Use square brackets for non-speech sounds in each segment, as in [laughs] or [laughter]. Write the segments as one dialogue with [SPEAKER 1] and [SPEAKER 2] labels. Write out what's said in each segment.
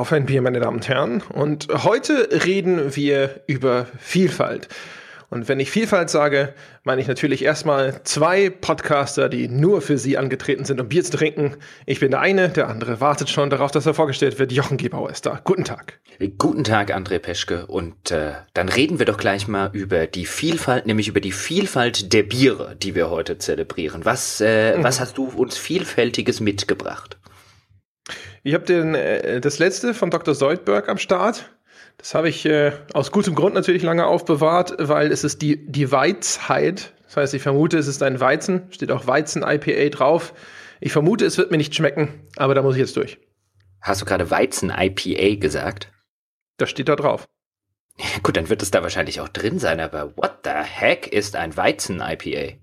[SPEAKER 1] Auf ein Bier, meine Damen und Herren. Und heute reden wir über Vielfalt. Und wenn ich Vielfalt sage, meine ich natürlich erstmal zwei Podcaster, die nur für Sie angetreten sind, um Bier zu trinken. Ich bin der eine, der andere wartet schon darauf, dass er vorgestellt wird. Jochen Gebauer ist da. Guten Tag.
[SPEAKER 2] Guten Tag, André Peschke. Und äh, dann reden wir doch gleich mal über die Vielfalt, nämlich über die Vielfalt der Biere, die wir heute zelebrieren. Was, äh, mhm. was hast du uns Vielfältiges mitgebracht?
[SPEAKER 1] Ich habe äh, das letzte von Dr. Seudberg am Start. Das habe ich äh, aus gutem Grund natürlich lange aufbewahrt, weil es ist die, die Weizheit. Das heißt, ich vermute, es ist ein Weizen. Steht auch Weizen-IPA drauf. Ich vermute, es wird mir nicht schmecken, aber da muss ich jetzt durch.
[SPEAKER 2] Hast du gerade Weizen-IPA gesagt?
[SPEAKER 1] Das steht da drauf. [laughs]
[SPEAKER 2] gut, dann wird es da wahrscheinlich auch drin sein, aber what the heck ist ein Weizen-IPA?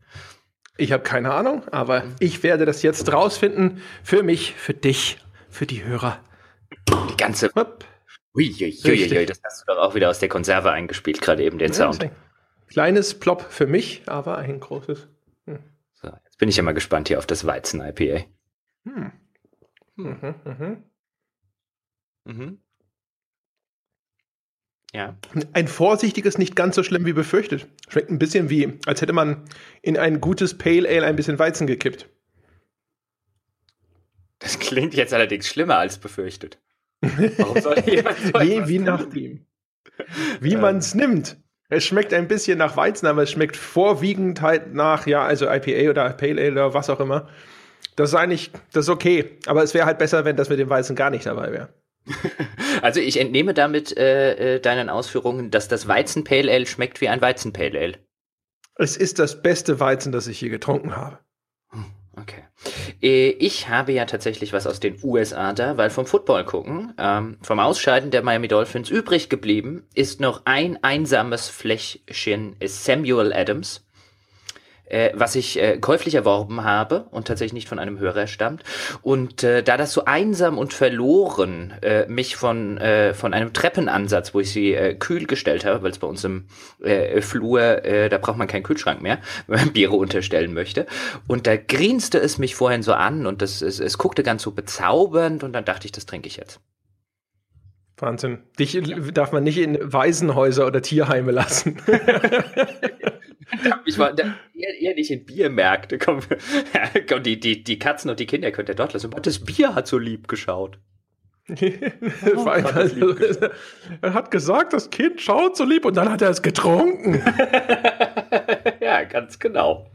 [SPEAKER 1] Ich habe keine Ahnung, aber ich werde das jetzt rausfinden. Für mich, für dich, für die Hörer.
[SPEAKER 2] Die ganze. Uiuiuiui, das hast du doch auch wieder aus der Konserve eingespielt, gerade eben den ja, Sound.
[SPEAKER 1] Kleines Plop für mich, aber ein großes.
[SPEAKER 2] Hm. So, jetzt bin ich ja mal gespannt hier auf das Weizen-IPA. Hm. Mhm, mhm.
[SPEAKER 1] Mhm. Ja. Ein vorsichtiges, nicht ganz so schlimm wie befürchtet. Schmeckt ein bisschen wie, als hätte man in ein gutes Pale Ale ein bisschen Weizen gekippt.
[SPEAKER 2] Das klingt jetzt allerdings schlimmer als befürchtet.
[SPEAKER 1] Warum soll [laughs] jemand so Je, wie nachdem. Wie ähm. man es nimmt. Es schmeckt ein bisschen nach Weizen, aber es schmeckt vorwiegend halt nach, ja, also IPA oder Pale Ale oder was auch immer. Das ist eigentlich, das ist okay. Aber es wäre halt besser, wenn das mit dem Weizen gar nicht dabei wäre. [laughs]
[SPEAKER 2] Also ich entnehme damit äh, äh, deinen Ausführungen, dass das Weizen Pale Ale schmeckt wie ein Weizen Pale Ale.
[SPEAKER 1] Es ist das beste Weizen, das ich je getrunken habe.
[SPEAKER 2] Äh, ich habe ja tatsächlich was aus den USA da, weil vom Football gucken, ähm, vom Ausscheiden der Miami Dolphins übrig geblieben ist noch ein einsames Fläschchen Samuel Adams äh, was ich äh, käuflich erworben habe und tatsächlich nicht von einem Hörer stammt. Und äh, da das so einsam und verloren äh, mich von, äh, von einem Treppenansatz, wo ich sie äh, kühl gestellt habe, weil es bei uns im äh, Flur, äh, da braucht man keinen Kühlschrank mehr, [laughs] wenn man Biere unterstellen möchte. Und da grinste es mich vorhin so an und das, es, es guckte ganz so bezaubernd und dann dachte ich, das trinke ich jetzt.
[SPEAKER 1] Wahnsinn. Dich ja. darf man nicht in Waisenhäuser oder Tierheime lassen. [laughs]
[SPEAKER 2] ich war eher, eher, nicht in Biermärkte. [laughs] Komm, komm die, die, die Katzen und die Kinder könnt ihr dort lassen. Das Bier hat so lieb geschaut. [laughs]
[SPEAKER 1] oh, also, er hat gesagt, das Kind schaut so lieb und dann hat er es getrunken. [laughs]
[SPEAKER 2] ja, ganz genau.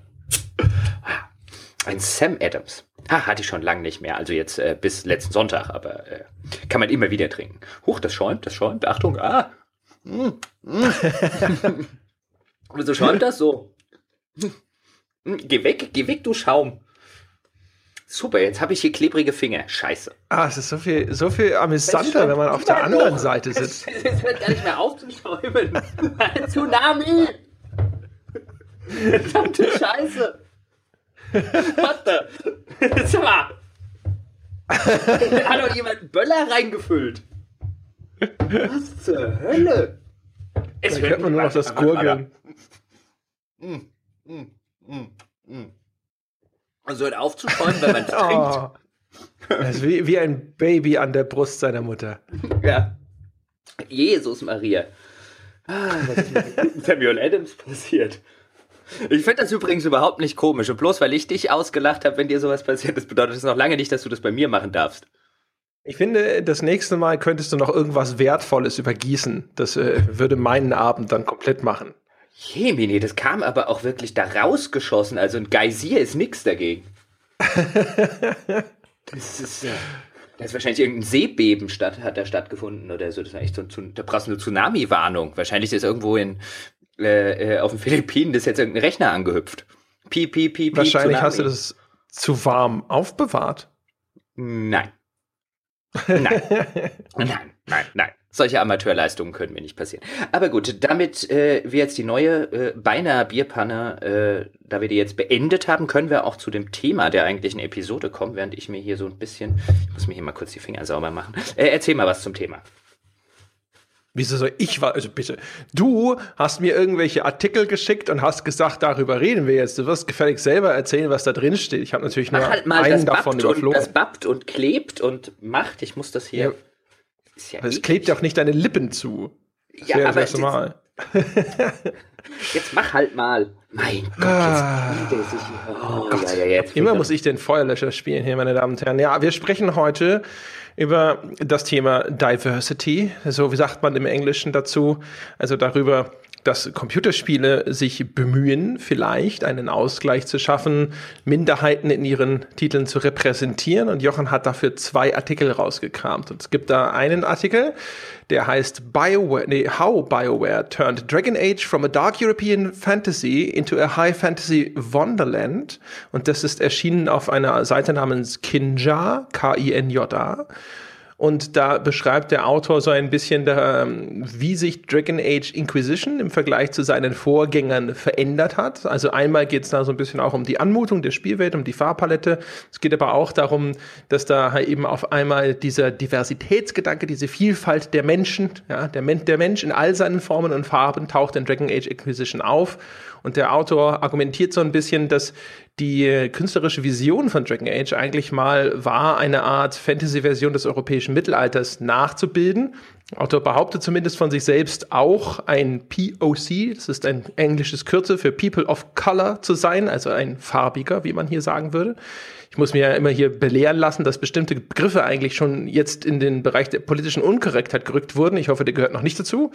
[SPEAKER 2] Ein Sam Adams. Ah, hatte ich schon lange nicht mehr. Also jetzt äh, bis letzten Sonntag, aber äh, kann man immer wieder trinken. Huch, das schäumt, das schäumt. Achtung, ah. Mm, mm. Wieso schäumt das so? Hm, geh weg, geh weg, du Schaum. Super, jetzt habe ich hier klebrige Finger. Scheiße.
[SPEAKER 1] Ah, es ist so viel, so viel amüsanter, wenn man auf der anderen Seite sitzt.
[SPEAKER 2] Es hört gar nicht mehr auf zu schäumen. [laughs] Tsunami! [laughs] Verdammte Scheiße! Warte! [laughs] Sag mal! Hat doch jemand einen Böller reingefüllt? Was zur Hölle?
[SPEAKER 1] Es hört man nur noch das Gurgeln. Mm,
[SPEAKER 2] mm, mm, mm. Also hört auf zu schäumen, wenn man [laughs] [laughs] es oh.
[SPEAKER 1] trinkt. Das ist wie, wie ein Baby an der Brust seiner Mutter. [laughs]
[SPEAKER 2] Ja. Jesus Maria. Ah, was ist mit Samuel Adams passiert? Ich finde das übrigens überhaupt nicht komisch. Und bloß weil ich dich ausgelacht habe, wenn dir sowas passiert, das bedeutet das noch lange nicht, dass du das bei mir machen darfst.
[SPEAKER 1] Ich finde, das nächste Mal könntest du noch irgendwas Wertvolles übergießen. Das äh, würde meinen Abend dann komplett machen.
[SPEAKER 2] Jemini, das kam aber auch wirklich da rausgeschossen. Also ein Geysir ist nix dagegen. [laughs] das ist, äh, da ist wahrscheinlich irgendein Seebeben statt, hat da stattgefunden oder so. Das ist eigentlich so, da brauchst du eine Tsunami-Warnung. Wahrscheinlich ist irgendwo in, äh, äh, auf den [laughs] Philippinen das jetzt irgendein Rechner angehüpft.
[SPEAKER 1] Piep, piep, piep, Wahrscheinlich Tsunami. hast du das zu warm aufbewahrt.
[SPEAKER 2] Nein. Nein. [laughs] nein, nein, nein. Solche Amateurleistungen können mir nicht passieren. Aber gut, damit äh, wir jetzt die neue äh, beinahe Bierpanne, äh, da wir die jetzt beendet haben, können wir auch zu dem Thema der eigentlichen Episode kommen, während ich mir hier so ein bisschen, ich muss mir hier mal kurz die Finger sauber machen. Äh, erzähl mal was zum Thema.
[SPEAKER 1] Wieso soll ich war, also bitte, du hast mir irgendwelche Artikel geschickt und hast gesagt, darüber reden wir jetzt. Du wirst gefällig selber erzählen, was da drin steht. Ich habe natürlich nur
[SPEAKER 2] halt mal einen davon überflogen. Das bappt und klebt und macht. Ich muss das hier. Ja.
[SPEAKER 1] Ja aber es klebt ja auch nicht deine Lippen zu.
[SPEAKER 2] Das ja, aber das Mal. jetzt mach halt mal. Mein Gott, ah, jetzt sich.
[SPEAKER 1] Oh, Gott. Ja, ja, jetzt Immer muss ich den Feuerlöscher spielen hier, meine Damen und Herren. Ja, wir sprechen heute über das Thema Diversity. So wie sagt man im Englischen dazu? Also darüber, dass Computerspiele sich bemühen, vielleicht einen Ausgleich zu schaffen, Minderheiten in ihren Titeln zu repräsentieren. Und Jochen hat dafür zwei Artikel rausgekramt. Und es gibt da einen Artikel, der heißt BioWare, nee, How BioWare Turned Dragon Age from a Dark European Fantasy into a High Fantasy Wonderland. Und das ist erschienen auf einer Seite namens Kinja, K-I-N-J-A. Und da beschreibt der Autor so ein bisschen, da, ähm, wie sich Dragon Age Inquisition im Vergleich zu seinen Vorgängern verändert hat. Also einmal geht es da so ein bisschen auch um die Anmutung der Spielwelt, um die Farbpalette. Es geht aber auch darum, dass da eben auf einmal dieser Diversitätsgedanke, diese Vielfalt der Menschen, ja, der, Men der Mensch in all seinen Formen und Farben taucht in Dragon Age Inquisition auf. Und der Autor argumentiert so ein bisschen, dass die künstlerische Vision von Dragon Age eigentlich mal war, eine Art Fantasy-Version des europäischen Mittelalters nachzubilden. Autor behauptet zumindest von sich selbst auch ein POC, das ist ein englisches Kürzel für People of Color zu sein, also ein farbiger, wie man hier sagen würde. Ich muss mir ja immer hier belehren lassen, dass bestimmte Begriffe eigentlich schon jetzt in den Bereich der politischen Unkorrektheit gerückt wurden. Ich hoffe, der gehört noch nicht dazu.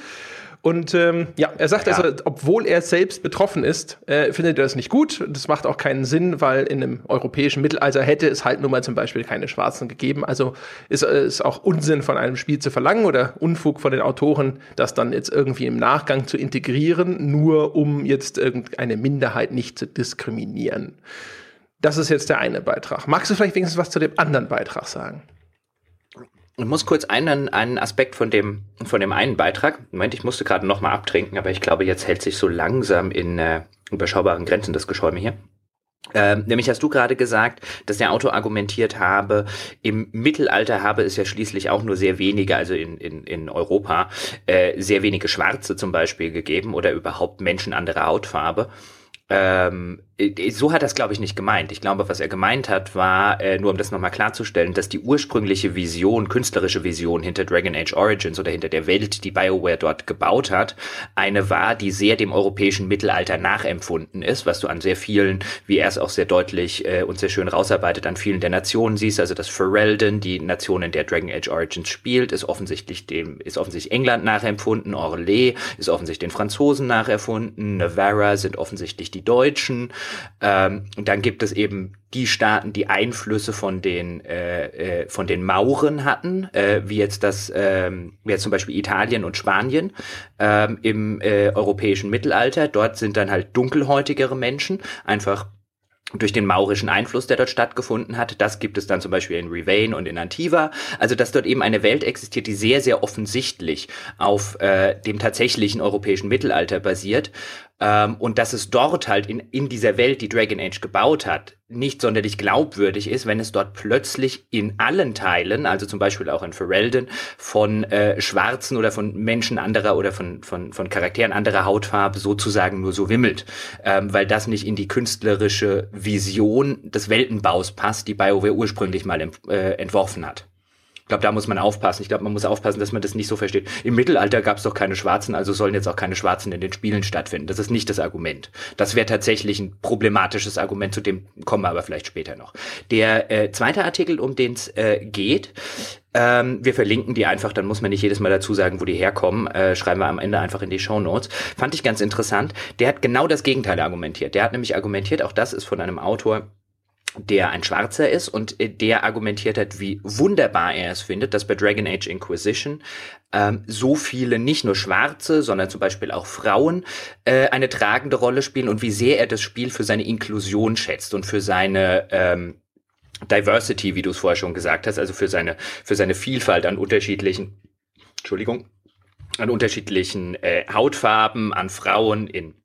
[SPEAKER 1] Und ähm, ja, er sagt ja. also, obwohl er selbst betroffen ist, äh, findet er das nicht gut. Das macht auch keinen Sinn, weil in einem europäischen Mittelalter hätte es halt nun mal zum Beispiel keine Schwarzen gegeben. Also ist es auch Unsinn von einem Spiel zu verlangen oder Unfug von den Autoren, das dann jetzt irgendwie im Nachgang zu integrieren, nur um jetzt irgendeine Minderheit nicht zu diskriminieren. Das ist jetzt der eine Beitrag. Magst du vielleicht wenigstens was zu dem anderen Beitrag sagen?
[SPEAKER 2] Ich muss kurz einen, einen Aspekt von dem, von dem einen Beitrag. Moment, ich musste gerade noch mal abtrinken, aber ich glaube, jetzt hält sich so langsam in äh, überschaubaren Grenzen das Geschäume hier. Ähm, nämlich hast du gerade gesagt, dass der Autor argumentiert habe, im Mittelalter habe es ja schließlich auch nur sehr wenige, also in, in, in Europa, äh, sehr wenige Schwarze zum Beispiel gegeben oder überhaupt Menschen anderer Hautfarbe. Ähm, äh, so hat es, glaube ich, nicht gemeint. Ich glaube, was er gemeint hat, war, äh, nur um das nochmal klarzustellen, dass die ursprüngliche Vision, künstlerische Vision hinter Dragon Age Origins oder hinter der Welt, die BioWare dort gebaut hat, eine war, die sehr dem europäischen Mittelalter nachempfunden ist, was du an sehr vielen, wie er es auch sehr deutlich äh, und sehr schön rausarbeitet, an vielen der Nationen siehst. Also das Ferelden, die Nation, in der Dragon Age Origins spielt, ist offensichtlich dem, ist offensichtlich England nachempfunden, Orlais ist offensichtlich den Franzosen nacherfunden, Navarra sind offensichtlich die Deutschen. Ähm, und dann gibt es eben die Staaten, die Einflüsse von den äh, äh, von den Mauren hatten, äh, wie jetzt das, äh, wie jetzt zum Beispiel Italien und Spanien ähm, im äh, europäischen Mittelalter. Dort sind dann halt dunkelhäutigere Menschen einfach durch den maurischen Einfluss, der dort stattgefunden hat. Das gibt es dann zum Beispiel in Rivain und in Antiva. Also dass dort eben eine Welt existiert, die sehr, sehr offensichtlich auf äh, dem tatsächlichen europäischen Mittelalter basiert. Ähm, und dass es dort halt in, in dieser Welt, die Dragon Age gebaut hat, nicht sonderlich glaubwürdig ist, wenn es dort plötzlich in allen Teilen, also zum Beispiel auch in Ferelden, von äh, Schwarzen oder von Menschen anderer oder von, von, von Charakteren anderer Hautfarbe sozusagen nur so wimmelt, ähm, weil das nicht in die künstlerische Vision des Weltenbaus passt, die BioWare ursprünglich mal äh, entworfen hat. Ich glaube, da muss man aufpassen. Ich glaube, man muss aufpassen, dass man das nicht so versteht. Im Mittelalter gab es doch keine Schwarzen, also sollen jetzt auch keine Schwarzen in den Spielen stattfinden. Das ist nicht das Argument. Das wäre tatsächlich ein problematisches Argument, zu dem kommen wir aber vielleicht später noch. Der äh, zweite Artikel, um den es äh, geht, ähm, wir verlinken die einfach, dann muss man nicht jedes Mal dazu sagen, wo die herkommen. Äh, schreiben wir am Ende einfach in die Show Notes. Fand ich ganz interessant. Der hat genau das Gegenteil argumentiert. Der hat nämlich argumentiert, auch das ist von einem Autor, der ein Schwarzer ist und äh, der argumentiert hat, wie wunderbar er es findet, dass bei Dragon Age Inquisition ähm, so viele nicht nur Schwarze, sondern zum Beispiel auch Frauen äh, eine tragende Rolle spielen und wie sehr er das Spiel für seine Inklusion schätzt und für seine ähm, Diversity, wie du es vorher schon gesagt hast, also für seine für seine Vielfalt an unterschiedlichen, Entschuldigung, an unterschiedlichen äh, Hautfarben, an Frauen in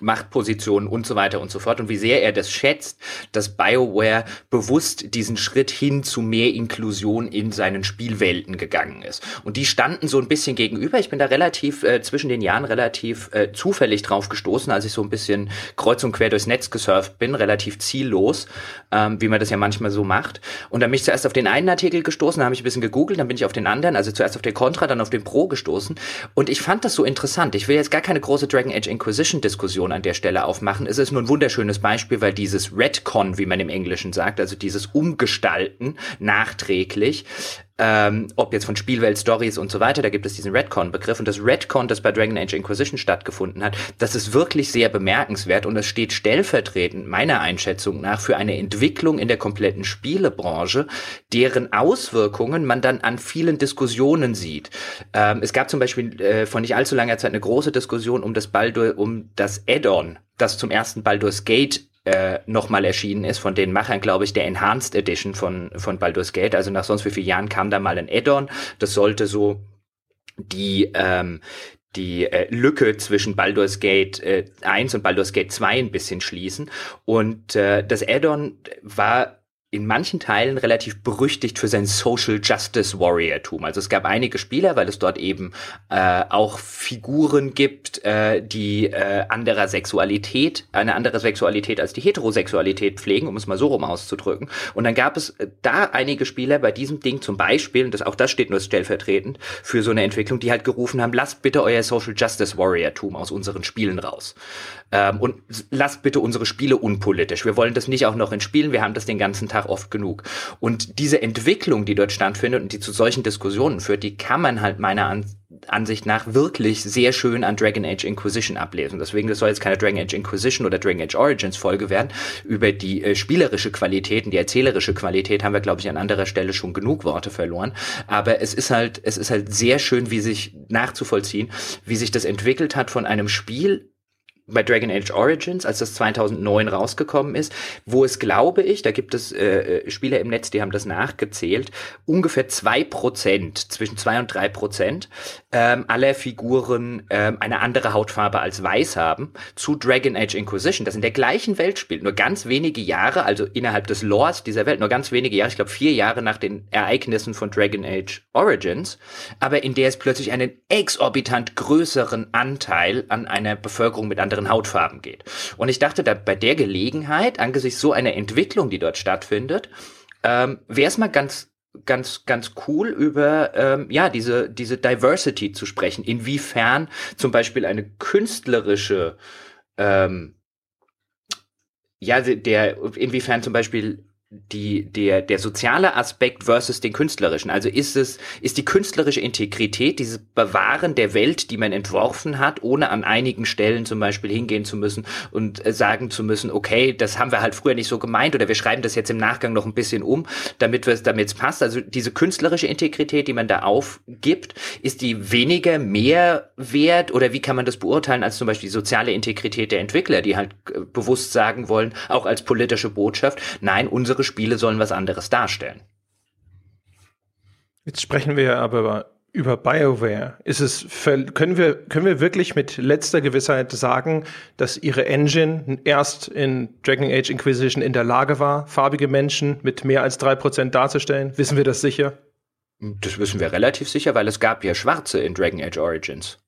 [SPEAKER 2] Machtpositionen und so weiter und so fort und wie sehr er das schätzt, dass BioWare bewusst diesen Schritt hin zu mehr Inklusion in seinen Spielwelten gegangen ist. Und die standen so ein bisschen gegenüber. Ich bin da relativ äh, zwischen den Jahren relativ äh, zufällig drauf gestoßen, als ich so ein bisschen kreuz und quer durchs Netz gesurft bin, relativ ziellos, ähm, wie man das ja manchmal so macht. Und dann bin ich zuerst auf den einen Artikel gestoßen, dann habe ich ein bisschen gegoogelt, dann bin ich auf den anderen, also zuerst auf den Contra, dann auf den Pro gestoßen. Und ich fand das so interessant. Ich will jetzt gar keine große Dragon Age Inquisition Diskussion Diskussion an der Stelle aufmachen. Es ist nur ein wunderschönes Beispiel, weil dieses Redcon, wie man im Englischen sagt, also dieses Umgestalten nachträglich, ähm, ob jetzt von Spielwelt, Stories und so weiter, da gibt es diesen Redcon-Begriff und das Redcon, das bei Dragon Age Inquisition stattgefunden hat, das ist wirklich sehr bemerkenswert und es steht stellvertretend meiner Einschätzung nach für eine Entwicklung in der kompletten Spielebranche, deren Auswirkungen man dann an vielen Diskussionen sieht. Ähm, es gab zum Beispiel äh, vor nicht allzu langer Zeit eine große Diskussion um das Baldur, um das Add-on, das zum ersten Baldur's Gate äh, nochmal erschienen ist von den Machern, glaube ich, der Enhanced Edition von, von Baldur's Gate. Also nach sonst wie vielen Jahren kam da mal ein Add-on. Das sollte so die, ähm, die äh, Lücke zwischen Baldur's Gate äh, 1 und Baldur's Gate 2 ein bisschen schließen. Und äh, das Add-on war in manchen Teilen relativ berüchtigt für sein Social Justice Warrior-Tum. Also es gab einige Spieler, weil es dort eben äh, auch Figuren gibt, äh, die äh, anderer Sexualität, eine andere Sexualität als die Heterosexualität pflegen, um es mal so rum auszudrücken. Und dann gab es äh, da einige Spieler bei diesem Ding zum Beispiel, und das, auch das steht nur stellvertretend, für so eine Entwicklung, die halt gerufen haben, lasst bitte euer Social Justice Warrior-Tum aus unseren Spielen raus. Ähm, und lasst bitte unsere Spiele unpolitisch. Wir wollen das nicht auch noch in Spielen, wir haben das den ganzen Tag oft genug. Und diese Entwicklung, die dort stattfindet und die zu solchen Diskussionen führt, die kann man halt meiner Ansicht Ansicht nach wirklich sehr schön an Dragon Age Inquisition ablesen. Deswegen, das soll jetzt keine Dragon Age Inquisition oder Dragon Age Origins Folge werden. Über die äh, spielerische Qualität und die erzählerische Qualität haben wir, glaube ich, an anderer Stelle schon genug Worte verloren. Aber es ist halt, es ist halt sehr schön, wie sich nachzuvollziehen, wie sich das entwickelt hat von einem Spiel, bei Dragon Age Origins, als das 2009 rausgekommen ist, wo es, glaube ich, da gibt es äh, äh, Spieler im Netz, die haben das nachgezählt, ungefähr zwei Prozent, zwischen zwei und drei Prozent ähm, aller Figuren ähm, eine andere Hautfarbe als weiß haben, zu Dragon Age Inquisition, das in der gleichen Welt spielt, nur ganz wenige Jahre, also innerhalb des Lores dieser Welt, nur ganz wenige Jahre, ich glaube vier Jahre nach den Ereignissen von Dragon Age Origins, aber in der es plötzlich einen exorbitant größeren Anteil an einer Bevölkerung mit anderen Hautfarben geht. Und ich dachte, da bei der Gelegenheit, angesichts so einer Entwicklung, die dort stattfindet, ähm, wäre es mal ganz ganz ganz cool über ähm, ja diese diese Diversity zu sprechen. Inwiefern zum Beispiel eine künstlerische ähm, ja der inwiefern zum Beispiel die, der, der soziale Aspekt versus den künstlerischen. Also ist es, ist die künstlerische Integrität, dieses Bewahren der Welt, die man entworfen hat, ohne an einigen Stellen zum Beispiel hingehen zu müssen und äh, sagen zu müssen, okay, das haben wir halt früher nicht so gemeint oder wir schreiben das jetzt im Nachgang noch ein bisschen um, damit wir damit es passt. Also diese künstlerische Integrität, die man da aufgibt, ist die weniger mehr wert oder wie kann man das beurteilen als zum Beispiel die soziale Integrität der Entwickler, die halt äh, bewusst sagen wollen, auch als politische Botschaft, nein, unsere unsere Spiele sollen was anderes darstellen.
[SPEAKER 1] Jetzt sprechen wir aber über BioWare. Ist es, können wir, können wir wirklich mit letzter Gewissheit sagen, dass ihre Engine erst in Dragon Age Inquisition in der Lage war, farbige Menschen mit mehr als drei Prozent darzustellen? Wissen wir das sicher?
[SPEAKER 2] Das wissen wir relativ sicher, weil es gab ja Schwarze in Dragon Age Origins.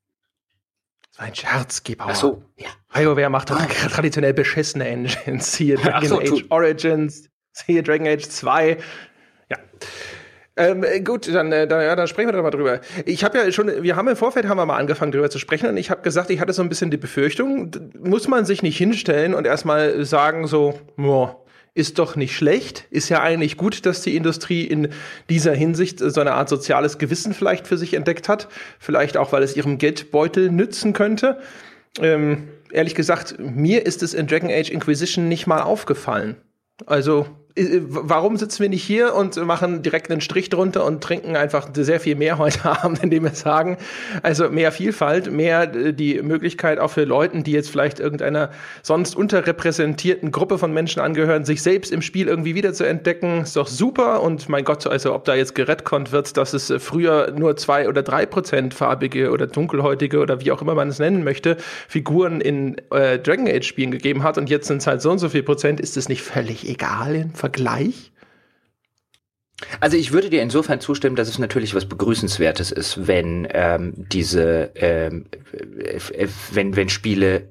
[SPEAKER 1] Ein Scherz, Gebauer.
[SPEAKER 2] Ach so, ja.
[SPEAKER 1] BioWare macht doch ah. traditionell beschissene Engines. Hier Dragon so, Age Origins, Siehe Dragon Age 2. Ja. Ähm, gut, dann, äh, dann, ja, dann sprechen wir doch mal drüber. Ich habe ja schon, wir haben im Vorfeld haben wir mal angefangen drüber zu sprechen und ich habe gesagt, ich hatte so ein bisschen die Befürchtung, muss man sich nicht hinstellen und erstmal sagen so, boah, ist doch nicht schlecht, ist ja eigentlich gut, dass die Industrie in dieser Hinsicht so eine Art soziales Gewissen vielleicht für sich entdeckt hat, vielleicht auch, weil es ihrem Geldbeutel nützen könnte. Ähm, ehrlich gesagt, mir ist es in Dragon Age Inquisition nicht mal aufgefallen. Also warum sitzen wir nicht hier und machen direkt einen Strich drunter und trinken einfach sehr viel mehr heute [laughs] Abend, indem wir sagen, also mehr Vielfalt, mehr äh, die Möglichkeit auch für Leuten, die jetzt vielleicht irgendeiner sonst unterrepräsentierten Gruppe von Menschen angehören, sich selbst im Spiel irgendwie wieder zu entdecken, ist doch super. Und mein Gott, also ob da jetzt gerettkonnt wird, dass es äh, früher nur zwei oder drei Prozent farbige oder dunkelhäutige oder wie auch immer man es nennen möchte, Figuren in äh, Dragon Age Spielen gegeben hat und jetzt sind es halt so und so viel Prozent, ist es nicht völlig egal im Vergleich?
[SPEAKER 2] Also ich würde dir insofern zustimmen, dass es natürlich was Begrüßenswertes ist, wenn ähm, diese, ähm, äh, wenn wenn Spiele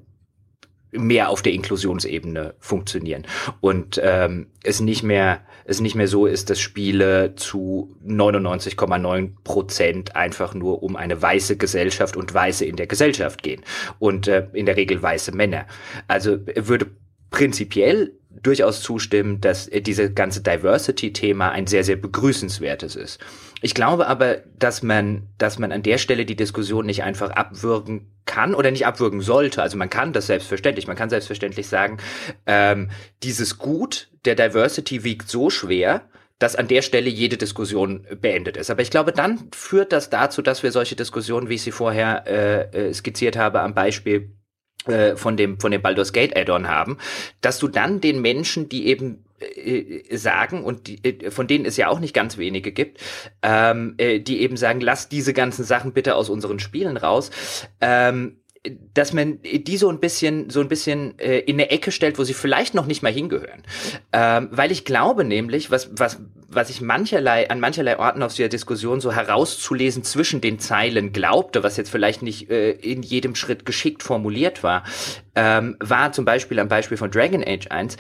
[SPEAKER 2] mehr auf der Inklusionsebene funktionieren und ähm, es nicht mehr es nicht mehr so ist, dass Spiele zu 99,9 Prozent einfach nur um eine weiße Gesellschaft und Weiße in der Gesellschaft gehen und äh, in der Regel weiße Männer. Also würde prinzipiell durchaus zustimmen, dass äh, diese ganze Diversity-Thema ein sehr, sehr begrüßenswertes ist. Ich glaube aber, dass man, dass man an der Stelle die Diskussion nicht einfach abwürgen kann oder nicht abwürgen sollte. Also man kann das selbstverständlich. Man kann selbstverständlich sagen, ähm, dieses Gut der Diversity wiegt so schwer, dass an der Stelle jede Diskussion beendet ist. Aber ich glaube, dann führt das dazu, dass wir solche Diskussionen, wie ich sie vorher äh, äh skizziert habe, am Beispiel äh, von dem von dem Baldur's Gate Add-on haben, dass du dann den Menschen, die eben äh, sagen und die, äh, von denen es ja auch nicht ganz wenige gibt, ähm, äh, die eben sagen, lass diese ganzen Sachen bitte aus unseren Spielen raus. Ähm, dass man die so ein bisschen so ein bisschen äh, in eine Ecke stellt, wo sie vielleicht noch nicht mal hingehören, ähm, weil ich glaube nämlich, was was was ich mancherlei an mancherlei Orten aus der Diskussion so herauszulesen zwischen den Zeilen glaubte, was jetzt vielleicht nicht äh, in jedem Schritt geschickt formuliert war, ähm, war zum Beispiel am Beispiel von Dragon Age 1,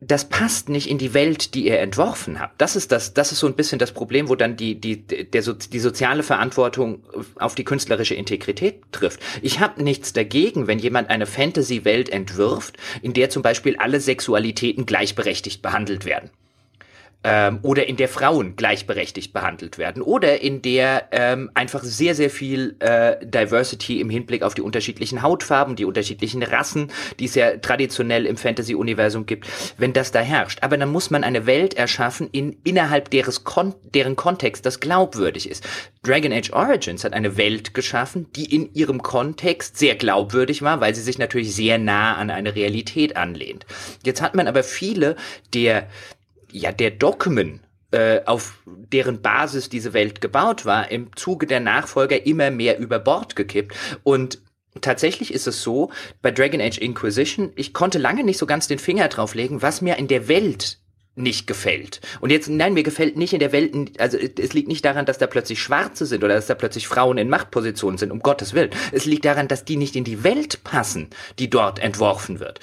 [SPEAKER 2] das passt nicht in die Welt, die ihr entworfen habt. Das ist das, das ist so ein bisschen das Problem, wo dann die, die, der, die soziale Verantwortung auf die künstlerische Integrität trifft. Ich habe nichts dagegen, wenn jemand eine Fantasy-Welt entwirft, in der zum Beispiel alle Sexualitäten gleichberechtigt behandelt werden ähm, oder in der Frauen gleichberechtigt behandelt werden oder in der ähm, einfach sehr, sehr viel äh, Diversity im Hinblick auf die unterschiedlichen Hautfarben, die unterschiedlichen Rassen, die es ja traditionell im Fantasy-Universum gibt, wenn das da herrscht. Aber dann muss man eine Welt erschaffen, in, innerhalb deres Kon deren Kontext das glaubwürdig ist. Dragon Age Origins hat eine Welt geschaffen, die in ihrem Kontext sehr glaubwürdig war, weil sie sich natürlich sehr nah an eine Realität anlehnt. Jetzt hat man aber viele der ja, der Dogmen, äh, auf deren Basis diese Welt gebaut war, im Zuge der Nachfolger immer mehr über Bord gekippt. Und Tatsächlich ist es so, bei Dragon Age Inquisition, ich konnte lange nicht so ganz den Finger drauflegen, was mir in der Welt nicht gefällt. Und jetzt, nein, mir gefällt nicht in der Welt, also es liegt nicht daran, dass da plötzlich Schwarze sind oder dass da plötzlich Frauen in Machtpositionen sind, um Gottes Willen. Es liegt daran, dass die nicht in die Welt passen, die dort entworfen wird.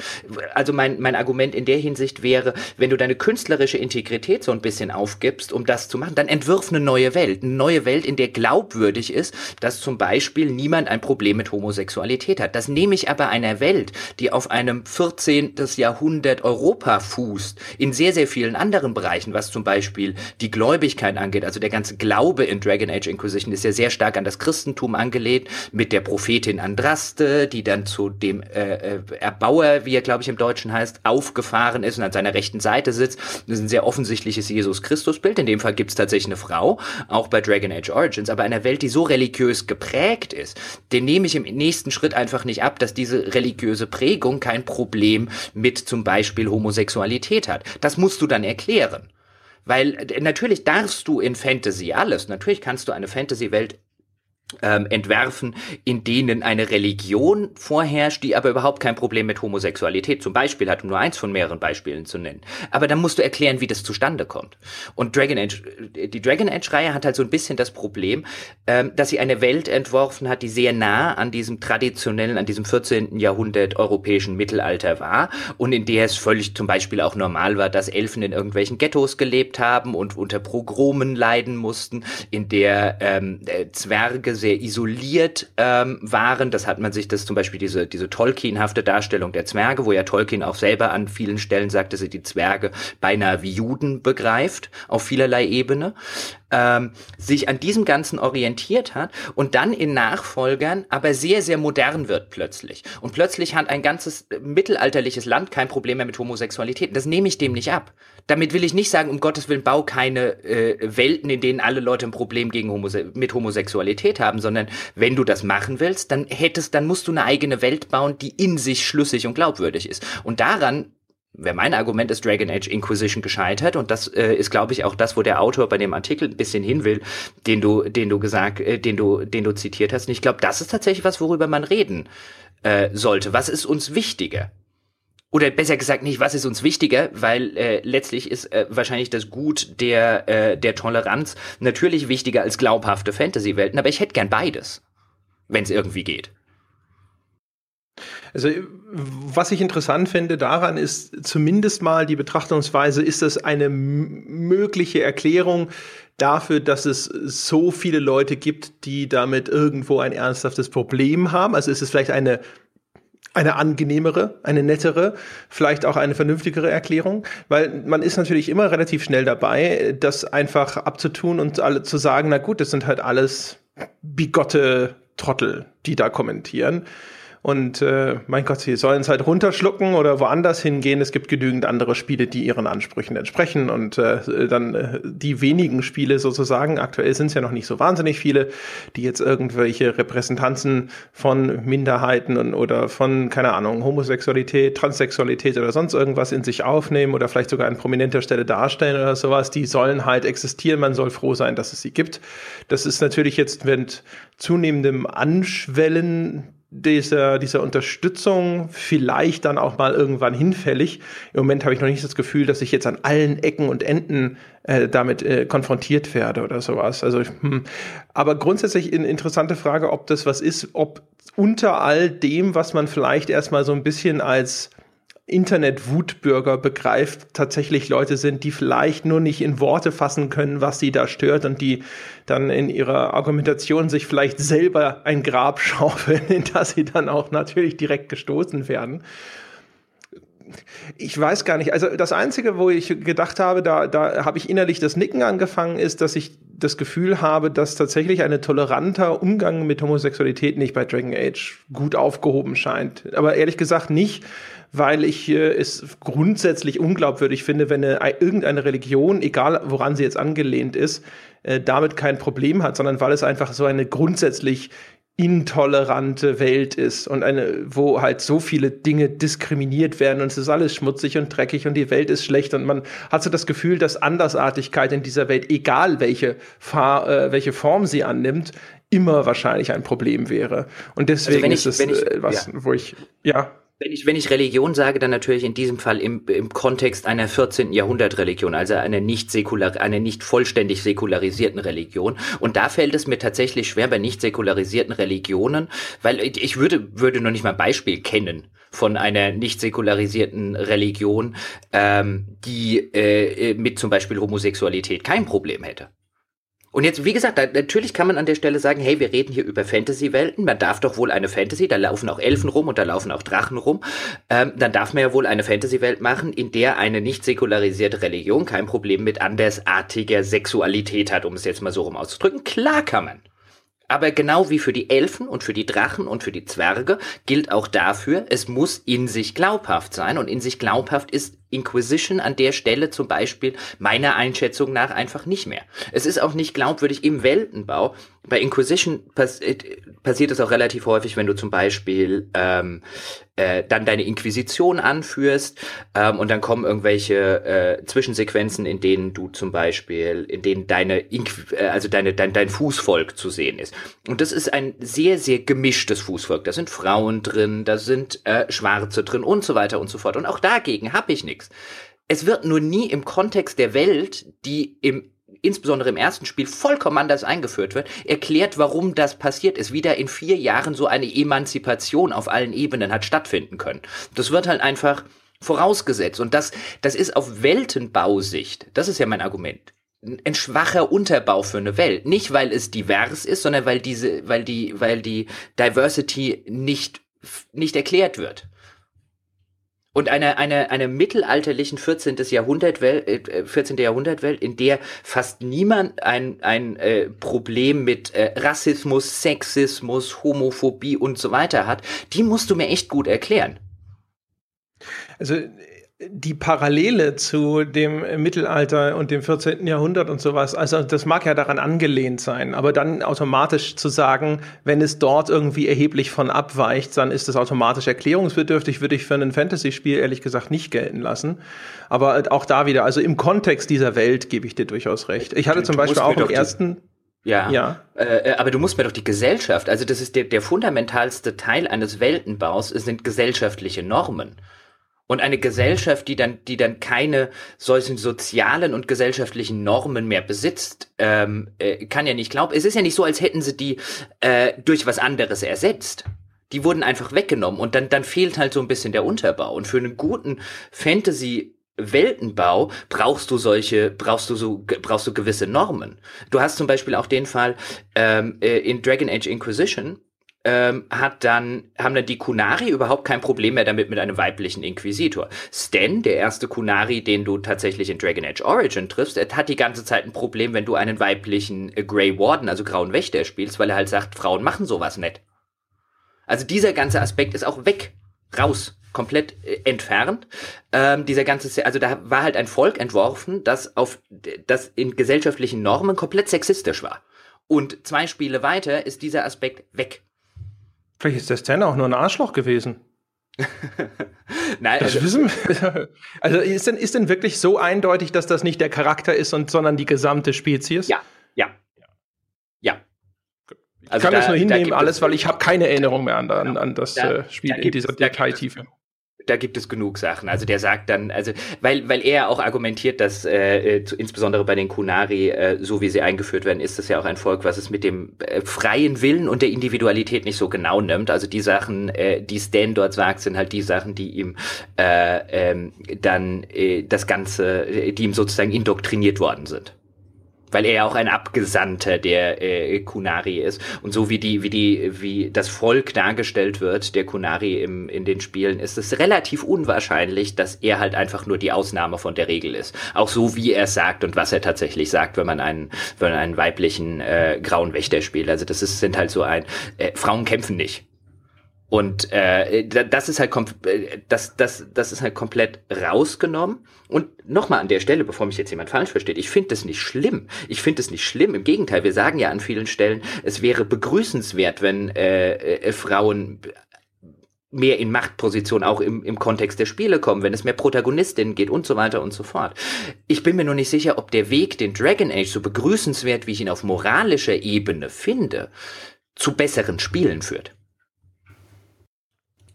[SPEAKER 2] Also mein, mein Argument in der Hinsicht wäre, wenn du deine künstlerische Integrität so ein bisschen aufgibst, um das zu machen, dann entwirf eine neue Welt. Eine neue Welt, in der glaubwürdig ist, dass zum Beispiel niemand ein Problem mit Homosexualität hat. Das nehme ich aber einer Welt, die auf einem 14. Jahrhundert Europa fußt, in sehr, sehr viel vielen anderen Bereichen, was zum Beispiel die Gläubigkeit angeht. Also der ganze Glaube in Dragon Age Inquisition ist ja sehr stark an das Christentum angelehnt, mit der Prophetin Andraste, die dann zu dem äh, äh, Erbauer, wie er glaube ich im Deutschen heißt, aufgefahren ist und an seiner rechten Seite sitzt. Das ist ein sehr offensichtliches Jesus Christus-Bild. In dem Fall gibt es tatsächlich eine Frau, auch bei Dragon Age Origins, aber einer Welt, die so religiös geprägt ist, den nehme ich im nächsten Schritt einfach nicht ab, dass diese religiöse Prägung kein Problem mit zum Beispiel Homosexualität hat. Das musst du dann erklären. Weil äh, natürlich darfst du in Fantasy alles. Natürlich kannst du eine Fantasy-Welt ähm, entwerfen, in denen eine Religion vorherrscht, die aber überhaupt kein Problem mit Homosexualität zum Beispiel hat, um nur eins von mehreren Beispielen zu nennen. Aber dann musst du erklären, wie das zustande kommt. Und Dragon Age, äh, die Dragon Age-Reihe hat halt so ein bisschen das Problem, ähm, dass sie eine Welt entworfen hat, die sehr nah an diesem traditionellen, an diesem 14. Jahrhundert europäischen Mittelalter war und in der es völlig zum Beispiel auch normal war, dass Elfen in irgendwelchen Ghettos gelebt haben und unter Progromen leiden mussten, in der ähm, äh, Zwerge sehr isoliert ähm, waren. Das hat man sich, das zum Beispiel diese, diese Tolkienhafte Darstellung der Zwerge, wo ja Tolkien auch selber an vielen Stellen sagt, dass er die Zwerge beinahe wie Juden begreift, auf vielerlei Ebene. Ähm, sich an diesem Ganzen orientiert hat und dann in Nachfolgern aber sehr, sehr modern wird plötzlich. Und plötzlich hat ein ganzes äh, mittelalterliches Land kein Problem mehr mit Homosexualität. Das nehme ich dem nicht ab. Damit will ich nicht sagen, um Gottes Willen, bau keine äh, Welten, in denen alle Leute ein Problem gegen Homose mit Homosexualität haben, sondern wenn du das machen willst, dann hättest, dann musst du eine eigene Welt bauen, die in sich schlüssig und glaubwürdig ist. Und daran wäre mein Argument, ist Dragon Age Inquisition gescheitert und das äh, ist, glaube ich, auch das, wo der Autor bei dem Artikel ein bisschen hin will, den du, den du gesagt, äh, den du, den du zitiert hast. Und ich glaube, das ist tatsächlich was, worüber man reden äh, sollte. Was ist uns wichtiger? Oder besser gesagt nicht, was ist uns wichtiger, weil äh, letztlich ist äh, wahrscheinlich das Gut der, äh, der Toleranz natürlich wichtiger als glaubhafte Fantasy-Welten, aber ich hätte gern beides, wenn es irgendwie geht.
[SPEAKER 1] Also was ich interessant finde daran ist zumindest mal die Betrachtungsweise, ist das eine mögliche Erklärung dafür, dass es so viele Leute gibt, die damit irgendwo ein ernsthaftes Problem haben. Also ist es vielleicht eine eine angenehmere, eine nettere, vielleicht auch eine vernünftigere Erklärung, weil man ist natürlich immer relativ schnell dabei, das einfach abzutun und alle zu sagen, na gut, das sind halt alles bigotte Trottel, die da kommentieren. Und äh, mein Gott, sie sollen es halt runterschlucken oder woanders hingehen. Es gibt genügend andere Spiele, die ihren Ansprüchen entsprechen. Und äh, dann äh, die wenigen Spiele sozusagen, aktuell sind es ja noch nicht so wahnsinnig viele, die jetzt irgendwelche Repräsentanzen von Minderheiten und, oder von, keine Ahnung, Homosexualität, Transsexualität oder sonst irgendwas in sich aufnehmen oder vielleicht sogar an prominenter Stelle darstellen oder sowas, die sollen halt existieren. Man soll froh sein, dass es sie gibt. Das ist natürlich jetzt mit zunehmendem Anschwellen dieser, dieser Unterstützung vielleicht dann auch mal irgendwann hinfällig. Im Moment habe ich noch nicht das Gefühl, dass ich jetzt an allen Ecken und Enden äh, damit äh, konfrontiert werde oder sowas. Also, hm. aber grundsätzlich eine interessante Frage, ob das was ist, ob unter all dem, was man vielleicht erstmal so ein bisschen als Internet-Wutbürger begreift, tatsächlich Leute sind, die vielleicht nur nicht in Worte fassen können, was sie da stört und die dann in ihrer Argumentation sich vielleicht selber ein Grab [laughs] schaufeln, in das sie dann auch natürlich direkt gestoßen werden. Ich weiß gar nicht. Also das Einzige, wo ich gedacht habe, da, da habe ich innerlich das Nicken angefangen, ist, dass ich das Gefühl habe, dass tatsächlich ein toleranter Umgang mit Homosexualität nicht bei Dragon Age gut aufgehoben scheint. Aber ehrlich gesagt nicht, weil ich äh, es grundsätzlich unglaubwürdig finde, wenn eine, irgendeine Religion, egal woran sie jetzt angelehnt ist, äh, damit kein Problem hat, sondern weil es einfach so eine grundsätzlich intolerante Welt ist und eine, wo halt so viele Dinge diskriminiert werden und es ist alles schmutzig und dreckig und die Welt ist schlecht und man hat so das Gefühl, dass Andersartigkeit in dieser Welt, egal welche, Fahr, äh, welche Form sie annimmt, immer wahrscheinlich ein Problem wäre. Und deswegen also ich, ist es ich, was, ja. wo ich, ja.
[SPEAKER 2] Wenn ich, wenn ich Religion sage, dann natürlich in diesem Fall im, im Kontext einer 14. Jahrhundert Religion, also einer nicht säkular, einer nicht vollständig säkularisierten Religion. Und da fällt es mir tatsächlich schwer bei nicht säkularisierten Religionen, weil ich würde, würde noch nicht mal ein Beispiel kennen von einer nicht säkularisierten Religion, ähm, die äh, mit zum Beispiel Homosexualität kein Problem hätte. Und jetzt, wie gesagt, da, natürlich kann man an der Stelle sagen, hey, wir reden hier über Fantasy-Welten, man darf doch wohl eine Fantasy, da laufen auch Elfen rum und da laufen auch Drachen rum, ähm, dann darf man ja wohl eine Fantasy-Welt machen, in der eine nicht säkularisierte Religion kein Problem mit andersartiger Sexualität hat, um es jetzt mal so rum auszudrücken. Klar kann man. Aber genau wie für die Elfen und für die Drachen und für die Zwerge gilt auch dafür, es muss in sich glaubhaft sein und in sich glaubhaft ist Inquisition an der Stelle zum Beispiel meiner Einschätzung nach einfach nicht mehr. Es ist auch nicht glaubwürdig im Weltenbau. Bei Inquisition pass äh, passiert es auch relativ häufig, wenn du zum Beispiel ähm, äh, dann deine Inquisition anführst ähm, und dann kommen irgendwelche äh, Zwischensequenzen, in denen du zum Beispiel, in denen deine, Inqu äh, also deine, dein, dein Fußvolk zu sehen ist. Und das ist ein sehr, sehr gemischtes Fußvolk. Da sind Frauen drin, da sind äh, Schwarze drin und so weiter und so fort. Und auch dagegen habe ich nichts. Es wird nur nie im Kontext der Welt, die im insbesondere im ersten Spiel vollkommen anders eingeführt wird, erklärt, warum das passiert ist, wie da in vier Jahren so eine Emanzipation auf allen Ebenen hat stattfinden können. Das wird halt einfach vorausgesetzt und das, das ist auf Weltenbausicht, das ist ja mein Argument, ein schwacher Unterbau für eine Welt. Nicht, weil es divers ist, sondern weil diese, weil die, weil die Diversity nicht, nicht erklärt wird. Und eine, eine, eine mittelalterlichen 14. Jahrhundert Welt, äh, 14. Jahrhundertwelt, in der fast niemand ein, ein äh, Problem mit äh, Rassismus, Sexismus, Homophobie und so weiter hat, die musst du mir echt gut erklären.
[SPEAKER 1] Also die Parallele zu dem Mittelalter und dem 14. Jahrhundert und sowas, also das mag ja daran angelehnt sein, aber dann automatisch zu sagen, wenn es dort irgendwie erheblich von abweicht, dann ist das automatisch erklärungsbedürftig, würde ich für ein Fantasy-Spiel ehrlich gesagt nicht gelten lassen. Aber auch da wieder, also im Kontext dieser Welt gebe ich dir durchaus recht. Ich hatte du, zum Beispiel auch im ersten
[SPEAKER 2] ja, ja. Äh, äh, aber du musst mir doch die Gesellschaft, also das ist der, der fundamentalste Teil eines Weltenbaus, sind gesellschaftliche Normen. Und eine Gesellschaft, die dann, die dann keine solchen sozialen und gesellschaftlichen Normen mehr besitzt, ähm, äh, kann ja nicht glauben. Es ist ja nicht so, als hätten sie die äh, durch was anderes ersetzt. Die wurden einfach weggenommen und dann, dann fehlt halt so ein bisschen der Unterbau. Und für einen guten Fantasy Weltenbau brauchst du solche, brauchst du so, brauchst du gewisse Normen. Du hast zum Beispiel auch den Fall ähm, äh, in Dragon Age Inquisition, ähm, hat dann, haben dann die Kunari überhaupt kein Problem mehr damit mit einem weiblichen Inquisitor. Stan, der erste Kunari, den du tatsächlich in Dragon Age Origin triffst, hat die ganze Zeit ein Problem, wenn du einen weiblichen äh, Grey Warden, also grauen Wächter spielst, weil er halt sagt, Frauen machen sowas nicht. Also dieser ganze Aspekt ist auch weg, raus, komplett äh, entfernt. Ähm, dieser ganze, also da war halt ein Volk entworfen, das auf, das in gesellschaftlichen Normen komplett sexistisch war. Und zwei Spiele weiter ist dieser Aspekt weg.
[SPEAKER 1] Vielleicht ist der Stan auch nur ein Arschloch gewesen. [laughs] Nein, das also, wissen wir. [laughs] Also ist denn, ist denn wirklich so eindeutig, dass das nicht der Charakter ist, und, sondern die gesamte Spezies?
[SPEAKER 2] Ja, ja, ja.
[SPEAKER 1] Also ich kann da, das nur hinnehmen, alles, weil ich habe keine Erinnerung mehr an, an, an das da, äh, Spiel in dieser Detailtiefe
[SPEAKER 2] da gibt es genug Sachen. Also der sagt dann, also weil weil er auch argumentiert, dass äh, äh, insbesondere bei den Kunari, äh, so wie sie eingeführt werden, ist das ja auch ein Volk, was es mit dem äh, freien Willen und der Individualität nicht so genau nimmt. Also die Sachen, äh, die Stan dort sagt, sind halt die Sachen, die ihm äh, ähm, dann äh, das Ganze, äh, die ihm sozusagen indoktriniert worden sind weil er ja auch ein Abgesandter der äh, Kunari ist. Und so wie die, wie die, wie das Volk dargestellt wird, der Kunari im, in den Spielen, ist es relativ unwahrscheinlich, dass er halt einfach nur die Ausnahme von der Regel ist. Auch so wie er sagt und was er tatsächlich sagt, wenn man einen, wenn man einen weiblichen äh, grauen Wächter spielt. Also das ist, sind halt so ein, äh, Frauen kämpfen nicht. Und äh, das ist halt äh, das, das, das ist halt komplett rausgenommen. Und nochmal an der Stelle, bevor mich jetzt jemand falsch versteht, ich finde das nicht schlimm. Ich finde es nicht schlimm. Im Gegenteil, wir sagen ja an vielen Stellen, es wäre begrüßenswert, wenn äh, äh, Frauen mehr in Machtposition auch im, im Kontext der Spiele kommen, wenn es mehr Protagonistinnen geht und so weiter und so fort. Ich bin mir nur nicht sicher, ob der Weg, den Dragon Age so begrüßenswert, wie ich ihn auf moralischer Ebene finde, zu besseren Spielen führt.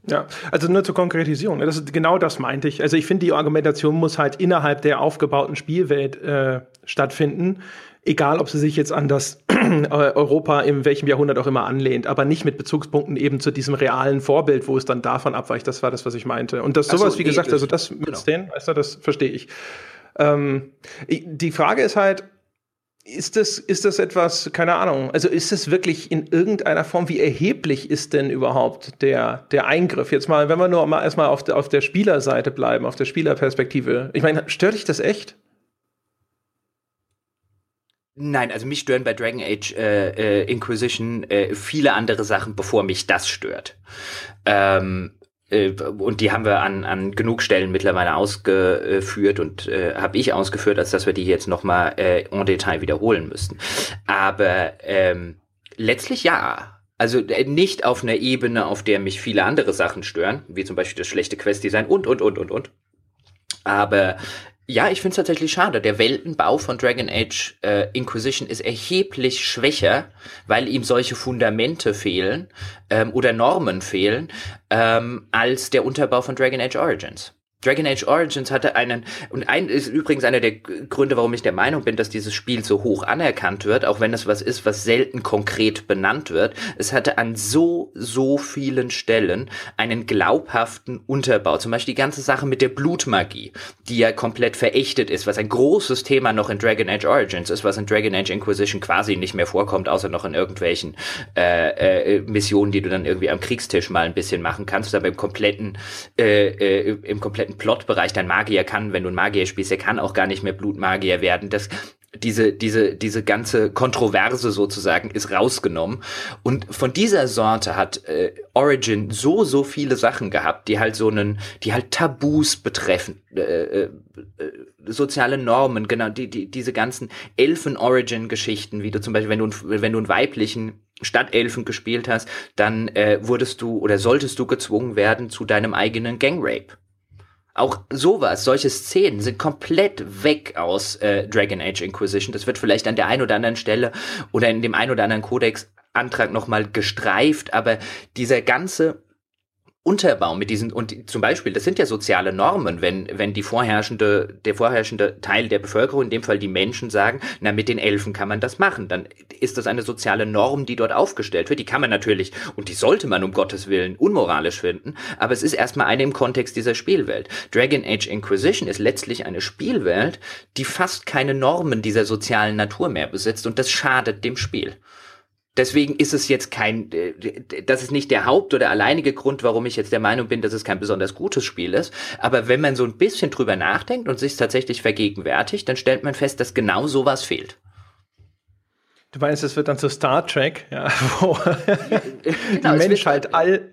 [SPEAKER 1] Ja, also nur zur Konkretisierung. Ne, das ist, genau das meinte ich. Also ich finde, die Argumentation muss halt innerhalb der aufgebauten Spielwelt äh, stattfinden. Egal, ob sie sich jetzt an das [clears throat] Europa in welchem Jahrhundert auch immer anlehnt, aber nicht mit Bezugspunkten eben zu diesem realen Vorbild, wo es dann davon abweicht. Das war das, was ich meinte. Und das sowas, so, wie gesagt, also das mit genau. Stan, weißt du, das verstehe ich. Ähm, die Frage ist halt, ist das, ist das etwas, keine Ahnung, also ist es wirklich in irgendeiner Form, wie erheblich ist denn überhaupt der, der Eingriff? Jetzt mal, wenn wir nur mal erstmal auf der, auf der Spielerseite bleiben, auf der Spielerperspektive. Ich meine, stört dich das echt?
[SPEAKER 2] Nein, also mich stören bei Dragon Age äh, äh, Inquisition äh, viele andere Sachen, bevor mich das stört. Ähm, äh, und die haben wir an, an genug Stellen mittlerweile ausgeführt und äh, habe ich ausgeführt, als dass wir die jetzt nochmal äh, en Detail wiederholen müssten. Aber ähm, letztlich ja. Also äh, nicht auf einer Ebene, auf der mich viele andere Sachen stören, wie zum Beispiel das schlechte Questdesign und, und, und, und, und. Aber ja, ich finde es tatsächlich schade. Der Weltenbau von Dragon Age äh, Inquisition ist erheblich schwächer, weil ihm solche Fundamente fehlen ähm, oder Normen fehlen, ähm, als der Unterbau von Dragon Age Origins. Dragon Age Origins hatte einen, und ein ist übrigens einer der Gründe, warum ich der Meinung bin, dass dieses Spiel so hoch anerkannt wird, auch wenn es was ist, was selten konkret benannt wird. Es hatte an so, so vielen Stellen einen glaubhaften Unterbau. Zum Beispiel die ganze Sache mit der Blutmagie, die ja komplett verächtet ist, was ein großes Thema noch in Dragon Age Origins ist, was in Dragon Age Inquisition quasi nicht mehr vorkommt, außer noch in irgendwelchen äh, äh, Missionen, die du dann irgendwie am Kriegstisch mal ein bisschen machen kannst, aber im kompletten, äh, äh, im kompletten kompletten Plotbereich dein Magier kann, wenn du ein Magier spielst, er kann auch gar nicht mehr Blutmagier werden. Das, diese, diese, diese ganze Kontroverse sozusagen ist rausgenommen. Und von dieser Sorte hat äh, Origin so, so viele Sachen gehabt, die halt so einen, die halt Tabus betreffen, äh, äh, äh soziale Normen, genau, die, die, diese ganzen Elfen-Origin-Geschichten, wie du zum Beispiel, wenn du, wenn du einen weiblichen Stadtelfen gespielt hast, dann äh, wurdest du oder solltest du gezwungen werden zu deinem eigenen Gangrape. Auch sowas, solche Szenen sind komplett weg aus äh, Dragon Age Inquisition. Das wird vielleicht an der einen oder anderen Stelle oder in dem einen oder anderen Codex-Antrag nochmal gestreift, aber dieser ganze Unterbau mit diesen, und zum Beispiel, das sind ja soziale Normen, wenn, wenn die vorherrschende, der vorherrschende Teil der Bevölkerung, in dem Fall die Menschen, sagen, na, mit den Elfen kann man das machen, dann ist das eine soziale Norm, die dort aufgestellt wird. Die kann man natürlich, und die sollte man um Gottes Willen unmoralisch finden, aber es ist erstmal eine im Kontext dieser Spielwelt. Dragon Age Inquisition ist letztlich eine Spielwelt, die fast keine Normen dieser sozialen Natur mehr besitzt, und das schadet dem Spiel. Deswegen ist es jetzt kein, äh, das ist nicht der Haupt- oder alleinige Grund, warum ich jetzt der Meinung bin, dass es kein besonders gutes Spiel ist. Aber wenn man so ein bisschen drüber nachdenkt und sich tatsächlich vergegenwärtigt, dann stellt man fest, dass genau sowas fehlt.
[SPEAKER 1] Du meinst, es wird dann zu Star Trek, ja, [laughs] wo genau, die Menschheit all,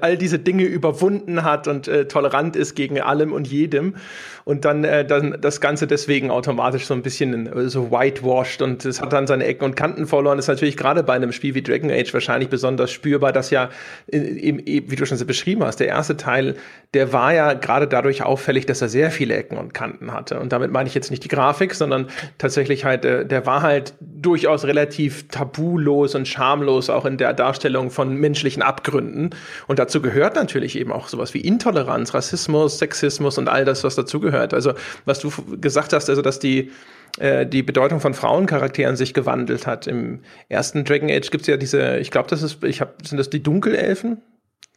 [SPEAKER 1] all diese Dinge überwunden hat und äh, tolerant ist gegen allem und jedem und dann, äh, dann das Ganze deswegen automatisch so ein bisschen äh, so whitewashed und es hat dann seine Ecken und Kanten verloren. Das ist natürlich gerade bei einem Spiel wie Dragon Age wahrscheinlich besonders spürbar, dass ja, eben, wie du schon so beschrieben hast, der erste Teil, der war ja gerade dadurch auffällig, dass er sehr viele Ecken und Kanten hatte. Und damit meine ich jetzt nicht die Grafik, sondern tatsächlich halt, äh, der war halt durchaus relativ tabulos und schamlos auch in der Darstellung von menschlichen Abgründen. Und dazu gehört natürlich eben auch sowas wie Intoleranz, Rassismus, Sexismus und all das, was dazu gehört zugehört. Also, was du gesagt hast, also, dass die, äh, die Bedeutung von Frauencharakteren sich gewandelt hat. Im ersten Dragon Age gibt es ja diese, ich glaube, das ist, ich hab, sind das die Dunkelelfen?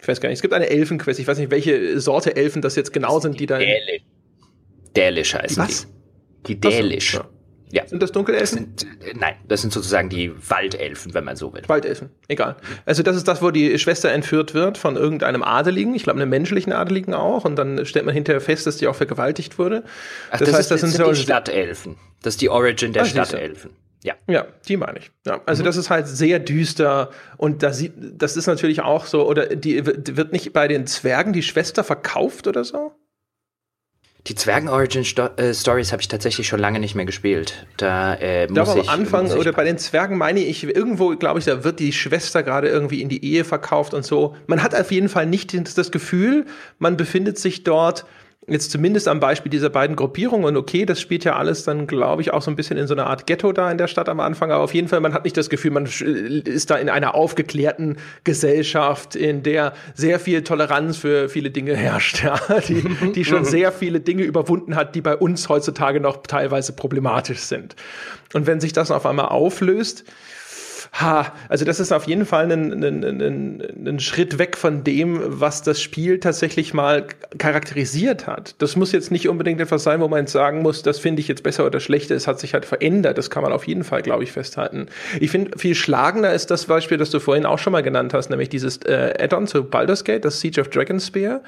[SPEAKER 1] Ich weiß gar nicht. Es gibt eine Elfenquest. Ich weiß nicht, welche Sorte Elfen das jetzt genau das sind, die da.
[SPEAKER 2] Dälisch. Dälisch heißen die. Was? Die Dälisch. So, ja.
[SPEAKER 1] Ja. Sind das Dunkelelfen?
[SPEAKER 2] Das sind, äh, nein, das sind sozusagen die Waldelfen, wenn man so will.
[SPEAKER 1] Waldelfen, egal. Also das ist das, wo die Schwester entführt wird von irgendeinem Adeligen, ich glaube einem menschlichen Adeligen auch, und dann stellt man hinterher fest, dass die auch vergewaltigt wurde.
[SPEAKER 2] Ach, das, das heißt, ist, das sind, sind die Stadtelfen. Das ist die Origin der Ach, Stadtelfen.
[SPEAKER 1] Ja. Ja, die meine ich. Ja, also mhm. das ist halt sehr düster und da sieht, das ist natürlich auch so, oder die wird nicht bei den Zwergen die Schwester verkauft oder so?
[SPEAKER 2] Die Zwergen-Origin-Stories äh, habe ich tatsächlich schon lange nicht mehr gespielt. Da äh, muss
[SPEAKER 1] da
[SPEAKER 2] ich.
[SPEAKER 1] am Anfang oder bei den Zwergen meine ich, irgendwo, glaube ich, da wird die Schwester gerade irgendwie in die Ehe verkauft und so. Man hat auf jeden Fall nicht das Gefühl, man befindet sich dort jetzt zumindest am Beispiel dieser beiden Gruppierungen, und okay, das spielt ja alles dann, glaube ich, auch so ein bisschen in so einer Art Ghetto da in der Stadt am Anfang, aber auf jeden Fall, man hat nicht das Gefühl, man ist da in einer aufgeklärten Gesellschaft, in der sehr viel Toleranz für viele Dinge herrscht, [laughs] ja, die, die schon mhm. sehr viele Dinge überwunden hat, die bei uns heutzutage noch teilweise problematisch sind. Und wenn sich das auf einmal auflöst, ha, also das ist auf jeden Fall ein, ein, ein, ein Schritt weg von dem, was das Spiel tatsächlich mal charakterisiert hat. Das muss jetzt nicht unbedingt etwas sein, wo man jetzt sagen muss, das finde ich jetzt besser oder schlechter. Es hat sich halt verändert. Das kann man auf jeden Fall, glaube ich, festhalten. Ich finde, viel schlagender ist das Beispiel, das du vorhin auch schon mal genannt hast, nämlich dieses äh, Add-on zu Baldur's Gate, das Siege of Dragonspear.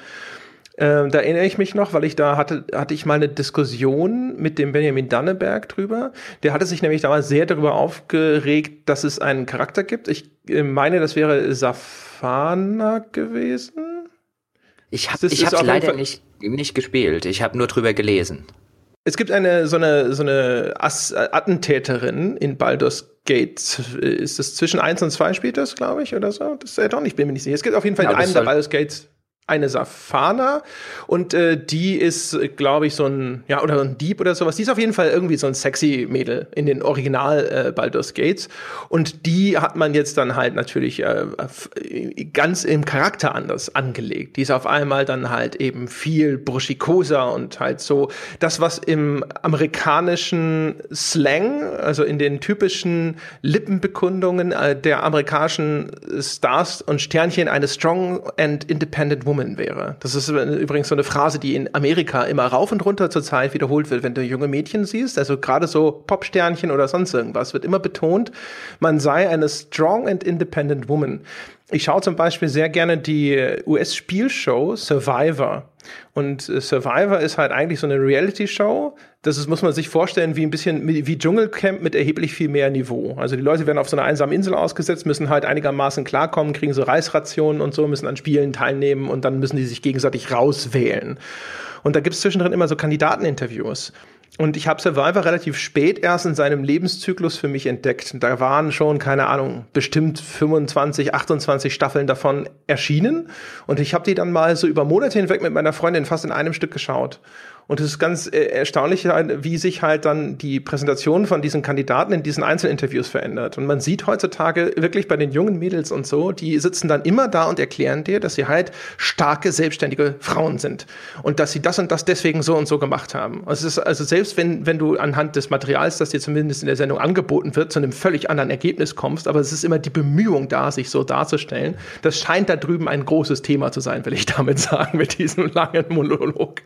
[SPEAKER 1] Ähm, da erinnere ich mich noch, weil ich da hatte, hatte ich mal eine Diskussion mit dem Benjamin Danneberg drüber. Der hatte sich nämlich damals sehr darüber aufgeregt, dass es einen Charakter gibt. Ich äh, meine, das wäre Safana gewesen.
[SPEAKER 2] Ich habe ich hab leider nicht, nicht gespielt. Ich habe nur drüber gelesen.
[SPEAKER 1] Es gibt eine so eine so eine As Attentäterin in Baldur's Gate. Ist das zwischen 1 und 2 spielt das, glaube ich, oder so? Das ist ja doch nicht, bin mir nicht sicher. Es gibt auf jeden Fall ja, in einem der Baldur's Gates eine Safana und äh, die ist, glaube ich, so ein, ja, oder ein Dieb oder sowas. Die ist auf jeden Fall irgendwie so ein sexy Mädel in den Original äh, Baldur's Gates. Und die hat man jetzt dann halt natürlich äh, ganz im Charakter anders angelegt. Die ist auf einmal dann halt eben viel bruschikoser und halt so das, was im amerikanischen Slang, also in den typischen Lippenbekundungen äh, der amerikanischen Stars und Sternchen eine strong and independent woman Woman wäre. Das ist übrigens so eine Phrase, die in Amerika immer rauf und runter zur Zeit wiederholt wird, wenn du junge Mädchen siehst. Also gerade so Popsternchen oder sonst irgendwas wird immer betont, man sei eine strong and independent woman. Ich schaue zum Beispiel sehr gerne die US-Spielshow Survivor. Und äh, Survivor ist halt eigentlich so eine Reality-Show. Das ist, muss man sich vorstellen, wie ein bisschen wie Dschungelcamp mit erheblich viel mehr Niveau. Also die Leute werden auf so einer einsamen Insel ausgesetzt, müssen halt einigermaßen klarkommen, kriegen so Reisrationen und so, müssen an Spielen teilnehmen und dann müssen die sich gegenseitig rauswählen. Und da gibt es zwischendrin immer so Kandidateninterviews. Und ich habe Survivor relativ spät erst in seinem Lebenszyklus für mich entdeckt. Da waren schon, keine Ahnung, bestimmt 25, 28 Staffeln davon erschienen. Und ich habe die dann mal so über Monate hinweg mit meiner Freundin fast in einem Stück geschaut. Und es ist ganz äh, erstaunlich, wie sich halt dann die Präsentation von diesen Kandidaten in diesen Einzelinterviews verändert. Und man sieht heutzutage wirklich bei den jungen Mädels und so, die sitzen dann immer da und erklären dir, dass sie halt starke, selbstständige Frauen sind. Und dass sie das und das deswegen so und so gemacht haben. Also, also selbst wenn, wenn du anhand des Materials, das dir zumindest in der Sendung angeboten wird, zu einem völlig anderen Ergebnis kommst, aber es ist immer die Bemühung da, sich so darzustellen. Das scheint da drüben ein großes Thema zu sein, will ich damit sagen, mit diesem langen Monolog.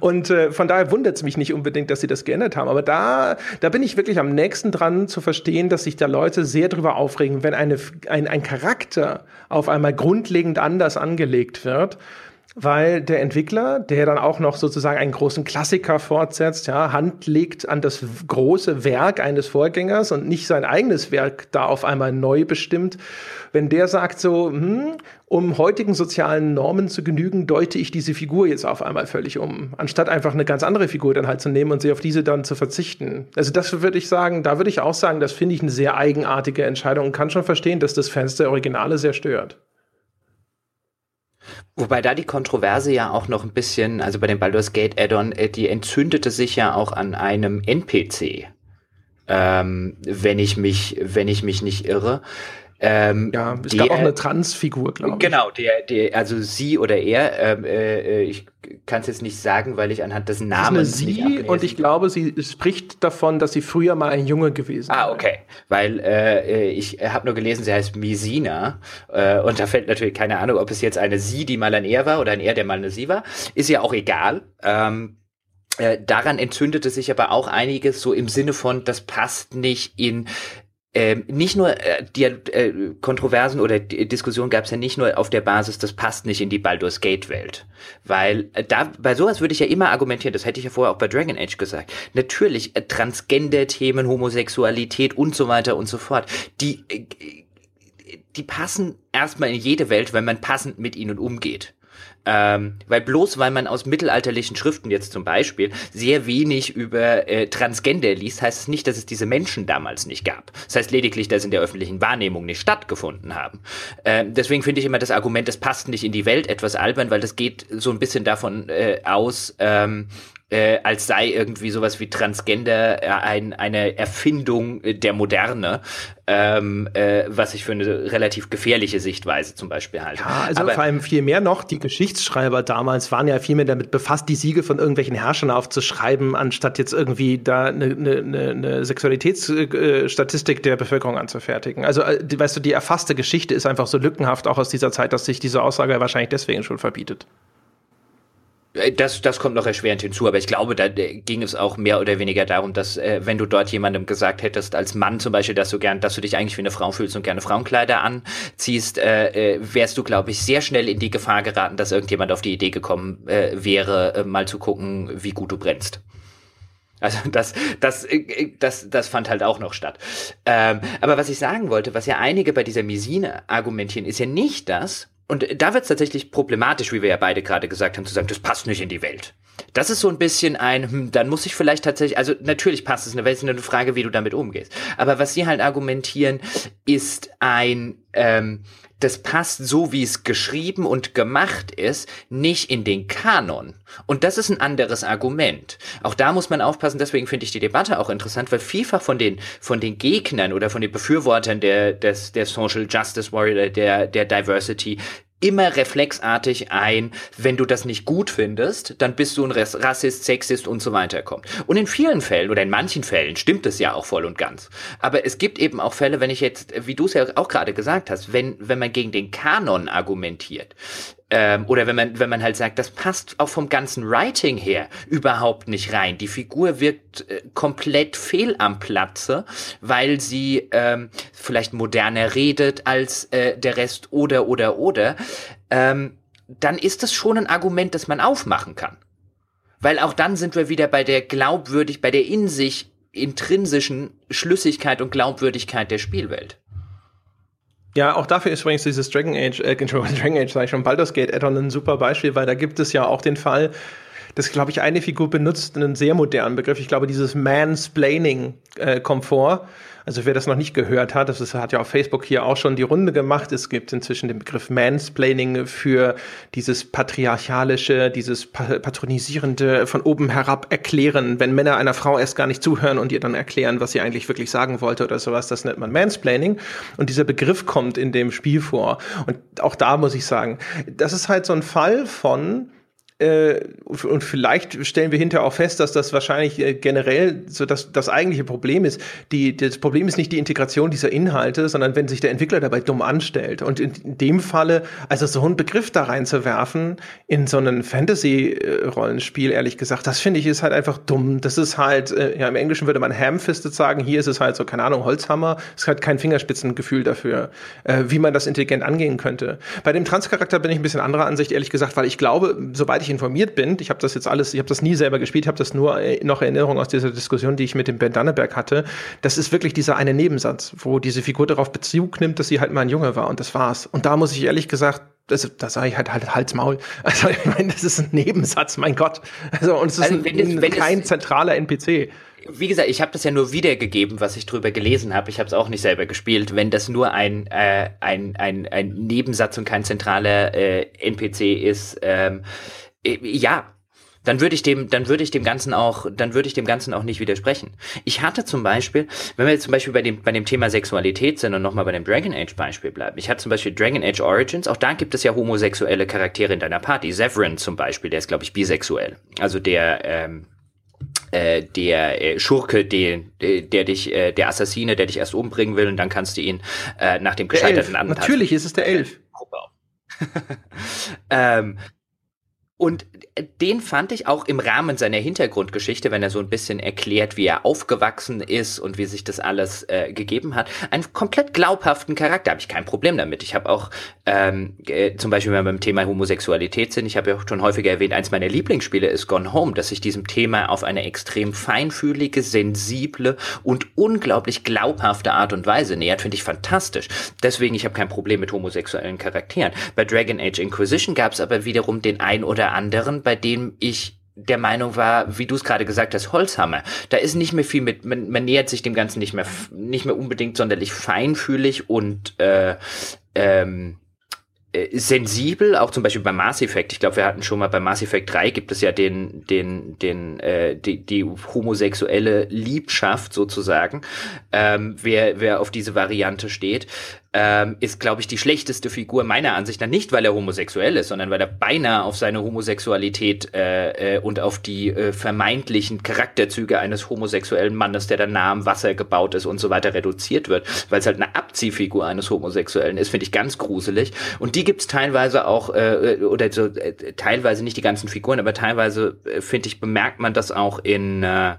[SPEAKER 1] Und äh, von daher wundert es mich nicht unbedingt, dass sie das geändert haben. Aber da, da bin ich wirklich am nächsten dran zu verstehen, dass sich da Leute sehr drüber aufregen, wenn eine, ein, ein Charakter auf einmal grundlegend anders angelegt wird weil der Entwickler, der dann auch noch sozusagen einen großen Klassiker fortsetzt, ja, Hand legt an das große Werk eines Vorgängers und nicht sein eigenes Werk da auf einmal neu bestimmt, wenn der sagt so, hm, um heutigen sozialen Normen zu genügen, deute ich diese Figur jetzt auf einmal völlig um, anstatt einfach eine ganz andere Figur dann halt zu nehmen und sie auf diese dann zu verzichten. Also das würde ich sagen, da würde ich auch sagen, das finde ich eine sehr eigenartige Entscheidung und kann schon verstehen, dass das Fans der Originale sehr stört.
[SPEAKER 2] Wobei da die Kontroverse ja auch noch ein bisschen, also bei dem Baldur's Gate Add-on, äh, die entzündete sich ja auch an einem NPC. Ähm, wenn ich mich, wenn ich mich nicht irre.
[SPEAKER 1] Ähm, ja, es der, gab auch eine Transfigur, glaube ich.
[SPEAKER 2] Genau, der, der, also sie oder er, ähm, äh, ich kann es jetzt nicht sagen, weil ich anhand des Namens.
[SPEAKER 1] Das ist eine sie und ich glaube, sie spricht davon, dass sie früher mal ein Junge gewesen
[SPEAKER 2] Ah, okay. Weil äh, ich habe nur gelesen, sie heißt Misina. Äh, und da fällt natürlich keine Ahnung, ob es jetzt eine sie, die mal ein er war, oder ein er, der mal eine sie war. Ist ja auch egal. Ähm, äh, daran entzündete sich aber auch einiges so im Sinne von, das passt nicht in ähm, nicht nur äh, die äh, Kontroversen oder die Diskussion gab es ja nicht nur auf der Basis, das passt nicht in die Baldur's Gate Welt, weil äh, da bei sowas würde ich ja immer argumentieren, das hätte ich ja vorher auch bei Dragon Age gesagt. Natürlich äh, Transgender-Themen, Homosexualität und so weiter und so fort, die äh, die passen erstmal in jede Welt, wenn man passend mit ihnen umgeht. Ähm, weil bloß weil man aus mittelalterlichen Schriften jetzt zum Beispiel sehr wenig über äh, Transgender liest, heißt es nicht, dass es diese Menschen damals nicht gab. Das heißt lediglich, dass in der öffentlichen Wahrnehmung nicht stattgefunden haben. Ähm, deswegen finde ich immer das Argument, das passt nicht in die Welt, etwas albern, weil das geht so ein bisschen davon äh, aus, ähm, äh, als sei irgendwie sowas wie Transgender äh, ein, eine Erfindung äh, der Moderne, ähm, äh, was ich für eine relativ gefährliche Sichtweise zum Beispiel halte.
[SPEAKER 1] Ja, also Aber, vor allem viel mehr noch, die Geschichtsschreiber damals waren ja viel mehr damit befasst, die Siege von irgendwelchen Herrschern aufzuschreiben, anstatt jetzt irgendwie da eine, eine, eine Sexualitätsstatistik der Bevölkerung anzufertigen. Also, äh, die, weißt du, die erfasste Geschichte ist einfach so lückenhaft auch aus dieser Zeit, dass sich diese Aussage wahrscheinlich deswegen schon verbietet.
[SPEAKER 2] Äh, das, das kommt noch erschwerend hinzu, aber ich glaube, da ging es auch mehr oder weniger darum, dass äh, wenn du dort jemandem gesagt hättest, als Mann zum Beispiel, dass du gern, dass du dich eigentlich wie eine Frau fühlst und gerne Frauenkleider anziehst, äh, äh, wärst du, glaube ich, sehr schnell in die Gefahr geraten, dass irgendjemand auf die Idee gekommen äh, wäre, äh, mal zu gucken, wie gut du brennst. Also das, das, äh, das, das fand halt auch noch statt. Ähm, aber was ich sagen wollte, was ja einige bei dieser Misine argumentieren, ist ja nicht das, und da wird es tatsächlich problematisch, wie wir ja beide gerade gesagt haben, zu sagen, das passt nicht in die Welt. Das ist so ein bisschen ein, hm, dann muss ich vielleicht tatsächlich, also natürlich passt es in der Welt, ist eine Frage, wie du damit umgehst. Aber was sie halt argumentieren, ist ein, ähm, das passt so, wie es geschrieben und gemacht ist, nicht in den Kanon. Und das ist ein anderes Argument. Auch da muss man aufpassen, deswegen finde ich die Debatte auch interessant, weil vielfach von den, von den Gegnern oder von den Befürwortern der, des, der Social Justice Warrior, der, der Diversity, immer reflexartig ein, wenn du das nicht gut findest, dann bist du ein Rassist, Sexist und so weiter kommt. Und in vielen Fällen oder in manchen Fällen stimmt es ja auch voll und ganz. Aber es gibt eben auch Fälle, wenn ich jetzt, wie du es ja auch gerade gesagt hast, wenn, wenn man gegen den Kanon argumentiert, ähm, oder wenn man, wenn man halt sagt, das passt auch vom ganzen Writing her überhaupt nicht rein. Die Figur wirkt äh, komplett fehl am Platze, weil sie ähm, vielleicht moderner redet als äh, der Rest oder oder oder. Ähm, dann ist das schon ein Argument, das man aufmachen kann. Weil auch dann sind wir wieder bei der glaubwürdig, bei der in sich intrinsischen Schlüssigkeit und Glaubwürdigkeit der Spielwelt.
[SPEAKER 1] Ja, auch dafür ist übrigens dieses Dragon Age, äh, [laughs] Dragon Age, sag ich schon, Baldur's Gate Addon ein super Beispiel, weil da gibt es ja auch den Fall, dass, glaube ich, eine Figur benutzt einen sehr modernen Begriff. Ich glaube, dieses Mansplaining äh, kommt vor. Also wer das noch nicht gehört hat, das ist, hat ja auf Facebook hier auch schon die Runde gemacht. Es gibt inzwischen den Begriff Mansplaining für dieses patriarchalische, dieses patronisierende von oben herab erklären, wenn Männer einer Frau erst gar nicht zuhören und ihr dann erklären, was sie eigentlich wirklich sagen wollte oder sowas. Das nennt man Mansplaining. Und dieser Begriff kommt in dem Spiel vor. Und auch da muss ich sagen, das ist halt so ein Fall von, und vielleicht stellen wir hinterher auch fest, dass das wahrscheinlich äh, generell so das, das eigentliche Problem ist. Die, das Problem ist nicht die Integration dieser Inhalte, sondern wenn sich der Entwickler dabei dumm anstellt. Und in, in dem Falle, also so einen Begriff da reinzuwerfen in so ein Fantasy-Rollenspiel, ehrlich gesagt, das finde ich ist halt einfach dumm. Das ist halt, äh, ja, im Englischen würde man Hamfisted sagen, hier ist es halt so, keine Ahnung, Holzhammer. Es hat kein Fingerspitzengefühl dafür, äh, wie man das intelligent angehen könnte. Bei dem Transcharakter bin ich ein bisschen anderer Ansicht, ehrlich gesagt, weil ich glaube, sobald ich ich informiert bin, ich habe das jetzt alles, ich habe das nie selber gespielt, ich habe das nur äh, noch Erinnerung aus dieser Diskussion, die ich mit dem Ben Danneberg hatte. Das ist wirklich dieser eine Nebensatz, wo diese Figur darauf Bezug nimmt, dass sie halt mal ein Junge war und das war's. Und da muss ich ehrlich gesagt das, da sage ich halt halt Hals Maul. [laughs] Also ich meine, das ist ein Nebensatz, mein Gott. Also und es ist also, ein, es, wenn kein es, zentraler NPC.
[SPEAKER 2] Wie gesagt, ich habe das ja nur wiedergegeben, was ich drüber gelesen habe. Ich habe es auch nicht selber gespielt. Wenn das nur ein, äh, ein, ein, ein Nebensatz und kein zentraler äh, NPC ist, ähm, äh, ja, dann würde ich dem, dann würde ich dem Ganzen auch, dann würde ich dem Ganzen auch nicht widersprechen. Ich hatte zum Beispiel, wenn wir jetzt zum Beispiel bei dem, bei dem Thema Sexualität sind und nochmal bei dem Dragon Age Beispiel bleiben. Ich hatte zum Beispiel Dragon Age Origins, auch da gibt es ja homosexuelle Charaktere in deiner Party. Severin zum Beispiel, der ist, glaube ich, bisexuell. Also der, ähm, äh, der äh, Schurke, den, äh, der dich, äh, der Assassine, der dich erst umbringen will und dann kannst du ihn äh, nach dem gescheiterten
[SPEAKER 1] Antrag. Natürlich ist es der Elf. [laughs]
[SPEAKER 2] ähm, und den fand ich auch im Rahmen seiner Hintergrundgeschichte, wenn er so ein bisschen erklärt, wie er aufgewachsen ist und wie sich das alles äh, gegeben hat, einen komplett glaubhaften Charakter. Habe ich kein Problem damit. Ich habe auch ähm, äh, zum Beispiel, wenn wir beim Thema Homosexualität sind, ich habe ja auch schon häufiger erwähnt, eins meiner Lieblingsspiele ist Gone Home, dass sich diesem Thema auf eine extrem feinfühlige, sensible und unglaublich glaubhafte Art und Weise nähert, finde ich fantastisch. Deswegen, ich habe kein Problem mit homosexuellen Charakteren. Bei Dragon Age Inquisition gab es aber wiederum den ein oder oder anderen, bei dem ich der Meinung war, wie du es gerade gesagt hast, Holzhammer. Da ist nicht mehr viel mit, man, man nähert sich dem Ganzen nicht mehr, nicht mehr unbedingt sonderlich feinfühlig und äh, ähm, äh, sensibel, auch zum Beispiel bei Mass Effect. Ich glaube, wir hatten schon mal bei Mass Effect 3 gibt es ja den, den, den, äh, die, die homosexuelle Liebschaft sozusagen. Ähm, wer, wer auf diese Variante steht ähm, ist, glaube ich, die schlechteste Figur meiner Ansicht nach. Nicht, weil er homosexuell ist, sondern weil er beinahe auf seine Homosexualität äh, äh, und auf die äh, vermeintlichen Charakterzüge eines homosexuellen Mannes, der dann nah am Wasser gebaut ist und so weiter, reduziert wird, weil es halt eine Abziehfigur eines Homosexuellen ist, finde ich ganz gruselig. Und die gibt's teilweise auch, äh, äh oder so, äh, teilweise nicht die ganzen Figuren, aber teilweise, äh, finde ich, bemerkt man das auch in äh,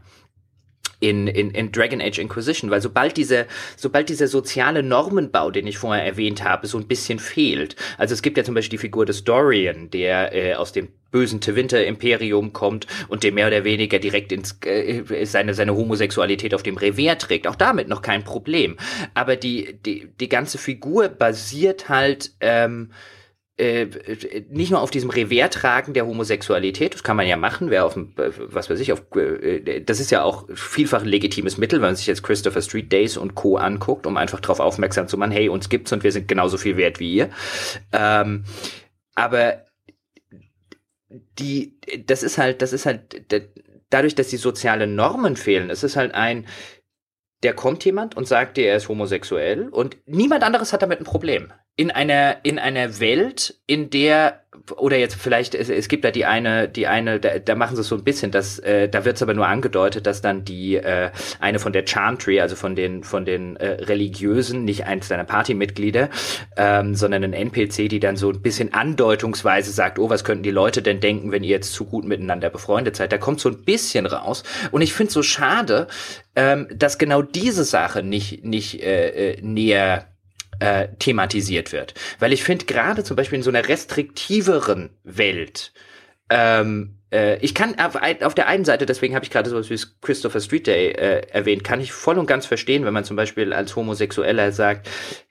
[SPEAKER 2] in, in, in Dragon Age Inquisition, weil sobald diese, sobald dieser soziale Normenbau, den ich vorher erwähnt habe, so ein bisschen fehlt. Also es gibt ja zum Beispiel die Figur des Dorian, der äh, aus dem bösen Tewinter Imperium kommt und der mehr oder weniger direkt ins äh, seine seine Homosexualität auf dem Revier trägt. Auch damit noch kein Problem. Aber die die die ganze Figur basiert halt ähm, äh, nicht nur auf diesem Revers der Homosexualität, das kann man ja machen, wer auf dem, was weiß ich, auf, äh, das ist ja auch vielfach ein legitimes Mittel, wenn man sich jetzt Christopher Street Days und Co. anguckt, um einfach darauf aufmerksam zu machen, hey, uns gibt's und wir sind genauso viel wert wie ihr. Ähm, aber die, das ist halt, das ist halt, dadurch, dass die sozialen Normen fehlen, es ist halt ein, der kommt jemand und sagt dir, er ist homosexuell und niemand anderes hat damit ein Problem in einer in einer Welt, in der oder jetzt vielleicht es, es gibt da die eine die eine da, da machen sie es so ein bisschen, dass äh, da wird es aber nur angedeutet, dass dann die äh, eine von der Chantry, also von den von den äh, religiösen, nicht eins deiner Partymitglieder, ähm, sondern ein NPC, die dann so ein bisschen andeutungsweise sagt, oh, was könnten die Leute denn denken, wenn ihr jetzt zu gut miteinander befreundet seid? Da kommt so ein bisschen raus und ich finde so schade, ähm, dass genau diese Sache nicht nicht äh, äh näher äh, thematisiert wird. Weil ich finde, gerade zum Beispiel in so einer restriktiveren Welt, ähm, äh, ich kann auf, auf, der einen Seite, deswegen habe ich gerade sowas wie Christopher Street Day äh, erwähnt, kann ich voll und ganz verstehen, wenn man zum Beispiel als Homosexueller sagt,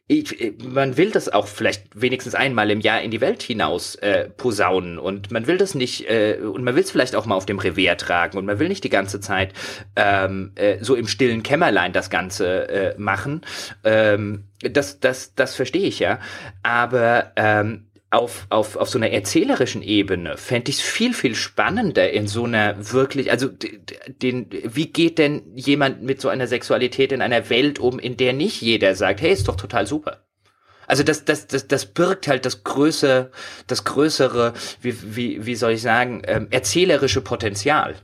[SPEAKER 2] ich, äh, man will das auch vielleicht wenigstens einmal im Jahr in die Welt hinaus äh, posaunen. Und man will das nicht äh, und man will es vielleicht auch mal auf dem Revier tragen. Und man will nicht die ganze Zeit ähm, äh, so im stillen Kämmerlein das Ganze äh, machen. Ähm, das, das, das verstehe ich ja, aber ähm, auf, auf, auf so einer erzählerischen Ebene fände ich es viel, viel spannender in so einer wirklich, also den, wie geht denn jemand mit so einer Sexualität in einer Welt um, in der nicht jeder sagt, hey, ist doch total super. Also das, das, das, das birgt halt das größere, das größere, wie, wie, wie soll ich sagen, ähm, erzählerische Potenzial.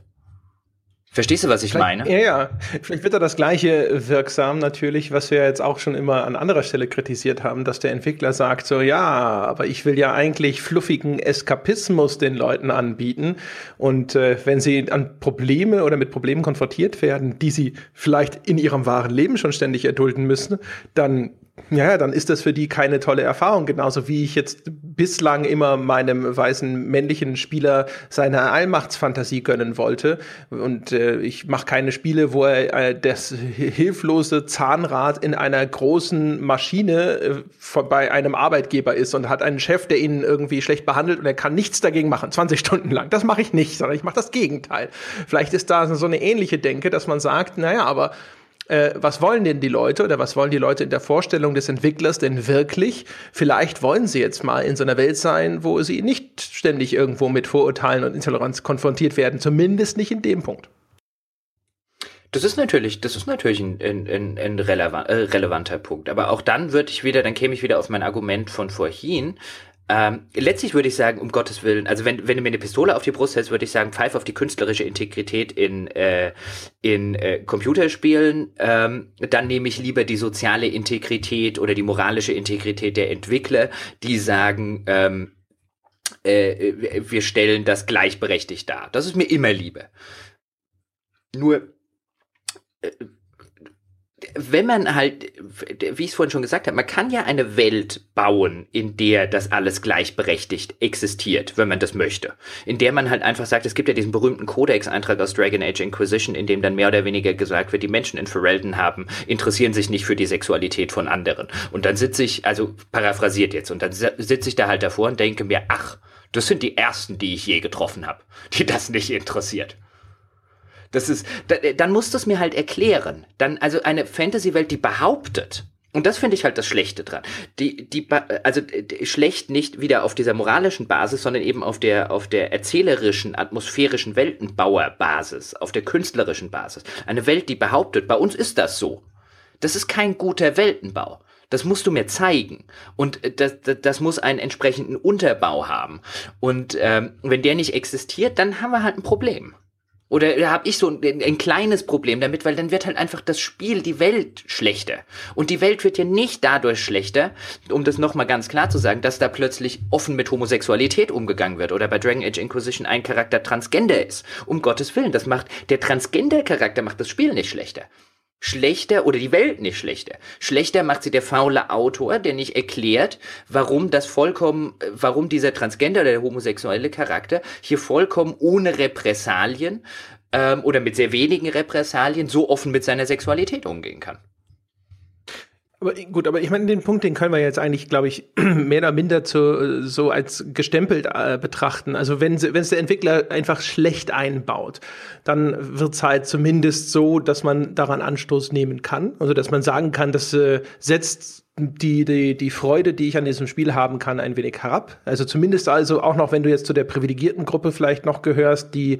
[SPEAKER 2] Verstehst du, was ich
[SPEAKER 1] Vielleicht,
[SPEAKER 2] meine?
[SPEAKER 1] Ja, ja. Vielleicht wird da das Gleiche wirksam natürlich, was wir jetzt auch schon immer an anderer Stelle kritisiert haben, dass der Entwickler sagt so, ja, aber ich will ja eigentlich fluffigen Eskapismus den Leuten anbieten. Und äh, wenn sie an Probleme oder mit Problemen konfrontiert werden, die sie vielleicht in ihrem wahren Leben schon ständig erdulden müssen, dann ja, dann ist das für die keine tolle Erfahrung. Genauso wie ich jetzt bislang immer meinem weißen männlichen Spieler seine Allmachtsfantasie gönnen wollte. Und äh, ich mache keine Spiele, wo er äh, das hilflose Zahnrad in einer großen Maschine äh, von, bei einem Arbeitgeber ist und hat einen Chef, der ihn irgendwie schlecht behandelt und er kann nichts dagegen machen, 20 Stunden lang. Das mache ich nicht, sondern ich mache das Gegenteil. Vielleicht ist da so eine ähnliche Denke, dass man sagt, naja, aber äh, was wollen denn die Leute oder was wollen die Leute in der Vorstellung des Entwicklers denn wirklich? Vielleicht wollen sie jetzt mal in so einer Welt sein, wo sie nicht ständig irgendwo mit Vorurteilen und Intoleranz konfrontiert werden, zumindest nicht in dem Punkt.
[SPEAKER 2] Das ist natürlich, das ist natürlich ein, ein, ein relevant, äh, relevanter Punkt. Aber auch dann würde ich wieder, dann käme ich wieder auf mein Argument von vorhin. Ähm, letztlich würde ich sagen, um Gottes Willen, also wenn, wenn du mir eine Pistole auf die Brust hältst, würde ich sagen, pfeif auf die künstlerische Integrität in, äh, in äh, Computerspielen. Ähm, dann nehme ich lieber die soziale Integrität oder die moralische Integrität der Entwickler, die sagen, ähm, äh, wir stellen das gleichberechtigt dar. Das ist mir immer lieber. Nur, äh, wenn man halt, wie ich es vorhin schon gesagt habe, man kann ja eine Welt bauen, in der das alles gleichberechtigt existiert, wenn man das möchte. In der man halt einfach sagt, es gibt ja diesen berühmten Codex-Eintrag aus Dragon Age Inquisition, in dem dann mehr oder weniger gesagt wird, die Menschen in Ferelden haben, interessieren sich nicht für die Sexualität von anderen. Und dann sitze ich, also paraphrasiert jetzt, und dann sitze ich da halt davor und denke mir, ach, das sind die ersten, die ich je getroffen habe, die das nicht interessiert. Das ist, dann musst du es mir halt erklären. Dann, also eine Fantasy-Welt, die behauptet, und das finde ich halt das Schlechte dran. Die, die, also die, schlecht nicht wieder auf dieser moralischen Basis, sondern eben auf der, auf der erzählerischen, atmosphärischen Weltenbauerbasis, auf der künstlerischen Basis. Eine Welt, die behauptet, bei uns ist das so. Das ist kein guter Weltenbau. Das musst du mir zeigen. Und das, das, das muss einen entsprechenden Unterbau haben. Und ähm, wenn der nicht existiert, dann haben wir halt ein Problem. Oder habe ich so ein, ein, kleines Problem damit, weil dann wird halt einfach das Spiel, die Welt schlechter. Und die Welt wird ja nicht dadurch schlechter, um das nochmal ganz klar zu sagen, dass da plötzlich offen mit Homosexualität umgegangen wird oder bei Dragon Age Inquisition ein Charakter Transgender ist. Um Gottes Willen, das macht, der Transgender-Charakter macht das Spiel nicht schlechter schlechter oder die Welt nicht schlechter. Schlechter macht sie der faule Autor, der nicht erklärt, warum das vollkommen, warum dieser Transgender oder der homosexuelle Charakter hier vollkommen ohne Repressalien ähm, oder mit sehr wenigen Repressalien so offen mit seiner Sexualität umgehen kann.
[SPEAKER 1] Aber gut, aber ich meine, den Punkt, den können wir jetzt eigentlich, glaube ich, [clears throat] mehr oder minder zu, so als gestempelt äh, betrachten. Also wenn, wenn es der Entwickler einfach schlecht einbaut, dann wird es halt zumindest so, dass man daran Anstoß nehmen kann. Also dass man sagen kann, das äh, setzt die, die, die Freude, die ich an diesem Spiel haben kann, ein wenig herab. Also zumindest also auch noch, wenn du jetzt zu der privilegierten Gruppe vielleicht noch gehörst, die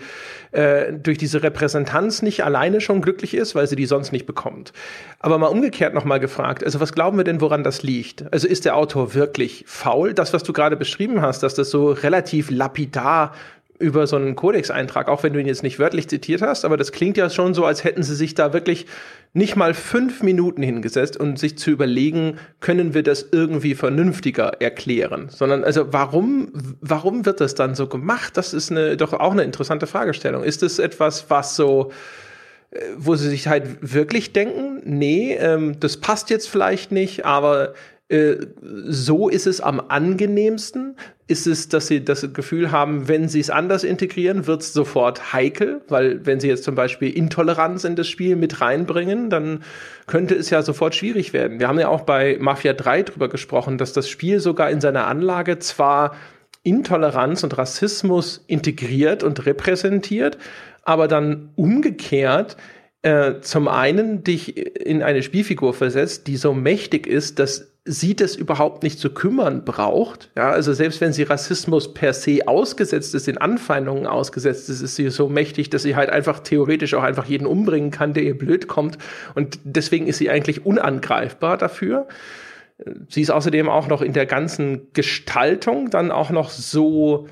[SPEAKER 1] äh, durch diese Repräsentanz nicht alleine schon glücklich ist, weil sie die sonst nicht bekommt. Aber mal umgekehrt noch mal gefragt, also was glauben wir denn, woran das liegt? Also ist der Autor wirklich faul? Das, was du gerade beschrieben hast, dass das so relativ lapidar über so einen Codex-Eintrag, auch wenn du ihn jetzt nicht wörtlich zitiert hast, aber das klingt ja schon so, als hätten sie sich da wirklich nicht mal fünf Minuten hingesetzt und sich zu überlegen, können wir das irgendwie vernünftiger erklären, sondern also warum, warum wird das dann so gemacht? Das ist eine, doch auch eine interessante Fragestellung. Ist es etwas, was so, äh, wo sie sich halt wirklich denken, nee, ähm, das passt jetzt vielleicht nicht, aber so ist es am angenehmsten. Ist es, dass sie das Gefühl haben, wenn sie es anders integrieren, wird es sofort heikel, weil wenn sie jetzt zum Beispiel Intoleranz in das Spiel mit reinbringen, dann könnte es ja sofort schwierig werden. Wir haben ja auch bei Mafia 3 drüber gesprochen, dass das Spiel sogar in seiner Anlage zwar Intoleranz und Rassismus integriert und repräsentiert, aber dann umgekehrt äh, zum einen dich in eine Spielfigur versetzt, die so mächtig ist, dass sie das überhaupt nicht zu kümmern braucht. Ja, also selbst wenn sie Rassismus per se ausgesetzt ist, den Anfeindungen ausgesetzt ist, ist sie so mächtig, dass sie halt einfach theoretisch auch einfach jeden umbringen kann, der ihr blöd kommt. Und deswegen ist sie eigentlich unangreifbar dafür. Sie ist außerdem auch noch in der ganzen Gestaltung dann auch noch so,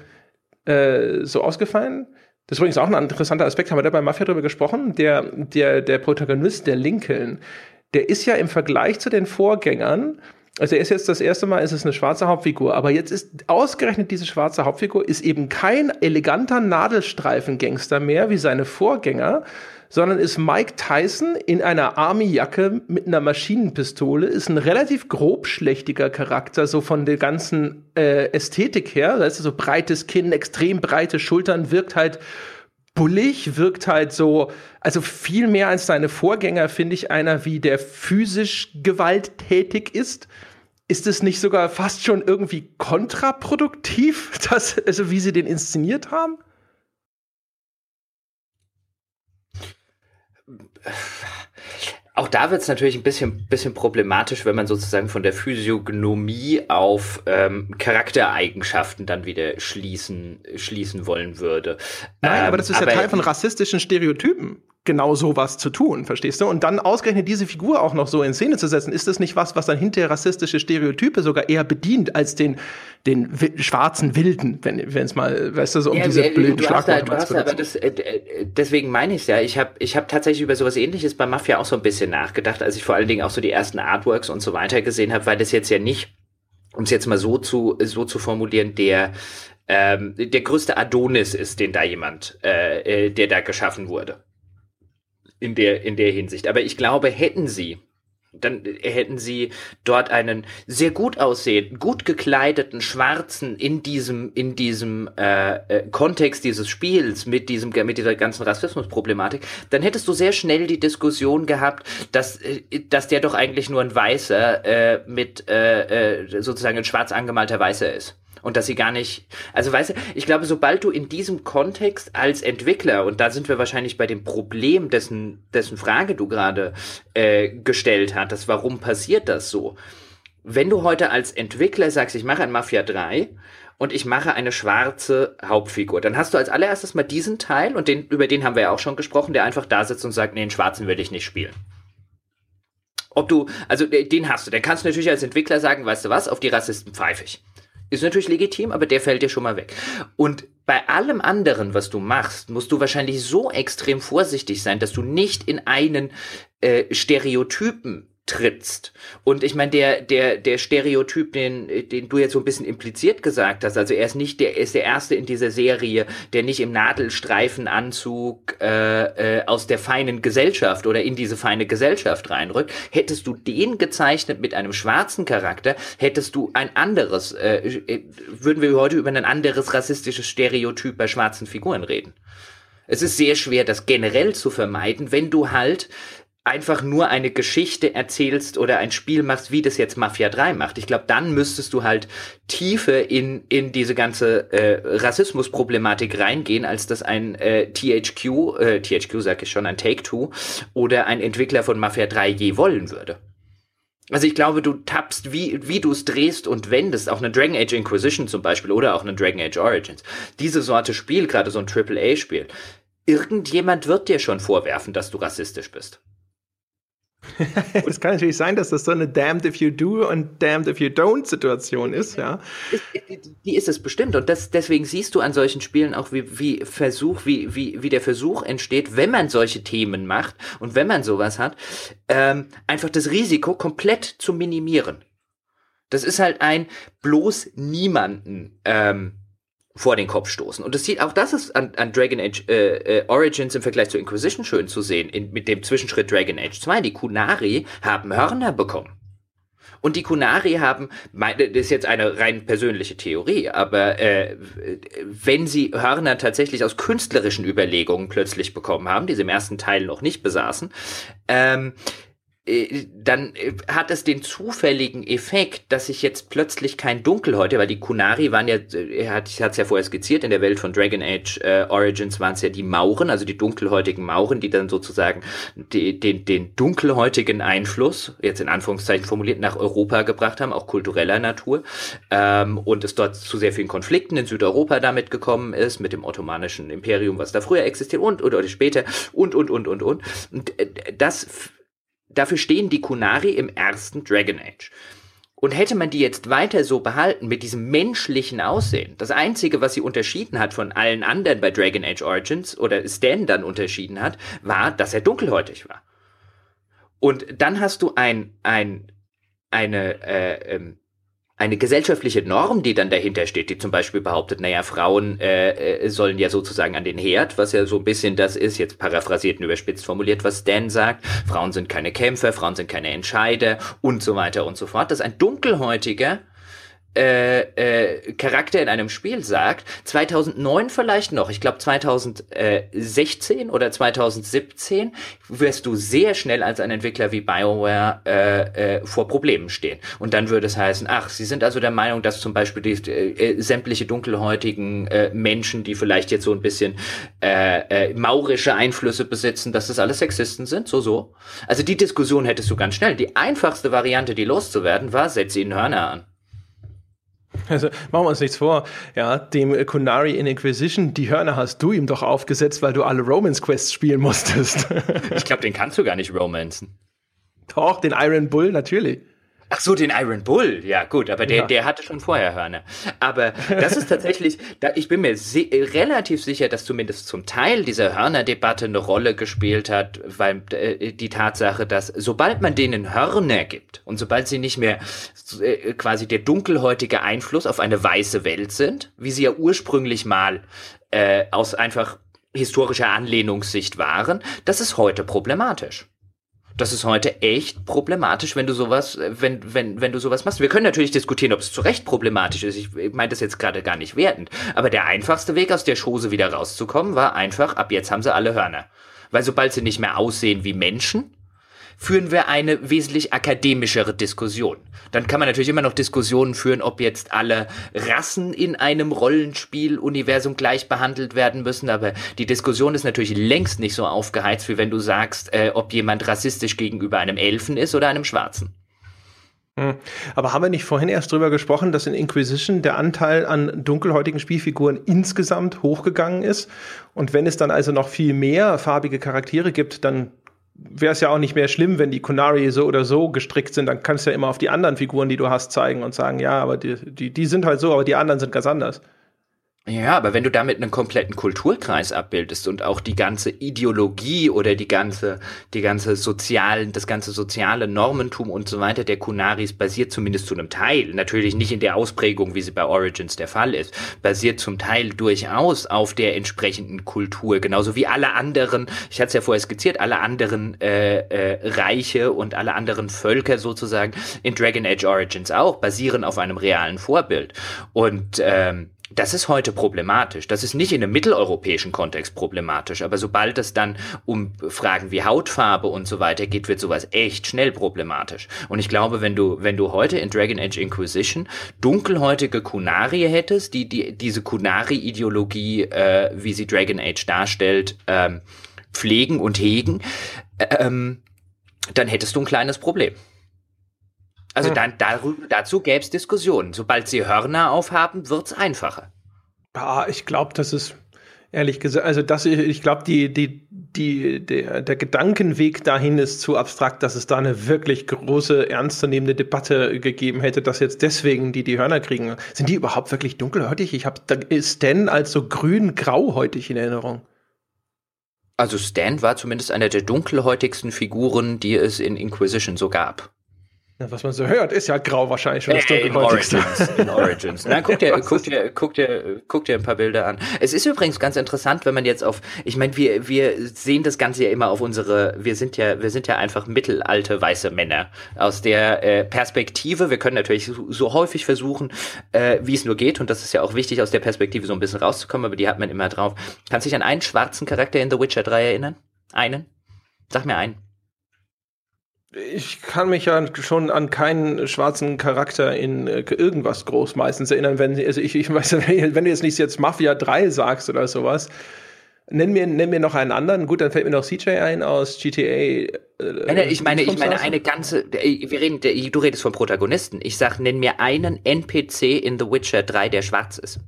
[SPEAKER 1] äh, so ausgefallen. Das ist übrigens auch ein interessanter Aspekt, haben wir da bei Mafia drüber gesprochen. Der, der, der Protagonist, der Lincoln, der ist ja im Vergleich zu den Vorgängern, also er ist jetzt das erste Mal, ist es eine schwarze Hauptfigur, aber jetzt ist ausgerechnet diese schwarze Hauptfigur ist eben kein eleganter Nadelstreifen-Gangster mehr wie seine Vorgänger, sondern ist Mike Tyson in einer Army-Jacke mit einer Maschinenpistole, ist ein relativ grobschlächtiger Charakter, so von der ganzen äh, Ästhetik her. Das ist so breites Kinn, extrem breite Schultern, wirkt halt bullig, wirkt halt so, also viel mehr als seine Vorgänger, finde ich, einer wie der physisch gewalttätig ist. Ist es nicht sogar fast schon irgendwie kontraproduktiv, [laughs] dass, also wie sie den inszeniert haben?
[SPEAKER 2] Auch da wird es natürlich ein bisschen, bisschen problematisch, wenn man sozusagen von der Physiognomie auf ähm, Charaktereigenschaften dann wieder schließen, schließen wollen würde.
[SPEAKER 1] Nein, ähm, aber das ist ja Teil von rassistischen Stereotypen genau sowas zu tun, verstehst du? Und dann ausgerechnet diese Figur auch noch so in Szene zu setzen, ist das nicht was, was dann hinter rassistische Stereotype sogar eher bedient als den, den schwarzen Wilden, wenn es mal, weißt du, so um ja, diese blöden Schlagworte
[SPEAKER 2] aber das, äh, äh, Deswegen meine ich es ja, ich habe ich hab tatsächlich über sowas ähnliches bei Mafia auch so ein bisschen nachgedacht, als ich vor allen Dingen auch so die ersten Artworks und so weiter gesehen habe, weil das jetzt ja nicht, um es jetzt mal so zu, so zu formulieren, der ähm, der größte Adonis ist, den da jemand, äh, äh der da geschaffen wurde in der, in der Hinsicht. Aber ich glaube, hätten sie, dann hätten sie dort einen sehr gut aussehenden, gut gekleideten Schwarzen in diesem, in diesem äh, äh, Kontext dieses Spiels mit diesem, mit dieser ganzen Rassismusproblematik, dann hättest du sehr schnell die Diskussion gehabt, dass, äh, dass der doch eigentlich nur ein Weißer äh, mit äh, äh, sozusagen ein schwarz angemalter Weißer ist. Und dass sie gar nicht, also weißt du, ich glaube, sobald du in diesem Kontext als Entwickler, und da sind wir wahrscheinlich bei dem Problem, dessen, dessen Frage du gerade äh, gestellt hattest, warum passiert das so? Wenn du heute als Entwickler sagst, ich mache ein Mafia 3 und ich mache eine schwarze Hauptfigur, dann hast du als allererstes mal diesen Teil, und den, über den haben wir ja auch schon gesprochen, der einfach da sitzt und sagt, nee, den schwarzen will ich nicht spielen. Ob du, also den hast du, dann kannst du natürlich als Entwickler sagen, weißt du was, auf die Rassisten pfeife ich. Ist natürlich legitim, aber der fällt dir schon mal weg. Und bei allem anderen, was du machst, musst du wahrscheinlich so extrem vorsichtig sein, dass du nicht in einen äh, Stereotypen trittst. Und ich meine, der, der, der Stereotyp, den, den du jetzt so ein bisschen impliziert gesagt hast, also er ist nicht der, er ist der Erste in dieser Serie, der nicht im Nadelstreifenanzug äh, äh, aus der feinen Gesellschaft oder in diese feine Gesellschaft reinrückt. Hättest du den gezeichnet mit einem schwarzen Charakter, hättest du ein anderes, äh, äh würden wir heute über ein anderes rassistisches Stereotyp bei schwarzen Figuren reden. Es ist sehr schwer, das generell zu vermeiden, wenn du halt einfach nur eine Geschichte erzählst oder ein Spiel machst, wie das jetzt Mafia 3 macht. Ich glaube, dann müsstest du halt tiefe in, in diese ganze äh, Rassismusproblematik reingehen, als dass ein äh, THQ, äh, THQ sag ich schon, ein Take-Two oder ein Entwickler von Mafia 3 je wollen würde. Also ich glaube, du tappst, wie, wie du es drehst und wendest, auch eine Dragon Age Inquisition zum Beispiel oder auch eine Dragon Age Origins. Diese Sorte Spiel, gerade so ein AAA-Spiel, irgendjemand wird dir schon vorwerfen, dass du rassistisch bist. [laughs]
[SPEAKER 1] es kann natürlich sein, dass das so eine damned if you do und damned if you don't Situation ist, ja.
[SPEAKER 2] Die ist es bestimmt. Und das, deswegen siehst du an solchen Spielen auch, wie, wie Versuch, wie, wie, wie der Versuch entsteht, wenn man solche Themen macht und wenn man sowas hat, ähm, einfach das Risiko komplett zu minimieren. Das ist halt ein bloß niemanden ähm, vor den Kopf stoßen. Und das sieht auch das ist an, an Dragon Age äh, äh, Origins im Vergleich zu Inquisition schön zu sehen, in, mit dem Zwischenschritt Dragon Age 2. Die Kunari haben Hörner bekommen. Und die Kunari haben, das ist jetzt eine rein persönliche Theorie, aber äh, wenn sie Hörner tatsächlich aus künstlerischen Überlegungen plötzlich bekommen haben, die sie im ersten Teil noch nicht besaßen, ähm, äh, dann äh, hat es den zufälligen Effekt, dass ich jetzt plötzlich kein Dunkelhäuter, weil die Kunari waren ja, äh, er hat es ja vorher skizziert, in der Welt von Dragon Age äh, Origins waren es ja die Mauren, also die dunkelhäutigen Mauren, die dann sozusagen die, den, den dunkelhäutigen Einfluss, jetzt in Anführungszeichen formuliert, nach Europa gebracht haben, auch kultureller Natur, ähm, und es dort zu sehr vielen Konflikten in Südeuropa damit gekommen ist, mit dem ottomanischen Imperium, was da früher existiert und, oder später und, und, und, und, und. Und äh, das Dafür stehen die Kunari im ersten Dragon Age. Und hätte man die jetzt weiter so behalten mit diesem menschlichen Aussehen, das einzige, was sie unterschieden hat von allen anderen bei Dragon Age Origins oder Stan dann unterschieden hat, war, dass er dunkelhäutig war. Und dann hast du ein, ein, eine, äh, ähm, eine gesellschaftliche Norm, die dann dahinter steht, die zum Beispiel behauptet, naja, Frauen äh, äh, sollen ja sozusagen an den Herd, was ja so ein bisschen das ist, jetzt paraphrasiert und überspitzt formuliert, was Dan sagt, Frauen sind keine Kämpfer, Frauen sind keine Entscheider und so weiter und so fort, dass ein dunkelhäutiger äh, äh, Charakter in einem Spiel sagt, 2009 vielleicht noch, ich glaube 2016 oder 2017 wirst du sehr schnell als ein Entwickler wie BioWare äh, äh, vor Problemen stehen. Und dann würde es heißen, ach, sie sind also der Meinung, dass zum Beispiel die, äh, äh, sämtliche dunkelhäutigen äh, Menschen, die vielleicht jetzt so ein bisschen äh, äh, maurische Einflüsse besitzen, dass das alles Sexisten sind, so so. Also die Diskussion hättest du ganz schnell. Die einfachste Variante, die loszuwerden, war, setz ihnen Hörner an.
[SPEAKER 1] Also machen wir uns nichts vor. Ja, dem Kunari in Inquisition, die Hörner hast du ihm doch aufgesetzt, weil du alle Romance Quests spielen musstest.
[SPEAKER 2] ich glaube, den kannst du gar nicht romancen.
[SPEAKER 1] Doch, den Iron Bull natürlich.
[SPEAKER 2] Ach so, den Iron Bull. Ja, gut, aber der, ja. der hatte schon vorher Hörner. Aber das ist tatsächlich, [laughs] da, ich bin mir relativ sicher, dass zumindest zum Teil dieser Hörnerdebatte eine Rolle gespielt hat, weil äh, die Tatsache, dass sobald man denen Hörner gibt und sobald sie nicht mehr äh, quasi der dunkelhäutige Einfluss auf eine weiße Welt sind, wie sie ja ursprünglich mal äh, aus einfach historischer Anlehnungssicht waren, das ist heute problematisch das ist heute echt problematisch, wenn du sowas, wenn, wenn, wenn du sowas machst. Wir können natürlich diskutieren, ob es zu Recht problematisch ist. Ich meine das jetzt gerade gar nicht wertend. Aber der einfachste Weg, aus der Schose wieder rauszukommen, war einfach, ab jetzt haben sie alle Hörner. Weil sobald sie nicht mehr aussehen wie Menschen, führen wir eine wesentlich akademischere Diskussion. Dann kann man natürlich immer noch Diskussionen führen, ob jetzt alle Rassen in einem Rollenspiel-Universum gleich behandelt werden müssen, aber die Diskussion ist natürlich längst nicht so aufgeheizt, wie wenn du sagst, äh, ob jemand rassistisch gegenüber einem Elfen ist oder einem Schwarzen.
[SPEAKER 1] Hm. Aber haben wir nicht vorhin erst drüber gesprochen, dass in Inquisition der Anteil an dunkelhäutigen Spielfiguren insgesamt hochgegangen ist? Und wenn es dann also noch viel mehr farbige Charaktere gibt, dann wäre es ja auch nicht mehr schlimm, wenn die Kunari so oder so gestrickt sind, dann kannst du ja immer auf die anderen Figuren, die du hast, zeigen und sagen, ja, aber die, die, die sind halt so, aber die anderen sind ganz anders.
[SPEAKER 2] Ja, aber wenn du damit einen kompletten Kulturkreis abbildest und auch die ganze Ideologie oder die ganze, die ganze sozialen, das ganze soziale Normentum und so weiter der Kunaris basiert zumindest zu einem Teil, natürlich nicht in der Ausprägung, wie sie bei Origins der Fall ist, basiert zum Teil durchaus auf der entsprechenden Kultur, genauso wie alle anderen, ich hatte es ja vorher skizziert, alle anderen äh, äh, Reiche und alle anderen Völker sozusagen in Dragon Age Origins auch, basieren auf einem realen Vorbild. Und ähm, Das ist heute problematisch. Das ist nicht in einem mitteleuropäischen Kontext problematisch, aber sobald es dann um Fragen wie Hautfarbe und so weiter geht, wird sowas echt schnell problematisch. Und ich glaube, wenn du, wenn du heute in Dragon Age Inquisition dunkelhäutige Kunari hättest, die, die diese Kunari-Ideologie, äh, wie sie Dragon Age darstellt, ähm, pflegen und hegen, ähm, dann hättest du ein kleines Problem. Also hm. dann darüber, dazu gäbe es Diskussionen. Sobald sie Hörner aufhaben, wird es einfacher.
[SPEAKER 1] Ah, ich glaube, das ist ehrlich gesagt, also das, ich glaube, die, die, die, der, der Gedankenweg dahin ist zu abstrakt, dass es da eine wirklich große, ernstzunehmende Debatte gegeben hätte, dass jetzt deswegen die die Hörner kriegen. Sind die überhaupt wirklich dunkelhäutig? Ich habe Stan als so grün-grauhäutig in Erinnerung.
[SPEAKER 2] Also Stan war zumindest einer der dunkelhäutigsten Figuren, die es in Inquisition so gab.
[SPEAKER 1] Was man so hört, ist ja grau wahrscheinlich schon
[SPEAKER 2] das äh, in Origins, in Origins. Na, guck dir, [laughs] guck dir, guck dir, guck dir ein paar Bilder an. Es ist übrigens ganz interessant, wenn man jetzt auf, ich meine, wir, wir sehen das Ganze ja immer auf unsere, wir sind ja, wir sind ja einfach mittelalte weiße Männer. Aus der äh, Perspektive, wir können natürlich so, so häufig versuchen, äh, wie es nur geht, und das ist ja auch wichtig, aus der Perspektive so ein bisschen rauszukommen, aber die hat man immer drauf. Kannst du dich an einen schwarzen Charakter in The Witcher 3 erinnern? Einen? Sag mir einen.
[SPEAKER 1] Ich kann mich ja schon an keinen schwarzen Charakter in äh, irgendwas groß meistens erinnern, wenn also ich, ich weiß, [laughs] wenn du jetzt nicht jetzt Mafia 3 sagst oder sowas. Nenn mir, nenn mir noch einen anderen. Gut, dann fällt mir noch CJ ein aus GTA. Äh,
[SPEAKER 2] ich meine, ich meine eine ganze. Wir reden, du redest vom Protagonisten. Ich sag, nenn mir einen NPC in The Witcher 3, der schwarz ist.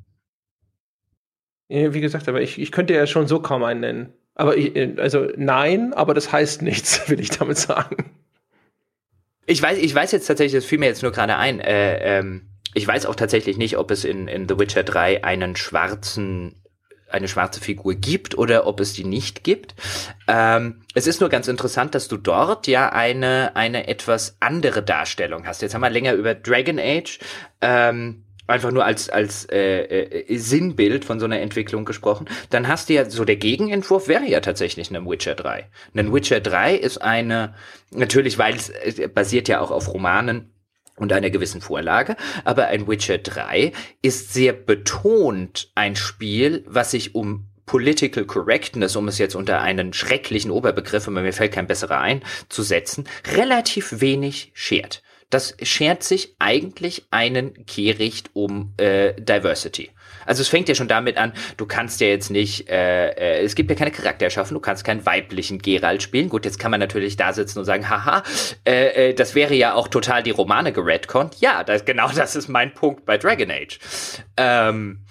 [SPEAKER 1] Wie gesagt, aber ich, ich könnte ja schon so kaum einen nennen. Aber ich, also nein, aber das heißt nichts, [laughs] will ich damit sagen.
[SPEAKER 2] Ich weiß, ich weiß jetzt tatsächlich, das fiel mir jetzt nur gerade ein, äh, ähm, ich weiß auch tatsächlich nicht, ob es in, in The Witcher 3 einen schwarzen eine schwarze Figur gibt oder ob es die nicht gibt. Ähm, es ist nur ganz interessant, dass du dort ja eine, eine etwas andere Darstellung hast. Jetzt haben wir länger über Dragon Age ähm, einfach nur als, als äh, äh, Sinnbild von so einer Entwicklung gesprochen, dann hast du ja so der Gegenentwurf wäre ja tatsächlich ein Witcher 3. Ein Witcher 3 ist eine, natürlich, weil es äh, basiert ja auch auf Romanen, und einer gewissen Vorlage, aber ein Witcher 3 ist sehr betont ein Spiel, was sich um Political Correctness, um es jetzt unter einen schrecklichen Oberbegriff, aber mir fällt kein besserer ein, zu setzen, relativ wenig schert das schert sich eigentlich einen Kehricht um äh, Diversity. Also es fängt ja schon damit an, du kannst ja jetzt nicht, äh, äh, es gibt ja keine Charakterschaffen, du kannst keinen weiblichen Geralt spielen. Gut, jetzt kann man natürlich da sitzen und sagen, haha, äh, äh, das wäre ja auch total die Romane geredconnt. Ja, das, genau [laughs] das ist mein Punkt bei Dragon Age. Ähm,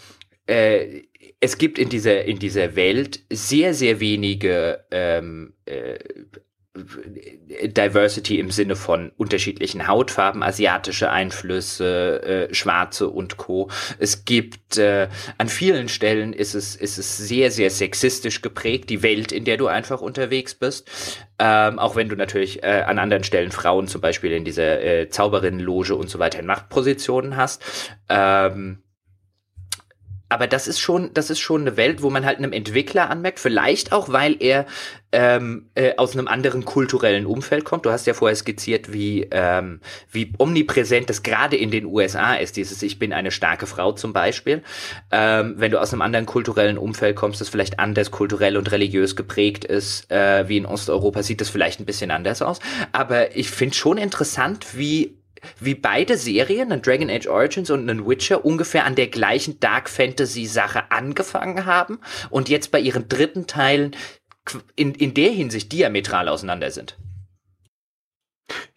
[SPEAKER 2] äh, es gibt in dieser, in dieser Welt sehr, sehr wenige ähm, äh, Diversity im Sinne von unterschiedlichen Hautfarben, asiatische Einflüsse, äh, Schwarze und Co. Es gibt äh, an vielen Stellen ist es ist es sehr sehr sexistisch geprägt die Welt, in der du einfach unterwegs bist. Ähm, auch wenn du natürlich äh, an anderen Stellen Frauen zum Beispiel in dieser äh, Zauberinnenloge und so weiter in Machtpositionen hast. Ähm, aber das ist schon, das ist schon eine Welt, wo man halt einem Entwickler anmerkt, vielleicht auch, weil er ähm, äh, aus einem anderen kulturellen Umfeld kommt. Du hast ja vorher skizziert, wie, ähm, wie omnipräsent das gerade in den USA ist, dieses Ich bin eine starke Frau zum Beispiel. Ähm, wenn du aus einem anderen kulturellen Umfeld kommst, das vielleicht anders kulturell und religiös geprägt ist, äh, wie in Osteuropa, sieht das vielleicht ein bisschen anders aus. Aber ich finde schon interessant, wie wie beide Serien, ein Dragon Age Origins und ein Witcher, ungefähr an der gleichen Dark Fantasy Sache angefangen haben und jetzt bei ihren dritten Teilen in, in der Hinsicht diametral auseinander sind.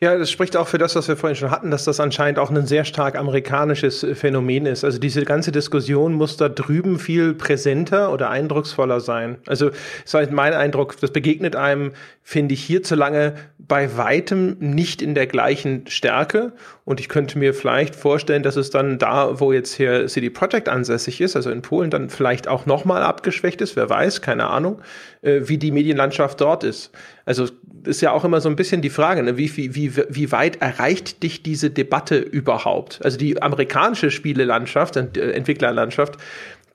[SPEAKER 1] Ja, das spricht auch für das, was wir vorhin schon hatten, dass das anscheinend auch ein sehr stark amerikanisches Phänomen ist. Also diese ganze Diskussion muss da drüben viel präsenter oder eindrucksvoller sein. Also ist halt mein Eindruck, das begegnet einem, finde ich, hierzulande bei weitem nicht in der gleichen Stärke. Und ich könnte mir vielleicht vorstellen, dass es dann da, wo jetzt hier City Project ansässig ist, also in Polen, dann vielleicht auch nochmal abgeschwächt ist, wer weiß, keine Ahnung, äh, wie die Medienlandschaft dort ist. Also ist ja auch immer so ein bisschen die Frage, ne? wie, wie, wie, wie weit erreicht dich diese Debatte überhaupt? Also die amerikanische Spielelandschaft, äh, Entwicklerlandschaft,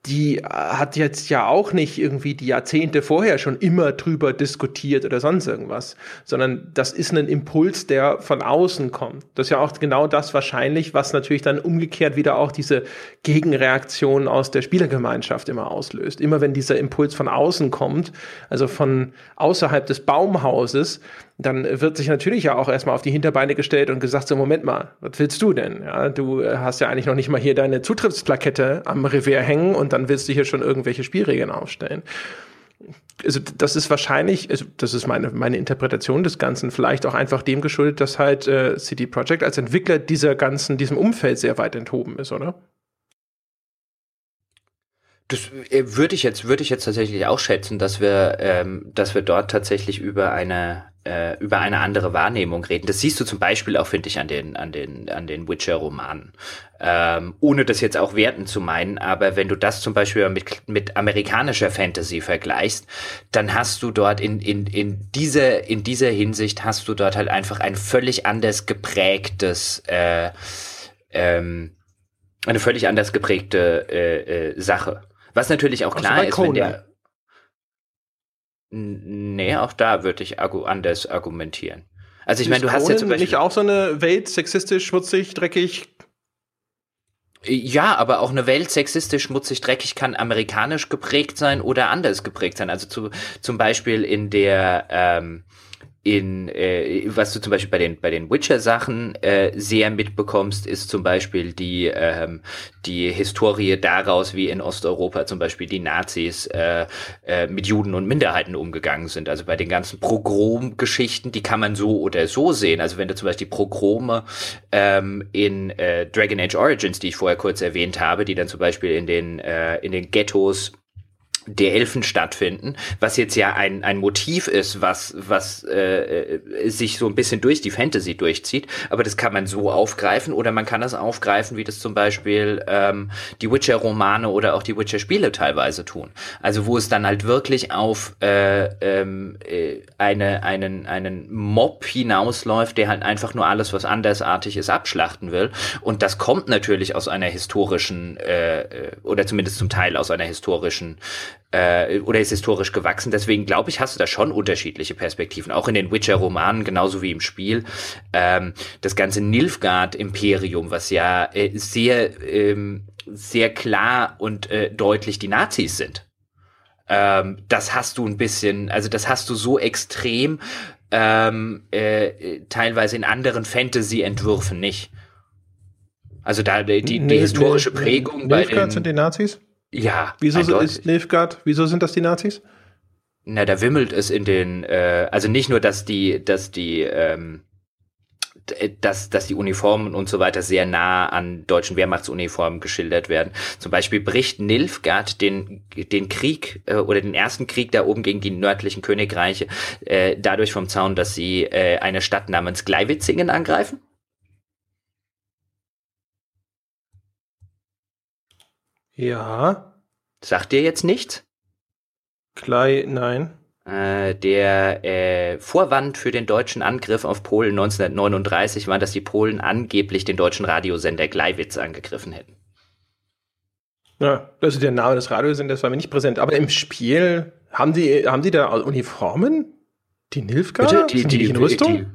[SPEAKER 1] die äh, hat jetzt ja auch nicht irgendwie die Jahrzehnte vorher schon immer drüber diskutiert oder sonst irgendwas, sondern das ist ein Impuls, der von außen kommt. Das ist ja auch genau das wahrscheinlich, was natürlich dann umgekehrt wieder auch diese Gegenreaktion aus der Spielergemeinschaft immer auslöst. Immer wenn dieser Impuls von außen kommt, also von außerhalb des Baumhauses, dann wird sich natürlich ja auch erstmal auf die Hinterbeine gestellt und gesagt, so Moment mal, was willst du denn? Ja, du hast ja eigentlich noch nicht mal hier deine Zutrittsplakette am Revier hängen und dann willst du hier schon irgendwelche Spielregeln aufstellen. Also das ist wahrscheinlich, also das ist meine, meine Interpretation des Ganzen, vielleicht auch einfach dem geschuldet, dass halt äh, CD Projekt als Entwickler dieser ganzen, diesem Umfeld sehr weit enthoben ist, oder?
[SPEAKER 2] Das äh, würde ich jetzt, würde ich jetzt tatsächlich auch schätzen, dass wir, ähm, dass wir dort tatsächlich über eine, äh, über eine andere Wahrnehmung reden. Das siehst du zum Beispiel auch, finde ich, an den, an den, an den Witcher-Romanen. Ähm, ohne das jetzt auch werten zu meinen, aber wenn du das zum Beispiel mit, mit amerikanischer Fantasy vergleichst, dann hast du dort in, in, in dieser, in dieser Hinsicht hast du dort halt einfach ein völlig anders geprägtes, äh, ähm, eine völlig anders geprägte äh, äh, Sache. Was natürlich auch klar ist, wenn der. Nee, auch da würde ich anders argumentieren. Also ich meine, du hast ja zum Beispiel
[SPEAKER 1] nicht auch so eine Welt sexistisch, schmutzig, dreckig.
[SPEAKER 2] Ja, aber auch eine Welt sexistisch, schmutzig, dreckig kann amerikanisch geprägt sein oder anders geprägt sein. Also zu, zum Beispiel in der ähm, in äh, was du zum Beispiel bei den bei den Witcher-Sachen äh, sehr mitbekommst, ist zum Beispiel die ähm, die Historie daraus, wie in Osteuropa zum Beispiel die Nazis äh, äh, mit Juden und Minderheiten umgegangen sind. Also bei den ganzen Pogrom-Geschichten, die kann man so oder so sehen. Also wenn du zum Beispiel die Pogrome ähm, in äh, Dragon Age Origins, die ich vorher kurz erwähnt habe, die dann zum Beispiel in den äh, in den Ghettos der Elfen stattfinden, was jetzt ja ein, ein Motiv ist, was, was äh, sich so ein bisschen durch die Fantasy durchzieht, aber das kann man so aufgreifen oder man kann das aufgreifen, wie das zum Beispiel ähm, die Witcher-Romane oder auch die Witcher-Spiele teilweise tun. Also wo es dann halt wirklich auf äh, ähm, äh, eine, einen, einen Mob hinausläuft, der halt einfach nur alles, was andersartig ist, abschlachten will. Und das kommt natürlich aus einer historischen, äh, äh oder zumindest zum Teil aus einer historischen äh, oder ist historisch gewachsen. Deswegen glaube ich, hast du da schon unterschiedliche Perspektiven. Auch in den Witcher-Romanen, genauso wie im Spiel. Ähm, das ganze Nilfgaard-Imperium, was ja äh, sehr, ähm, sehr klar und äh, deutlich die Nazis sind. Ähm, das hast du ein bisschen, also das hast du so extrem ähm, äh, teilweise in anderen Fantasy-Entwürfen nicht. Also da die, die, die historische Prägung
[SPEAKER 1] bei den, sind die Nazis?
[SPEAKER 2] Ja.
[SPEAKER 1] Wieso eindeutig. ist Nilfgaard, wieso sind das die Nazis?
[SPEAKER 2] Na, da wimmelt es in den, äh, also nicht nur, dass die, dass die, ähm, dass, dass die Uniformen und so weiter sehr nah an deutschen Wehrmachtsuniformen geschildert werden. Zum Beispiel bricht Nilfgaard den, den Krieg äh, oder den ersten Krieg da oben gegen die nördlichen Königreiche äh, dadurch vom Zaun, dass sie äh, eine Stadt namens Gleiwitzingen angreifen.
[SPEAKER 1] Ja.
[SPEAKER 2] Sagt dir jetzt nichts?
[SPEAKER 1] Klei, nein.
[SPEAKER 2] Äh, der äh, Vorwand für den deutschen Angriff auf Polen 1939 war, dass die Polen angeblich den deutschen Radiosender Gleiwitz angegriffen hätten.
[SPEAKER 1] Ja, also der Name des Radiosenders war mir nicht präsent. Aber im Spiel haben die, haben die da Uniformen? Die Nilfgaard?
[SPEAKER 2] Die, die, die, die in Rüstung?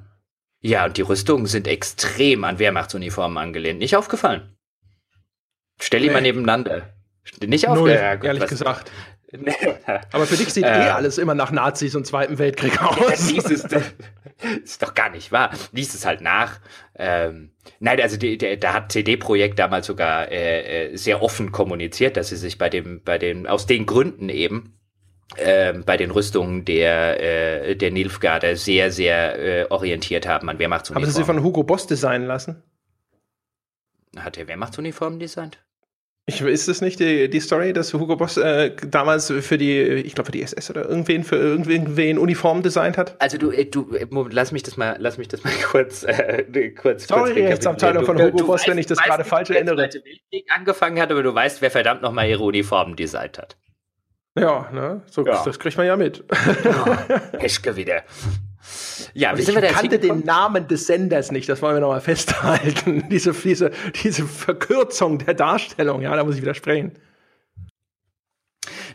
[SPEAKER 2] Die, ja, und die Rüstungen sind extrem an Wehrmachtsuniformen angelehnt. Nicht aufgefallen? Stell die nee. mal nebeneinander. Nicht auf,
[SPEAKER 1] Null, ja, ehrlich was, gesagt. [laughs] Aber für dich sieht äh, eh alles immer nach Nazis und Zweiten Weltkrieg [laughs] aus. [laughs]
[SPEAKER 2] Lies es, ist doch gar nicht wahr. Lies es halt nach. Ähm, nein, also die, der, da hat CD-Projekt damals sogar äh, äh, sehr offen kommuniziert, dass sie sich bei dem, bei den, aus den Gründen eben äh, bei den Rüstungen der, äh, der Nilfgaarder sehr, sehr äh, orientiert haben an Wehrmachtsuniformen.
[SPEAKER 1] Haben Sie sie von Hugo Boss designen lassen?
[SPEAKER 2] Hat er Wehrmachtsuniformen designt?
[SPEAKER 1] Ich, ist das nicht die, die Story, dass Hugo Boss äh, damals für die, ich glaube für die SS oder irgendwen für irgendwen Uniform designt hat?
[SPEAKER 2] Also du, äh, du, äh, lass mich das mal, lass mich das mal [laughs] kurz, äh, kurz.
[SPEAKER 1] Sorry, kurz Rechtsabteilung von Hugo Boss, weißt, wenn ich das gerade falsch erinnere. Der
[SPEAKER 2] Weltkrieg angefangen hat, aber du weißt, wer verdammt noch mal ihre Uniformen designt hat.
[SPEAKER 1] Ja, ne, so, ja. das kriegt man ja mit.
[SPEAKER 2] Oh, Peschke wieder.
[SPEAKER 1] Ja, wie ich sind wir kannte den Namen des Senders nicht, das wollen wir nochmal festhalten. [laughs] diese, diese, diese Verkürzung der Darstellung, ja, da muss ich widersprechen.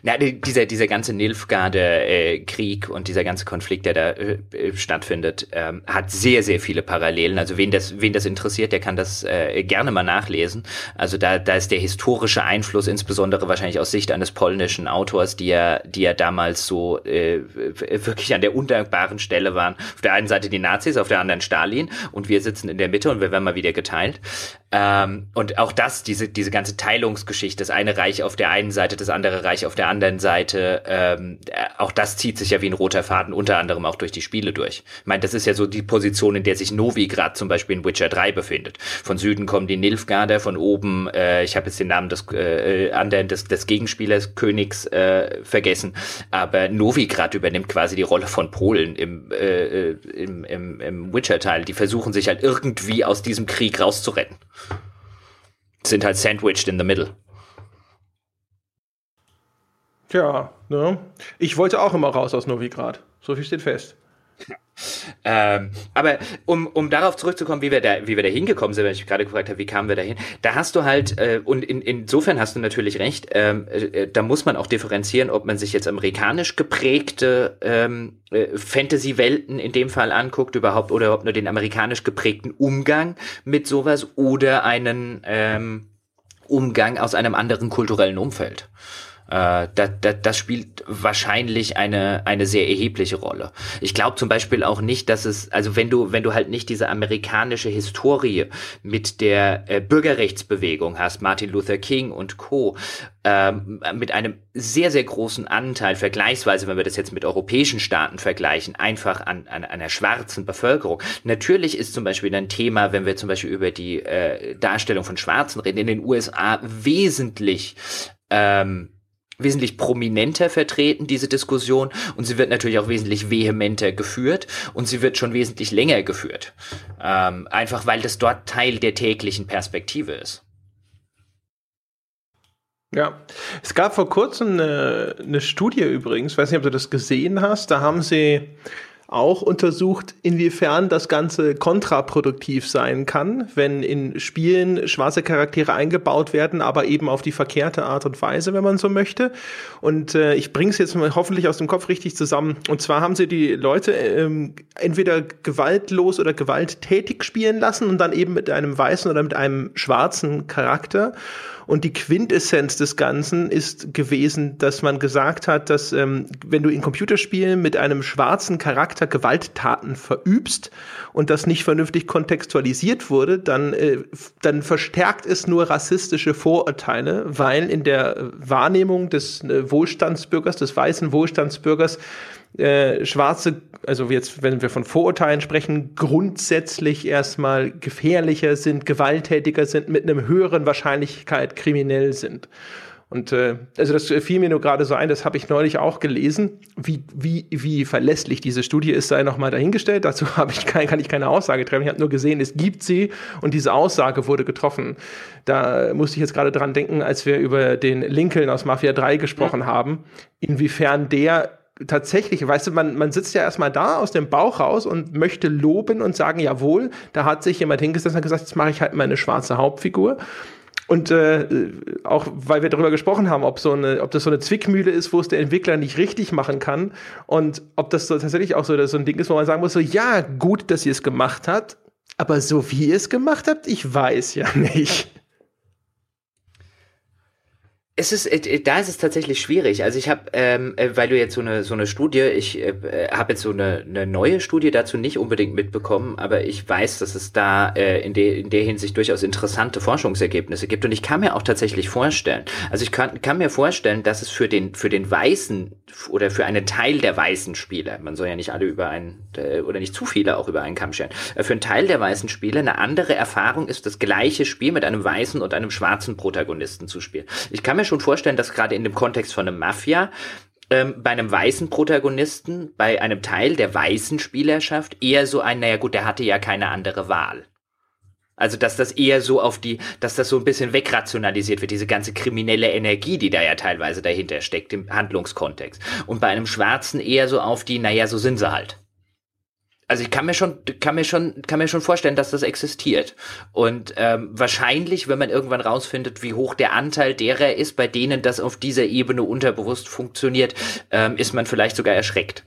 [SPEAKER 2] Na, dieser, dieser ganze Nilfgaarde-Krieg äh, und dieser ganze Konflikt, der da äh, äh, stattfindet, ähm, hat sehr, sehr viele Parallelen. Also wen das, wen das interessiert, der kann das äh, gerne mal nachlesen. Also da, da ist der historische Einfluss, insbesondere wahrscheinlich aus Sicht eines polnischen Autors, die ja, die ja damals so äh, wirklich an der undankbaren Stelle waren. Auf der einen Seite die Nazis, auf der anderen Stalin und wir sitzen in der Mitte und wir werden mal wieder geteilt. Ähm, und auch das, diese, diese ganze Teilungsgeschichte, das eine Reich auf der einen Seite, das andere Reich auf der anderen Seite, ähm, äh, auch das zieht sich ja wie ein roter Faden unter anderem auch durch die Spiele durch. Ich meine, das ist ja so die Position, in der sich Novigrad zum Beispiel in Witcher 3 befindet. Von Süden kommen die Nilfgaarder, von oben, äh, ich habe jetzt den Namen des äh, anderen des, des Gegenspielers, Königs, äh, vergessen, aber Novigrad übernimmt quasi die Rolle von Polen im, äh, äh im, im, im Witcher-Teil. Die versuchen sich halt irgendwie aus diesem Krieg rauszuretten sind halt sandwiched in the middle.
[SPEAKER 1] Ja, ne? Ich wollte auch immer raus aus Novigrad. So viel steht fest.
[SPEAKER 2] ähm, aber um, um darauf zurückzukommen, wie wir da, wie wir da hingekommen sind, wenn ich gerade gefragt habe, wie kamen wir da hin, da hast du halt, äh, und in, insofern hast du natürlich recht, ähm, äh, da muss man auch differenzieren, ob man sich jetzt amerikanisch geprägte ähm, äh, Fantasy-Welten in dem Fall anguckt überhaupt, oder ob nur den amerikanisch geprägten Umgang mit sowas oder einen ähm, Umgang aus einem anderen kulturellen Umfeld. Äh, da, da, das spielt wahrscheinlich eine, eine sehr erhebliche Rolle. Ich glaube zum Beispiel auch nicht, dass es, also wenn du, wenn du halt nicht diese amerikanische Historie mit der äh, Bürgerrechtsbewegung hast, Martin Luther King und Co., ähm, mit einem sehr, sehr großen Anteil, vergleichsweise, wenn wir das jetzt mit europäischen Staaten vergleichen, einfach an, an einer schwarzen Bevölkerung. Natürlich ist zum Beispiel ein Thema, wenn wir zum Beispiel über die äh, Darstellung von Schwarzen reden, in den USA wesentlich ähm, wesentlich prominenter vertreten, diese Diskussion, und sie wird natürlich auch wesentlich vehementer geführt und sie wird schon wesentlich länger geführt. Ähm, einfach weil das dort Teil der täglichen Perspektive ist.
[SPEAKER 1] Ja, es gab vor kurzem eine, eine Studie übrigens, weiß nicht, ob du das gesehen hast, da haben sie auch untersucht, inwiefern das Ganze kontraproduktiv sein kann, wenn in Spielen schwarze Charaktere eingebaut werden, aber eben auf die verkehrte Art und Weise, wenn man so möchte. Und äh, ich bringe es jetzt mal hoffentlich aus dem Kopf richtig zusammen. Und zwar haben sie die Leute ähm, entweder gewaltlos oder gewalttätig spielen lassen und dann eben mit einem weißen oder mit einem schwarzen Charakter. Und die Quintessenz des Ganzen ist gewesen, dass man gesagt hat, dass ähm, wenn du in Computerspielen mit einem schwarzen Charakter Gewalttaten verübst und das nicht vernünftig kontextualisiert wurde, dann, äh, dann verstärkt es nur rassistische Vorurteile, weil in der Wahrnehmung des äh, Wohlstandsbürgers, des weißen Wohlstandsbürgers, äh, Schwarze, also jetzt, wenn wir von Vorurteilen sprechen, grundsätzlich erstmal gefährlicher sind, gewalttätiger sind, mit einem höheren Wahrscheinlichkeit kriminell sind. Und äh, also das fiel mir nur gerade so ein, das habe ich neulich auch gelesen. Wie, wie, wie verlässlich diese Studie ist, sei nochmal dahingestellt. Dazu [laughs] habe ich kein, kann ich keine Aussage treffen. Ich habe nur gesehen, es gibt sie und diese Aussage wurde getroffen. Da musste ich jetzt gerade dran denken, als wir über den Lincoln aus Mafia 3 gesprochen ja. haben, inwiefern der tatsächlich, weißt du, man, man sitzt ja erstmal da aus dem Bauch raus und möchte loben und sagen, jawohl, da hat sich jemand hingesetzt und gesagt, jetzt mache ich halt mal eine schwarze Hauptfigur. Und äh, auch weil wir darüber gesprochen haben, ob, so eine, ob das so eine Zwickmühle ist, wo es der Entwickler nicht richtig machen kann und ob das so tatsächlich auch so, so ein Ding ist, wo man sagen muss, so ja, gut, dass ihr es gemacht habt, aber so wie ihr es gemacht habt, ich weiß ja [laughs] nicht.
[SPEAKER 2] Es ist, äh, da ist es tatsächlich schwierig. Also ich habe, ähm, äh, weil du jetzt so eine so eine Studie, ich äh, habe jetzt so eine, eine neue Studie dazu nicht unbedingt mitbekommen, aber ich weiß, dass es da äh, in, der in der Hinsicht durchaus interessante Forschungsergebnisse gibt und ich kann mir auch tatsächlich vorstellen, also ich kann, kann mir vorstellen, dass es für den für den weißen oder für einen Teil der weißen Spieler, man soll ja nicht alle über einen äh, oder nicht zu viele auch über einen Kamm scheren, äh, für einen Teil der weißen Spieler eine andere Erfahrung ist, das gleiche Spiel mit einem weißen und einem schwarzen Protagonisten zu spielen. Ich kann mir schon vorstellen, dass gerade in dem Kontext von einem Mafia ähm, bei einem weißen Protagonisten, bei einem Teil der weißen Spielerschaft eher so ein, naja gut, der hatte ja keine andere Wahl. Also, dass das eher so auf die, dass das so ein bisschen wegrationalisiert wird, diese ganze kriminelle Energie, die da ja teilweise dahinter steckt im Handlungskontext. Und bei einem Schwarzen eher so auf die, naja, so sind sie halt. Also ich kann mir schon, kann mir schon, kann mir schon vorstellen, dass das existiert. Und ähm, wahrscheinlich, wenn man irgendwann rausfindet, wie hoch der Anteil derer ist, bei denen das auf dieser Ebene unterbewusst funktioniert, ähm, ist man vielleicht sogar erschreckt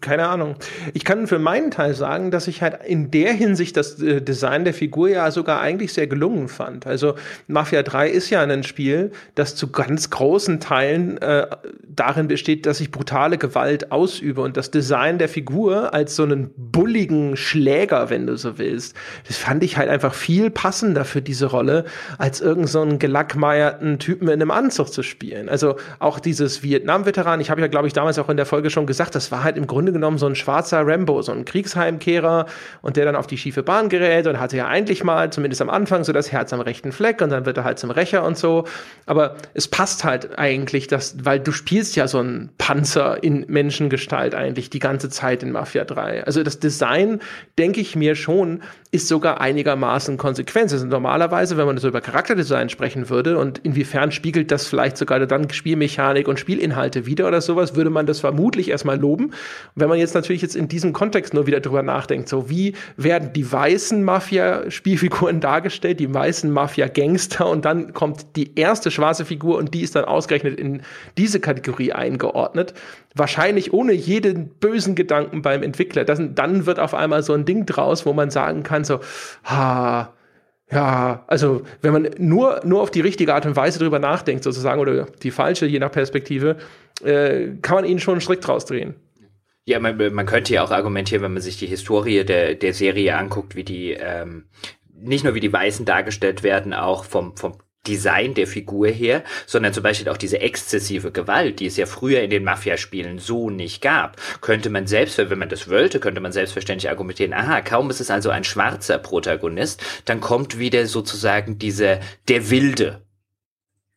[SPEAKER 1] keine Ahnung. Ich kann für meinen Teil sagen, dass ich halt in der Hinsicht das äh, Design der Figur ja sogar eigentlich sehr gelungen fand. Also Mafia 3 ist ja ein Spiel, das zu ganz großen Teilen äh, darin besteht, dass ich brutale Gewalt ausübe und das Design der Figur als so einen bulligen Schläger, wenn du so willst, das fand ich halt einfach viel passender für diese Rolle, als irgend so gelackmeierten Typen in einem Anzug zu spielen. Also auch dieses Vietnam-Veteran, ich habe ja glaube ich damals auch in der Folge schon gesagt, das war halt im Grunde genommen so ein schwarzer Rambo, so ein Kriegsheimkehrer und der dann auf die schiefe Bahn gerät und hatte ja eigentlich mal, zumindest am Anfang, so das Herz am rechten Fleck und dann wird er halt zum Rächer und so. Aber es passt halt eigentlich, dass, weil du spielst ja so einen Panzer in Menschengestalt eigentlich die ganze Zeit in Mafia 3. Also das Design, denke ich mir schon, ist sogar einigermaßen konsequent. Also normalerweise, wenn man so über Charakterdesign sprechen würde und inwiefern spiegelt das vielleicht sogar dann Spielmechanik und Spielinhalte wieder oder sowas, würde man das vermutlich erstmal loben. Und wenn man jetzt natürlich jetzt in diesem Kontext nur wieder drüber nachdenkt, so wie werden die weißen Mafia-Spielfiguren dargestellt, die weißen Mafia-Gangster und dann kommt die erste schwarze Figur und die ist dann ausgerechnet in diese Kategorie eingeordnet. Wahrscheinlich ohne jeden bösen Gedanken beim Entwickler. Das, dann wird auf einmal so ein Ding draus, wo man sagen kann, so, ha, ja, also wenn man nur, nur auf die richtige Art und Weise drüber nachdenkt, sozusagen, oder die falsche, je nach Perspektive, äh, kann man ihn schon strikt rausdrehen.
[SPEAKER 2] Ja, man, man könnte ja auch argumentieren, wenn man sich die Historie der, der Serie anguckt, wie die ähm, nicht nur wie die Weißen dargestellt werden, auch vom, vom Design der Figur her, sondern zum Beispiel auch diese exzessive Gewalt, die es ja früher in den Mafia-Spielen so nicht gab, könnte man selbst, wenn man das wollte, könnte man selbstverständlich argumentieren, aha, kaum ist es also ein schwarzer Protagonist, dann kommt wieder sozusagen dieser, der wilde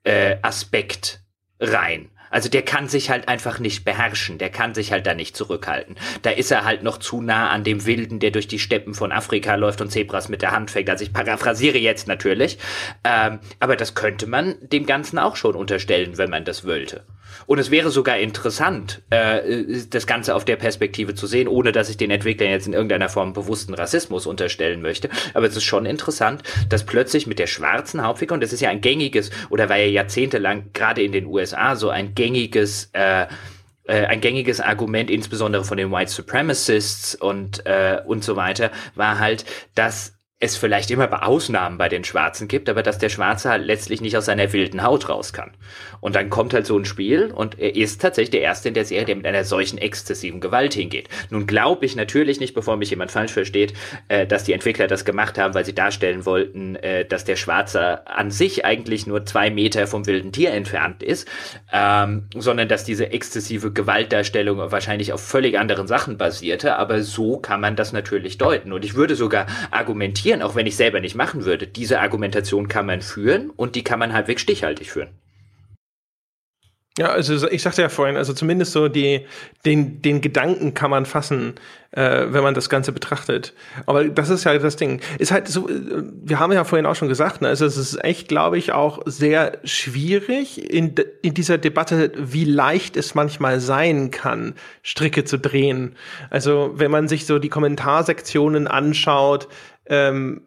[SPEAKER 2] äh, Aspekt rein. Also der kann sich halt einfach nicht beherrschen, der kann sich halt da nicht zurückhalten. Da ist er halt noch zu nah an dem Wilden, der durch die Steppen von Afrika läuft und Zebras mit der Hand fängt. Also ich paraphrasiere jetzt natürlich. Ähm, aber das könnte man dem Ganzen auch schon unterstellen, wenn man das wollte. Und es wäre sogar interessant, äh, das Ganze auf der Perspektive zu sehen, ohne dass ich den Entwicklern jetzt in irgendeiner Form bewussten Rassismus unterstellen möchte. Aber es ist schon interessant, dass plötzlich mit der schwarzen Hauptfigur, und das ist ja ein gängiges, oder war ja jahrzehntelang gerade in den USA so ein gängiges, äh, äh, ein gängiges Argument, insbesondere von den White Supremacists und, äh, und so weiter, war halt, dass es vielleicht immer Ausnahmen bei den Schwarzen gibt, aber dass der Schwarze halt letztlich nicht aus seiner wilden Haut raus kann. Und dann kommt halt so ein Spiel und er ist tatsächlich der Erste in der Serie, der mit einer solchen exzessiven Gewalt hingeht. Nun glaube ich natürlich nicht, bevor mich jemand falsch versteht, äh, dass die Entwickler das gemacht haben, weil sie darstellen wollten, äh, dass der Schwarze an sich eigentlich nur zwei Meter vom wilden Tier entfernt ist, ähm, sondern dass diese exzessive Gewaltdarstellung wahrscheinlich auf völlig anderen Sachen basierte. Aber so kann man das natürlich deuten. Und ich würde sogar argumentieren, argumentieren, auch wenn ich selber nicht machen würde. Diese Argumentation kann man führen und die kann man halbwegs stichhaltig führen.
[SPEAKER 1] Ja, also ich sagte ja vorhin, also zumindest so die, den, den Gedanken kann man fassen, äh, wenn man das Ganze betrachtet. Aber das ist ja das Ding. Ist halt so, wir haben ja vorhin auch schon gesagt, ne, also es ist echt, glaube ich, auch sehr schwierig in, in dieser Debatte, wie leicht es manchmal sein kann, Stricke zu drehen. Also wenn man sich so die Kommentarsektionen anschaut, ähm,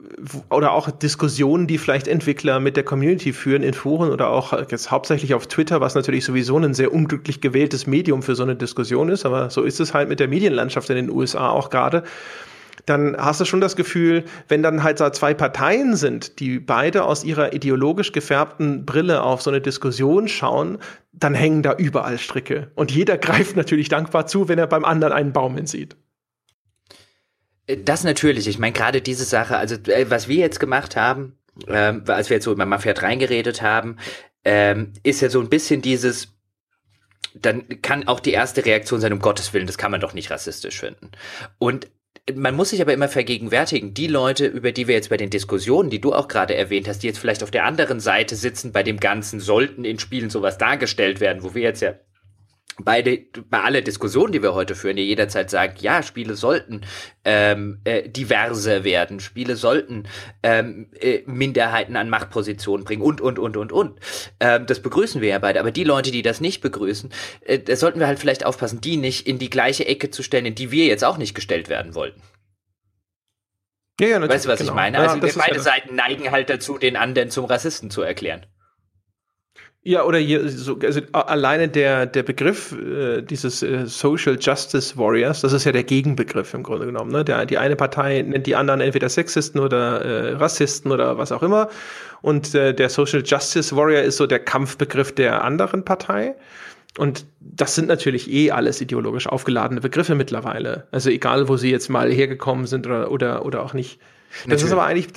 [SPEAKER 1] oder auch Diskussionen, die vielleicht Entwickler mit der Community führen in Foren oder auch jetzt hauptsächlich auf Twitter, was natürlich sowieso ein sehr unglücklich gewähltes Medium für so eine Diskussion ist, aber so ist es halt mit der Medienlandschaft in den USA auch gerade dann hast du schon das Gefühl, wenn dann halt zwei Parteien sind, die beide aus ihrer ideologisch gefärbten Brille auf so eine Diskussion schauen, dann hängen da überall Stricke. Und jeder [laughs] greift natürlich dankbar zu, wenn er beim anderen einen Baum sieht.
[SPEAKER 2] Das natürlich. Ich meine, gerade diese Sache, also äh, was wir jetzt gemacht haben, ähm, als wir jetzt so über Mafia 3 geredet haben, ähm, ist ja so ein bisschen dieses, dann kann auch die erste Reaktion sein, um Gottes Willen, das kann man doch nicht rassistisch finden. Und man muss sich aber immer vergegenwärtigen, die Leute, über die wir jetzt bei den Diskussionen, die du auch gerade erwähnt hast, die jetzt vielleicht auf der anderen Seite sitzen, bei dem Ganzen sollten in Spielen sowas dargestellt werden, wo wir jetzt ja beide, bei aller Diskussion, die wir heute führen, die jederzeit sagt, ja, Spiele sollten ähm, äh, diverser werden, Spiele sollten ähm, äh, Minderheiten an Machtpositionen bringen und, und, und, und, und. Ähm, das begrüßen wir ja beide. Aber die Leute, die das nicht begrüßen, äh, da sollten wir halt vielleicht aufpassen, die nicht in die gleiche Ecke zu stellen, in die wir jetzt auch nicht gestellt werden wollten. Ja, ja, natürlich. Weißt du, was genau. ich meine? Also ja, beide ja Seiten neigen halt dazu, den anderen zum Rassisten zu erklären.
[SPEAKER 1] Ja, oder hier, so, also alleine der, der Begriff äh, dieses äh, Social Justice Warriors, das ist ja der Gegenbegriff im Grunde genommen. Ne? Der, die eine Partei nennt die anderen entweder Sexisten oder äh, Rassisten oder was auch immer. Und äh, der Social Justice Warrior ist so der Kampfbegriff der anderen Partei. Und das sind natürlich eh alles ideologisch aufgeladene Begriffe mittlerweile. Also egal, wo sie jetzt mal hergekommen sind oder, oder, oder auch nicht. Das natürlich. ist aber eigentlich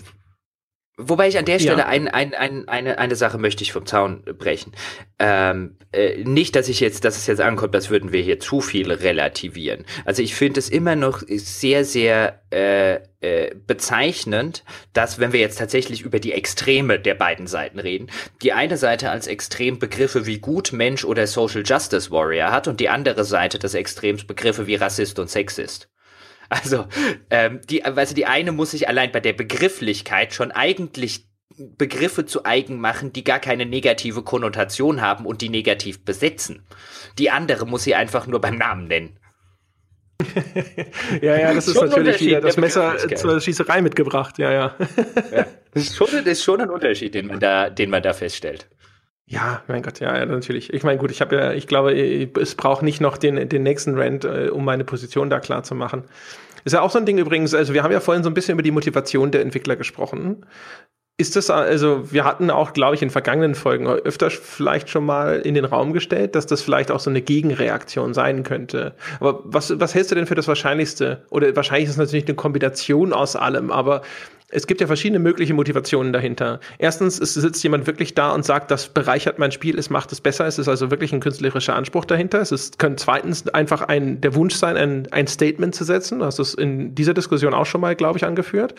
[SPEAKER 2] Wobei ich an der Stelle ja. ein, ein, ein, eine, eine Sache möchte ich vom Zaun brechen. Ähm, äh, nicht, dass ich jetzt, dass es jetzt ankommt, als würden wir hier zu viel relativieren. Also ich finde es immer noch sehr, sehr äh, äh, bezeichnend, dass, wenn wir jetzt tatsächlich über die Extreme der beiden Seiten reden, die eine Seite als extrem Begriffe wie Gut, Mensch oder Social Justice Warrior hat und die andere Seite das Extrems Begriffe wie Rassist und Sexist. Also, ähm, die, also die eine muss sich allein bei der Begrifflichkeit schon eigentlich Begriffe zu eigen machen, die gar keine negative Konnotation haben und die negativ besetzen. Die andere muss sie einfach nur beim Namen nennen. [laughs]
[SPEAKER 1] ja, ja, das ist natürlich wieder das Messer zur Schießerei mitgebracht, ja, ja.
[SPEAKER 2] ja. Das, ist schon, das ist schon ein Unterschied, den man da, den man da feststellt.
[SPEAKER 1] Ja, mein Gott, ja, ja natürlich. Ich meine, gut, ich habe ja, ich glaube, es braucht nicht noch den, den nächsten Rant, äh, um meine Position da klar zu machen. Ist ja auch so ein Ding übrigens, also wir haben ja vorhin so ein bisschen über die Motivation der Entwickler gesprochen. Ist das, also wir hatten auch, glaube ich, in vergangenen Folgen öfter vielleicht schon mal in den Raum gestellt, dass das vielleicht auch so eine Gegenreaktion sein könnte. Aber was, was hältst du denn für das Wahrscheinlichste? Oder wahrscheinlich ist es natürlich eine Kombination aus allem, aber es gibt ja verschiedene mögliche Motivationen dahinter. Erstens es sitzt jemand wirklich da und sagt, das bereichert mein Spiel, es macht es besser, es ist also wirklich ein künstlerischer Anspruch dahinter. Es ist, könnte zweitens einfach ein, der Wunsch sein, ein, ein Statement zu setzen. Hast es in dieser Diskussion auch schon mal, glaube ich, angeführt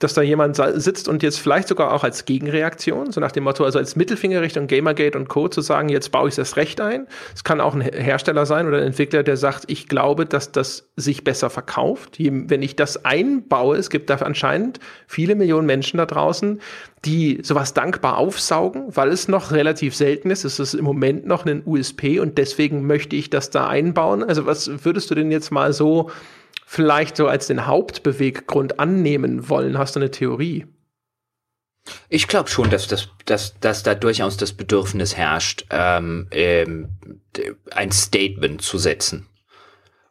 [SPEAKER 1] dass da jemand sitzt und jetzt vielleicht sogar auch als Gegenreaktion, so nach dem Motto, also als Mittelfinger Richtung Gamergate und Co. zu sagen, jetzt baue ich das Recht ein. Es kann auch ein Hersteller sein oder ein Entwickler, der sagt, ich glaube, dass das sich besser verkauft. Wenn ich das einbaue, es gibt da anscheinend viele Millionen Menschen da draußen, die sowas dankbar aufsaugen, weil es noch relativ selten ist. Es ist im Moment noch ein USP und deswegen möchte ich das da einbauen. Also was würdest du denn jetzt mal so vielleicht so als den Hauptbeweggrund annehmen wollen? Hast du eine Theorie?
[SPEAKER 2] Ich glaube schon, dass, das, dass, dass da durchaus das Bedürfnis herrscht, ähm, ähm, ein Statement zu setzen.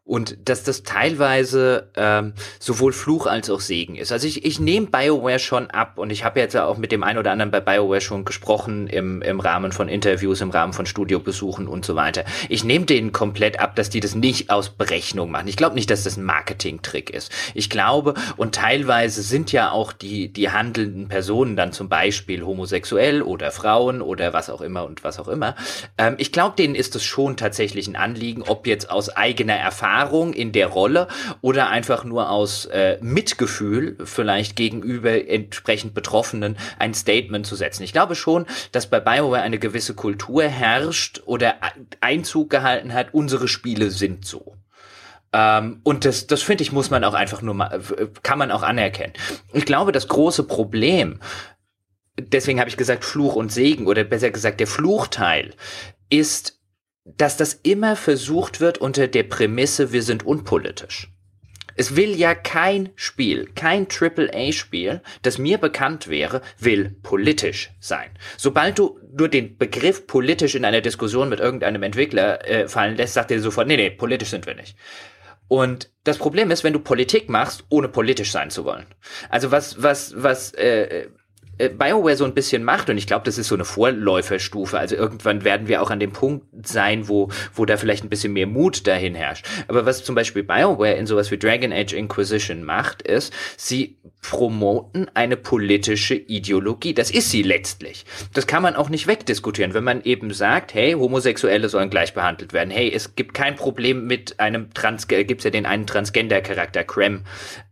[SPEAKER 2] Und dass das teilweise ähm, sowohl Fluch als auch Segen ist. Also ich, ich nehme BioWare schon ab und ich habe jetzt auch mit dem einen oder anderen bei BioWare schon gesprochen im, im Rahmen von Interviews, im Rahmen von Studiobesuchen und so weiter. Ich nehme denen komplett ab, dass die das nicht aus Berechnung machen. Ich glaube nicht, dass das ein Marketing-Trick ist. Ich glaube, und teilweise sind ja auch die, die handelnden Personen dann zum Beispiel homosexuell oder Frauen oder was auch immer und was auch immer. Ähm, ich glaube, denen ist es schon tatsächlich ein Anliegen, ob jetzt aus eigener Erfahrung Erfahrung in der Rolle oder einfach nur aus äh, Mitgefühl vielleicht gegenüber entsprechend Betroffenen ein Statement zu setzen. Ich glaube schon, dass bei BioWare eine gewisse Kultur herrscht oder Einzug gehalten hat, unsere Spiele sind so. Ähm, und das, das finde ich, muss man auch einfach nur mal, kann man auch anerkennen. Ich glaube, das große Problem, deswegen habe ich gesagt Fluch und Segen oder besser gesagt der Fluchteil, ist dass das immer versucht wird unter der Prämisse, wir sind unpolitisch. Es will ja kein Spiel, kein AAA-Spiel, das mir bekannt wäre, will politisch sein. Sobald du nur den Begriff politisch in einer Diskussion mit irgendeinem Entwickler äh, fallen lässt, sagt er sofort, nee, nee, politisch sind wir nicht. Und das Problem ist, wenn du Politik machst, ohne politisch sein zu wollen. Also was, was, was äh, BioWare so ein bisschen macht, und ich glaube, das ist so eine Vorläuferstufe, also irgendwann werden wir auch an dem Punkt sein, wo, wo da vielleicht ein bisschen mehr Mut dahin herrscht. Aber was zum Beispiel BioWare in sowas wie Dragon Age Inquisition macht, ist, sie promoten eine politische Ideologie. Das ist sie letztlich. Das kann man auch nicht wegdiskutieren, wenn man eben sagt, hey, Homosexuelle sollen gleich behandelt werden. Hey, es gibt kein Problem mit einem Trans, äh, gibt's ja den einen Transgender-Charakter, Krem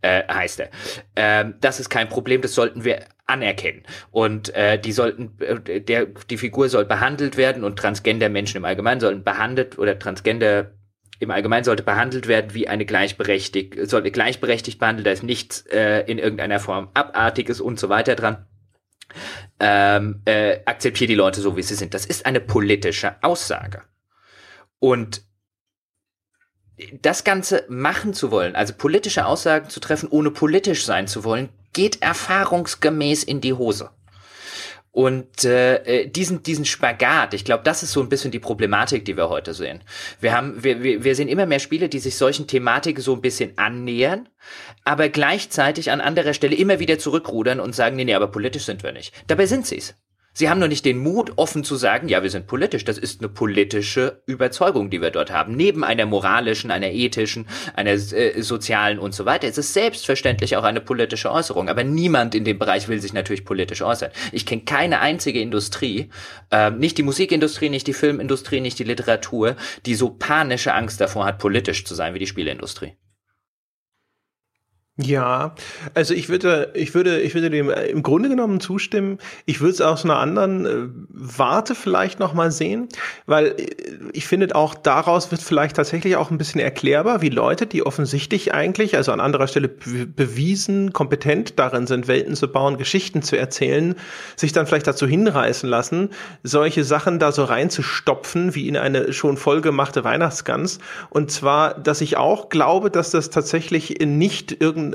[SPEAKER 2] äh, heißt er. Ähm, das ist kein Problem, das sollten wir anerkennen. Und äh, die sollten, äh, der, die Figur soll behandelt werden und Transgender-Menschen im Allgemeinen sollen behandelt oder Transgender im Allgemeinen sollte behandelt werden wie eine gleichberechtigt, sollte gleichberechtigt behandelt, da ist nichts äh, in irgendeiner Form Abartiges und so weiter dran. Ähm, äh, akzeptiere die Leute so, wie sie sind. Das ist eine politische Aussage. Und das Ganze machen zu wollen, also politische Aussagen zu treffen, ohne politisch sein zu wollen, geht erfahrungsgemäß in die Hose. Und äh, äh, diesen, diesen Spagat, ich glaube, das ist so ein bisschen die Problematik, die wir heute sehen. Wir haben, wir, wir, wir sehen immer mehr Spiele, die sich solchen Thematiken so ein bisschen annähern, aber gleichzeitig an anderer Stelle immer wieder zurückrudern und sagen, nee, nee, aber politisch sind wir nicht. Dabei sind sie's. Sie haben nur nicht den Mut, offen zu sagen, ja, wir sind politisch. Das ist eine politische Überzeugung, die wir dort haben. Neben einer moralischen, einer ethischen, einer äh, sozialen und so weiter. Es ist selbstverständlich auch eine politische Äußerung. Aber niemand in dem Bereich will sich natürlich politisch äußern. Ich kenne keine einzige Industrie, äh, nicht die Musikindustrie, nicht die Filmindustrie, nicht die Literatur, die so panische Angst davor hat, politisch zu sein wie die Spieleindustrie.
[SPEAKER 1] Ja, also ich würde, ich würde, ich würde dem im Grunde genommen zustimmen. Ich würde es aus einer anderen äh, Warte vielleicht noch mal sehen, weil äh, ich finde auch daraus wird vielleicht tatsächlich auch ein bisschen erklärbar, wie Leute, die offensichtlich eigentlich, also an anderer Stelle bewiesen, kompetent darin sind, Welten zu bauen, Geschichten zu erzählen, sich dann vielleicht dazu hinreißen lassen, solche Sachen da so reinzustopfen, wie in eine schon vollgemachte Weihnachtsgans. Und zwar, dass ich auch glaube, dass das tatsächlich nicht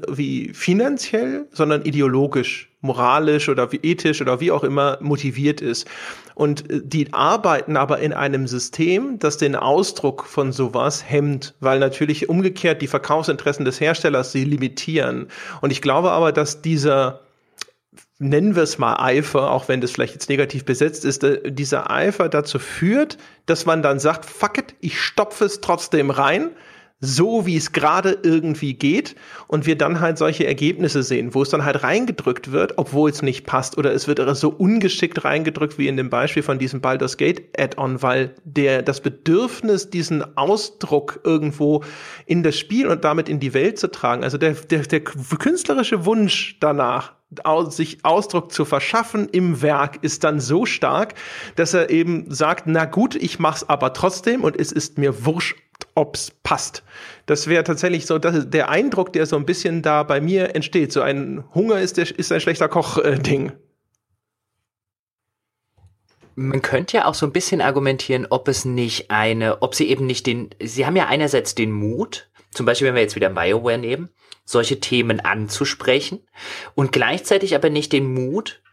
[SPEAKER 1] wie finanziell, sondern ideologisch, moralisch oder wie ethisch oder wie auch immer motiviert ist. Und äh, die arbeiten aber in einem System, das den Ausdruck von sowas hemmt, weil natürlich umgekehrt die Verkaufsinteressen des Herstellers sie limitieren. Und ich glaube aber, dass dieser nennen wir es mal Eifer, auch wenn das vielleicht jetzt negativ besetzt ist, äh, dieser Eifer dazu führt, dass man dann sagt, fuck it, ich stopfe es trotzdem rein, so wie es gerade irgendwie geht und wir dann halt solche Ergebnisse sehen, wo es dann halt reingedrückt wird, obwohl es nicht passt oder es wird so ungeschickt reingedrückt wie in dem Beispiel von diesem Baldur's Gate Add-on, weil der das Bedürfnis diesen Ausdruck irgendwo in das Spiel und damit in die Welt zu tragen, also der der, der künstlerische Wunsch danach sich Ausdruck zu verschaffen im Werk ist dann so stark, dass er eben sagt, na gut, ich mach's aber trotzdem und es ist mir wurscht, ob's passt. Das wäre tatsächlich so das der Eindruck, der so ein bisschen da bei mir entsteht. So ein Hunger ist, der, ist ein schlechter Koch-Ding. Äh,
[SPEAKER 2] man könnte ja auch so ein bisschen argumentieren, ob es nicht eine, ob sie eben nicht den, sie haben ja einerseits den Mut, zum Beispiel wenn wir jetzt wieder BioWare nehmen, solche Themen anzusprechen und gleichzeitig aber nicht den Mut,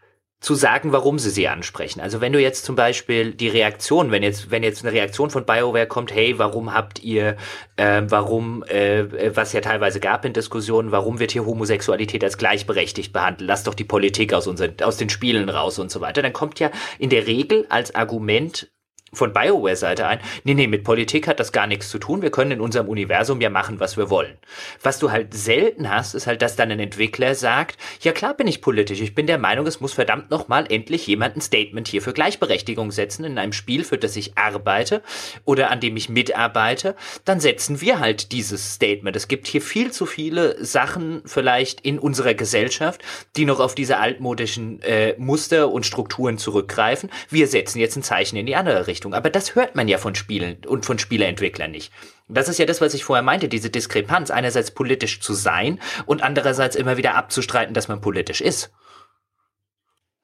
[SPEAKER 2] zu sagen, warum sie sie ansprechen. Also wenn du jetzt zum Beispiel die Reaktion, wenn jetzt wenn jetzt eine Reaktion von BioWare kommt, hey, warum habt ihr, äh, warum, äh, was ja teilweise gab in Diskussionen, warum wird hier Homosexualität als gleichberechtigt behandelt? Lass doch die Politik aus unseren, aus den Spielen raus und so weiter. Dann kommt ja in der Regel als Argument von BioWare-Seite ein, nee, nee, mit Politik hat das gar nichts zu tun, wir können in unserem Universum ja machen, was wir wollen. Was du halt selten hast, ist halt, dass dann ein Entwickler sagt, ja klar bin ich politisch, ich bin der Meinung, es muss verdammt nochmal endlich jemand ein Statement hier für Gleichberechtigung setzen in einem Spiel, für das ich arbeite oder an dem ich mitarbeite, dann setzen wir halt dieses Statement. Es gibt hier viel zu viele Sachen vielleicht in unserer Gesellschaft, die noch auf diese altmodischen äh, Muster und Strukturen zurückgreifen. Wir setzen jetzt ein Zeichen in die andere Richtung. Richtung. Aber das hört man ja von Spielen und von Spieleentwicklern nicht. Das ist ja das, was ich vorher meinte, diese Diskrepanz, einerseits politisch zu sein und andererseits immer wieder abzustreiten, dass man politisch ist.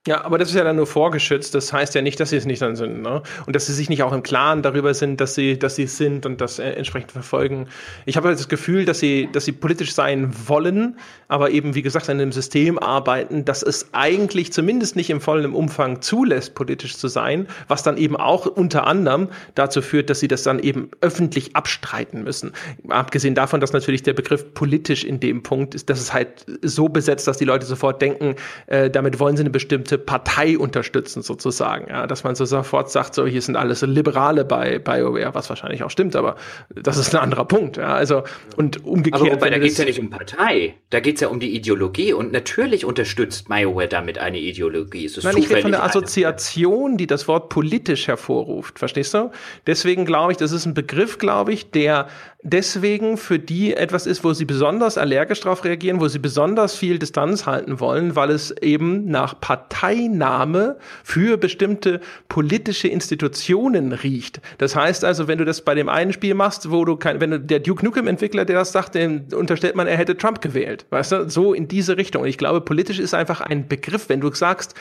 [SPEAKER 1] Ja, aber das ist ja dann nur vorgeschützt. Das heißt ja nicht, dass sie es nicht dann sind. Ne? Und dass sie sich nicht auch im Klaren darüber sind, dass sie, dass sie es sind und das äh, entsprechend verfolgen. Ich habe halt das Gefühl, dass sie, dass sie politisch sein wollen, aber eben, wie gesagt, in einem System arbeiten, dass es eigentlich zumindest nicht im vollen Umfang zulässt, politisch zu sein, was dann eben auch unter anderem dazu führt, dass sie das dann eben öffentlich abstreiten müssen. Abgesehen davon, dass natürlich der Begriff politisch in dem Punkt ist, dass es halt so besetzt, dass die Leute sofort denken, äh, damit wollen sie eine bestimmte Partei unterstützen sozusagen. Ja, dass man so sofort sagt, so hier sind alles Liberale bei BioWare, was wahrscheinlich auch stimmt, aber das ist ein anderer Punkt. Ja, also und umgekehrt. Aber
[SPEAKER 2] wobei, da geht es ja nicht um Partei, da geht es ja um die Ideologie und natürlich unterstützt BioWare damit eine Ideologie.
[SPEAKER 1] Es ist Nein, ich rede von der Assoziation, die das Wort politisch hervorruft. Verstehst du? Deswegen glaube ich, das ist ein Begriff, glaube ich, der deswegen für die etwas ist, wo sie besonders allergisch darauf reagieren, wo sie besonders viel Distanz halten wollen, weil es eben nach Parteinahme für bestimmte politische Institutionen riecht. Das heißt also, wenn du das bei dem einen Spiel machst, wo du kein, wenn du der Duke Nukem Entwickler, der das sagt, dem unterstellt man, er hätte Trump gewählt. Weißt du, so in diese Richtung. Und ich glaube, politisch ist einfach ein Begriff, wenn du sagst,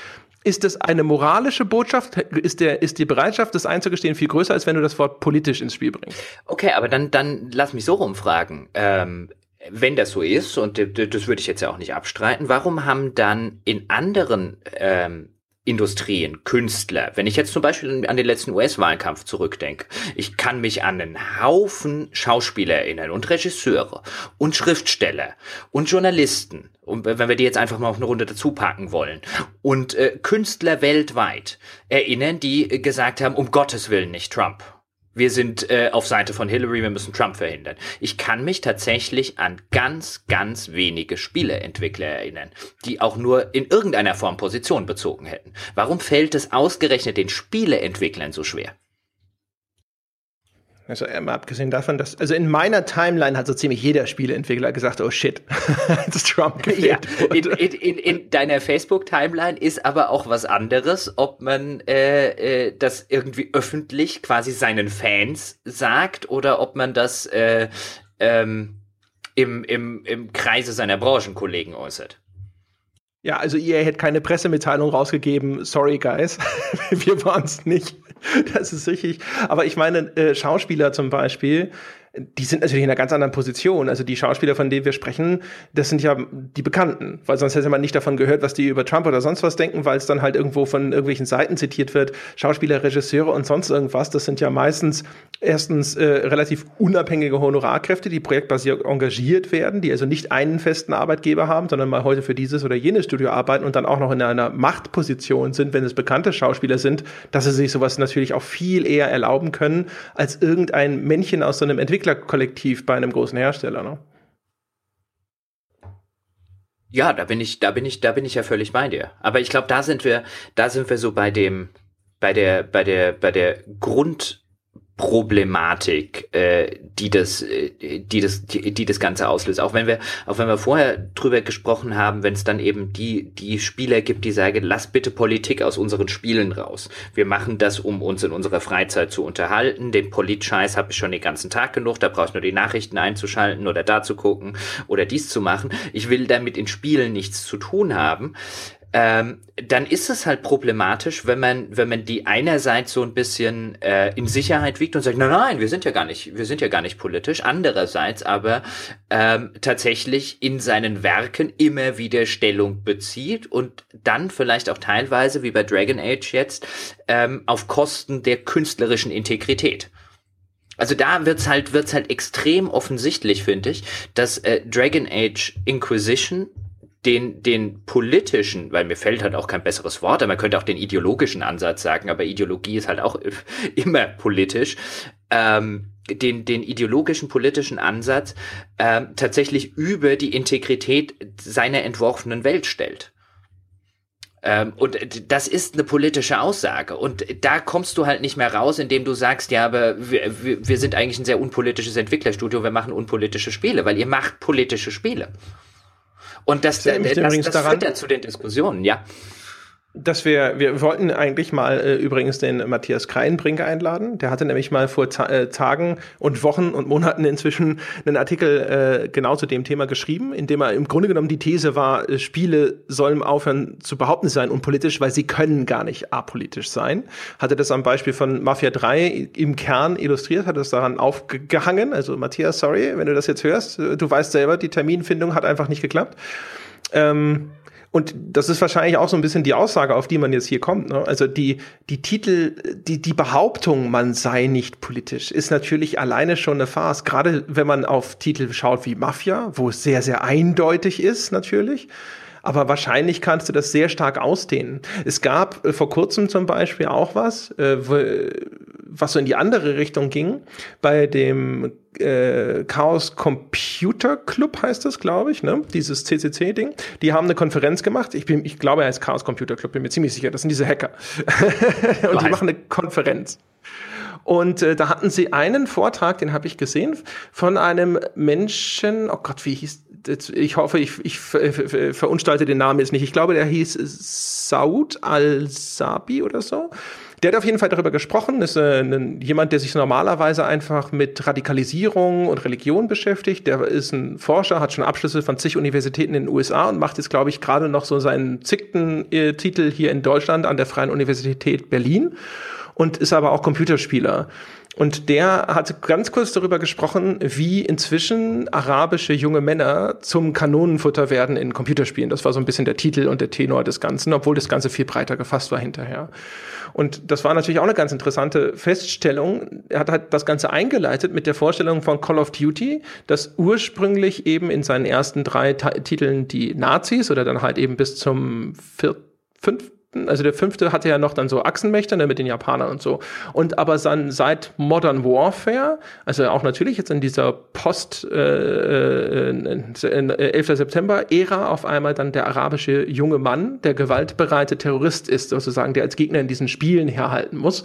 [SPEAKER 1] ist es eine moralische Botschaft? Ist, der, ist die Bereitschaft, das einzugestehen, viel größer, als wenn du das Wort politisch ins Spiel bringst?
[SPEAKER 2] Okay, aber dann, dann lass mich so rumfragen. Ähm, wenn das so ist, und das würde ich jetzt ja auch nicht abstreiten, warum haben dann in anderen ähm, Industrien, Künstler. Wenn ich jetzt zum Beispiel an den letzten US-Wahlkampf zurückdenke, ich kann mich an einen Haufen Schauspieler erinnern und Regisseure und Schriftsteller und Journalisten, und wenn wir die jetzt einfach mal auf eine Runde dazu packen wollen, und äh, Künstler weltweit erinnern, die gesagt haben, um Gottes Willen nicht Trump wir sind äh, auf Seite von Hillary, wir müssen Trump verhindern. Ich kann mich tatsächlich an ganz, ganz wenige Spieleentwickler erinnern, die auch nur in irgendeiner Form Position bezogen hätten. Warum fällt es ausgerechnet den Spieleentwicklern so schwer?
[SPEAKER 1] Also mal abgesehen davon, dass, also in meiner Timeline hat so ziemlich jeder Spieleentwickler gesagt, oh shit, [laughs]
[SPEAKER 2] das Trump ja, in, in, in, in, deiner Facebook-Timeline ist aber auch was anderes, ob man äh, äh, das irgendwie öffentlich quasi seinen Fans sagt oder ob man das äh, ähm, im, im, im Kreise seiner Branchenkollegen äußert.
[SPEAKER 1] Ja, also ihr hättet keine Pressemitteilung rausgegeben, sorry guys, [laughs] wir waren es nicht. Das ist richtig. Aber ich meine, äh, Schauspieler zum Beispiel, die sind natürlich in einer ganz anderen Position. Also die Schauspieler, von denen wir sprechen, das sind ja die Bekannten, weil sonst hätte man nicht davon gehört, was die über Trump oder sonst was denken, weil es dann halt irgendwo von irgendwelchen Seiten zitiert wird. Schauspieler, Regisseure und sonst irgendwas, das sind ja meistens erstens äh, relativ unabhängige Honorarkräfte, die projektbasiert engagiert werden, die also nicht einen festen Arbeitgeber haben, sondern mal heute für dieses oder jenes Studio arbeiten und dann auch noch in einer Machtposition sind, wenn es bekannte Schauspieler sind, dass sie sich sowas natürlich auch viel eher erlauben können als irgendein Männchen aus so einem Entwickler Entwicklerkollektiv bei einem großen Hersteller, ne?
[SPEAKER 2] Ja, da bin ich, da bin ich, da bin ich ja völlig bei dir. Aber ich glaube, da sind wir, da sind wir so bei dem, bei der, bei der, bei der Grund, Problematik, äh, die das, äh, die das, die, die das Ganze auslöst. Auch wenn wir, auch wenn wir vorher drüber gesprochen haben, wenn es dann eben die, die Spieler gibt, die sagen, lass bitte Politik aus unseren Spielen raus. Wir machen das, um uns in unserer Freizeit zu unterhalten. Den Politscheiß habe ich schon den ganzen Tag genug. Da brauche ich nur die Nachrichten einzuschalten oder da zu gucken oder dies zu machen. Ich will damit in Spielen nichts zu tun haben ähm, dann ist es halt problematisch, wenn man, wenn man die einerseits so ein bisschen äh, in Sicherheit wiegt und sagt, nein, nein, wir sind ja gar nicht, wir sind ja gar nicht politisch. Andererseits aber ähm, tatsächlich in seinen Werken immer wieder Stellung bezieht und dann vielleicht auch teilweise, wie bei Dragon Age jetzt, ähm, auf Kosten der künstlerischen Integrität. Also da wird's halt, wird's halt extrem offensichtlich, finde ich, dass äh, Dragon Age Inquisition den, den politischen, weil mir fällt halt auch kein besseres Wort, aber man könnte auch den ideologischen Ansatz sagen, aber Ideologie ist halt auch [laughs] immer politisch, ähm, den, den ideologischen politischen Ansatz ähm, tatsächlich über die Integrität seiner entworfenen Welt stellt. Ähm, und das ist eine politische Aussage. Und da kommst du halt nicht mehr raus, indem du sagst, ja, aber wir, wir sind eigentlich ein sehr unpolitisches Entwicklerstudio, wir machen unpolitische Spiele, weil ihr macht politische Spiele. Und das, das, das, das führt dann zu den Diskussionen, ja
[SPEAKER 1] dass wir, wir wollten eigentlich mal äh, übrigens den Matthias Kreinbrink einladen. Der hatte nämlich mal vor Ta äh, Tagen und Wochen und Monaten inzwischen einen Artikel äh, genau zu dem Thema geschrieben, in dem er im Grunde genommen die These war, äh, Spiele sollen aufhören zu behaupten sein unpolitisch, weil sie können gar nicht apolitisch sein. Hatte das am Beispiel von Mafia 3 im Kern illustriert, hat das daran aufgehangen. Also Matthias, sorry, wenn du das jetzt hörst, du weißt selber, die Terminfindung hat einfach nicht geklappt. Ähm, und das ist wahrscheinlich auch so ein bisschen die Aussage, auf die man jetzt hier kommt. Ne? Also die, die Titel, die, die Behauptung, man sei nicht politisch, ist natürlich alleine schon eine Farce. Gerade wenn man auf Titel schaut wie Mafia, wo es sehr, sehr eindeutig ist, natürlich aber wahrscheinlich kannst du das sehr stark ausdehnen. Es gab äh, vor kurzem zum Beispiel auch was, äh, was so in die andere Richtung ging, bei dem äh, Chaos Computer Club heißt das, glaube ich, ne? Dieses CCC-Ding. Die haben eine Konferenz gemacht. Ich bin, ich glaube, er heißt Chaos Computer Club, bin mir ziemlich sicher. Das sind diese Hacker. [laughs] Und die machen eine Konferenz. Und äh, da hatten sie einen Vortrag, den habe ich gesehen, von einem Menschen, oh Gott, wie hieß, ich hoffe, ich, ich verunstalte den Namen jetzt nicht. Ich glaube, der hieß Saud al-Sabi oder so. Der hat auf jeden Fall darüber gesprochen, ist äh, ein, jemand, der sich normalerweise einfach mit Radikalisierung und Religion beschäftigt. Der ist ein Forscher, hat schon Abschlüsse von zig Universitäten in den USA und macht jetzt, glaube ich, gerade noch so seinen zickten äh, Titel hier in Deutschland an der Freien Universität Berlin und ist aber auch Computerspieler. Und der hat ganz kurz darüber gesprochen, wie inzwischen arabische junge Männer zum Kanonenfutter werden in Computerspielen. Das war so ein bisschen der Titel und der Tenor des Ganzen, obwohl das Ganze viel breiter gefasst war hinterher. Und das war natürlich auch eine ganz interessante Feststellung. Er hat halt das Ganze eingeleitet mit der Vorstellung von Call of Duty, dass ursprünglich eben in seinen ersten drei Titeln die Nazis oder dann halt eben bis zum vierten, fünften fünften, also der fünfte hatte ja noch dann so Achsenmächte ne, mit den Japanern und so. Und aber dann seit Modern Warfare, also auch natürlich jetzt in dieser Post äh, äh, 11. September-Ära auf einmal dann der arabische junge Mann, der gewaltbereite Terrorist ist, sozusagen, der als Gegner in diesen Spielen herhalten muss.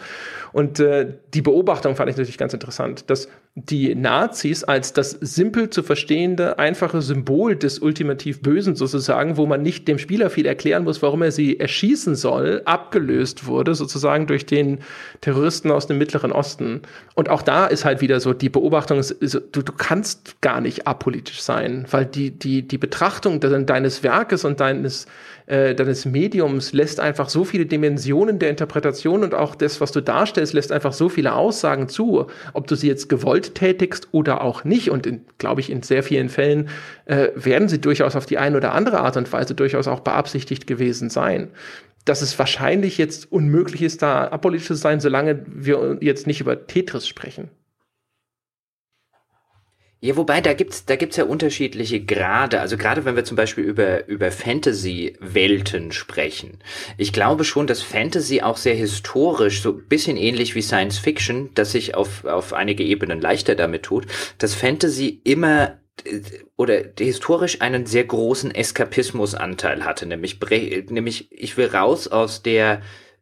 [SPEAKER 1] Und äh, die Beobachtung fand ich natürlich ganz interessant, dass die Nazis als das simpel zu verstehende, einfache Symbol des ultimativ Bösen sozusagen, wo man nicht dem Spieler viel erklären muss, warum er sie erschießen soll, abgelöst wurde, sozusagen durch den Terroristen aus dem Mittleren Osten. Und auch da ist halt wieder so die Beobachtung, du, du kannst gar nicht apolitisch sein, weil die, die, die Betrachtung deines Werkes und deines äh, deines Mediums lässt einfach so viele Dimensionen der Interpretation und auch das, was du darstellst, lässt einfach so viele Aussagen zu, ob du sie jetzt gewollt tätigst oder auch nicht. Und glaube ich, in sehr vielen Fällen äh, werden sie durchaus auf die eine oder andere Art und Weise durchaus auch beabsichtigt gewesen sein dass es wahrscheinlich jetzt unmöglich ist, da apolitisch zu sein, solange wir jetzt nicht über Tetris sprechen.
[SPEAKER 2] Ja, wobei, da gibt's, da gibt's ja unterschiedliche Grade. Also gerade wenn wir zum Beispiel über, über Fantasy-Welten sprechen. Ich glaube schon, dass Fantasy auch sehr historisch, so bisschen ähnlich wie Science Fiction, dass sich auf, auf einige Ebenen leichter damit tut, dass Fantasy immer oder historisch einen sehr großen Eskapismusanteil hatte, nämlich, nämlich ich will raus aus der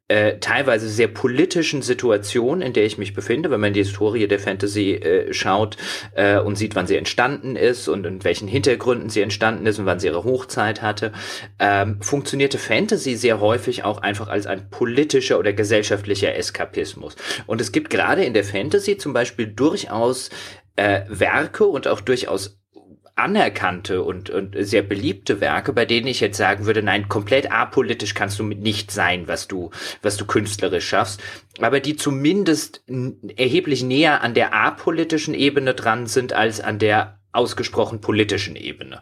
[SPEAKER 2] äh, teilweise sehr politischen Situation, in der ich mich befinde, wenn man die Historie der Fantasy äh, schaut äh, und sieht, wann sie entstanden ist und in welchen Hintergründen sie entstanden ist und wann sie ihre Hochzeit hatte, ähm, funktionierte Fantasy sehr häufig auch einfach als ein politischer oder gesellschaftlicher Eskapismus. Und es gibt gerade in der Fantasy zum Beispiel durchaus äh, Werke und auch durchaus anerkannte und, und sehr beliebte Werke, bei denen ich jetzt sagen würde, nein, komplett apolitisch kannst du mit nicht sein, was du, was du künstlerisch schaffst, aber die zumindest erheblich näher an der apolitischen Ebene dran sind als an der ausgesprochen politischen Ebene.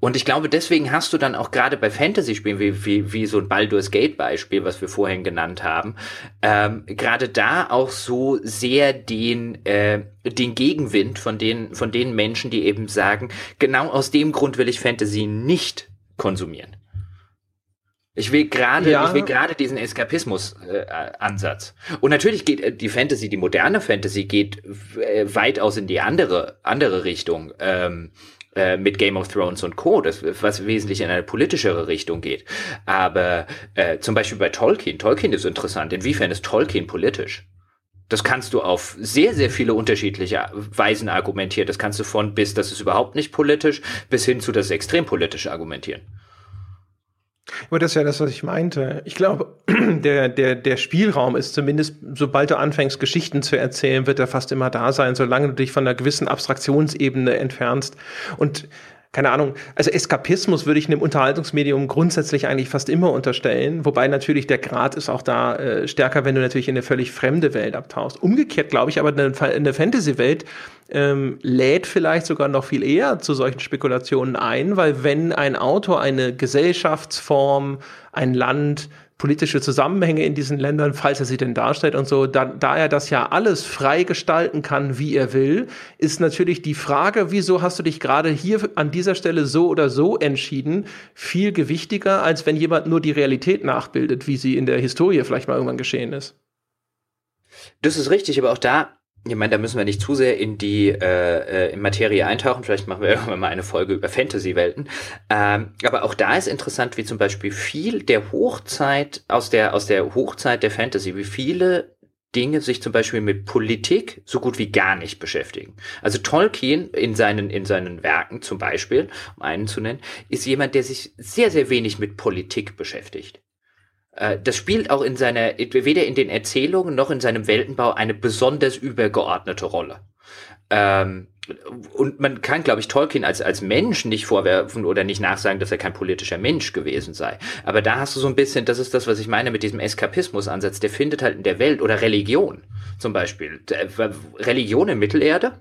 [SPEAKER 2] Und ich glaube, deswegen hast du dann auch gerade bei Fantasy-Spielen, wie, wie, wie so ein Baldur's Gate-Beispiel, was wir vorhin genannt haben, ähm, gerade da auch so sehr den, äh, den Gegenwind von den, von den Menschen, die eben sagen, genau aus dem Grund will ich Fantasy nicht konsumieren. Ich will gerade, ja. ich will gerade diesen Eskapismus-Ansatz. Äh, und natürlich geht äh, die Fantasy, die moderne Fantasy geht äh, weitaus in die andere, andere Richtung. Ähm, äh, mit Game of Thrones und Co., das, was wesentlich in eine politischere Richtung geht. Aber äh, zum Beispiel bei Tolkien, Tolkien ist interessant. Inwiefern ist Tolkien politisch? Das kannst du auf sehr, sehr viele unterschiedliche Weisen argumentieren. Das kannst du von bis, das ist überhaupt nicht politisch, bis hin zu das extrem politisch argumentieren.
[SPEAKER 1] Aber das ist ja das, was ich meinte. Ich glaube, [clears throat] der, der, der Spielraum ist zumindest, sobald du anfängst, Geschichten zu erzählen, wird er fast immer da sein, solange du dich von einer gewissen Abstraktionsebene entfernst. Und keine Ahnung, also Eskapismus würde ich einem Unterhaltungsmedium grundsätzlich eigentlich fast immer unterstellen, wobei natürlich der Grad ist auch da äh, stärker, wenn du natürlich in eine völlig fremde Welt abtauchst. Umgekehrt glaube ich aber, eine, Fantasy-Welt ähm, lädt vielleicht sogar noch viel eher zu solchen Spekulationen ein, weil wenn ein Autor eine Gesellschaftsform, ein Land, politische Zusammenhänge in diesen Ländern, falls er sie denn darstellt und so, da, da er das ja alles frei gestalten kann, wie er will, ist natürlich die Frage, wieso hast du dich gerade hier an dieser Stelle so oder so entschieden, viel gewichtiger, als wenn jemand nur die Realität nachbildet, wie sie in der Historie vielleicht mal irgendwann geschehen ist.
[SPEAKER 2] Das ist richtig, aber auch da ich meine, da müssen wir nicht zu sehr in die äh, äh, in Materie eintauchen. Vielleicht machen wir [laughs] irgendwann mal eine Folge über Fantasy-Welten. Ähm, aber auch da ist interessant, wie zum Beispiel viel der Hochzeit aus der aus der Hochzeit der Fantasy, wie viele Dinge sich zum Beispiel mit Politik so gut wie gar nicht beschäftigen. Also Tolkien in seinen, in seinen Werken zum Beispiel, um einen zu nennen, ist jemand, der sich sehr, sehr wenig mit Politik beschäftigt. Äh, das spielt auch in seiner, weder in den Erzählungen noch in seinem Weltenbau eine besonders übergeordnete Rolle. Ähm, und man kann, glaube ich, Tolkien als, als Mensch nicht vorwerfen oder nicht nachsagen, dass er kein politischer Mensch gewesen sei. Aber da hast du so ein bisschen, das ist das, was ich meine mit diesem Eskapismus-Ansatz, der findet halt in der Welt oder Religion zum Beispiel. Religion in Mittelerde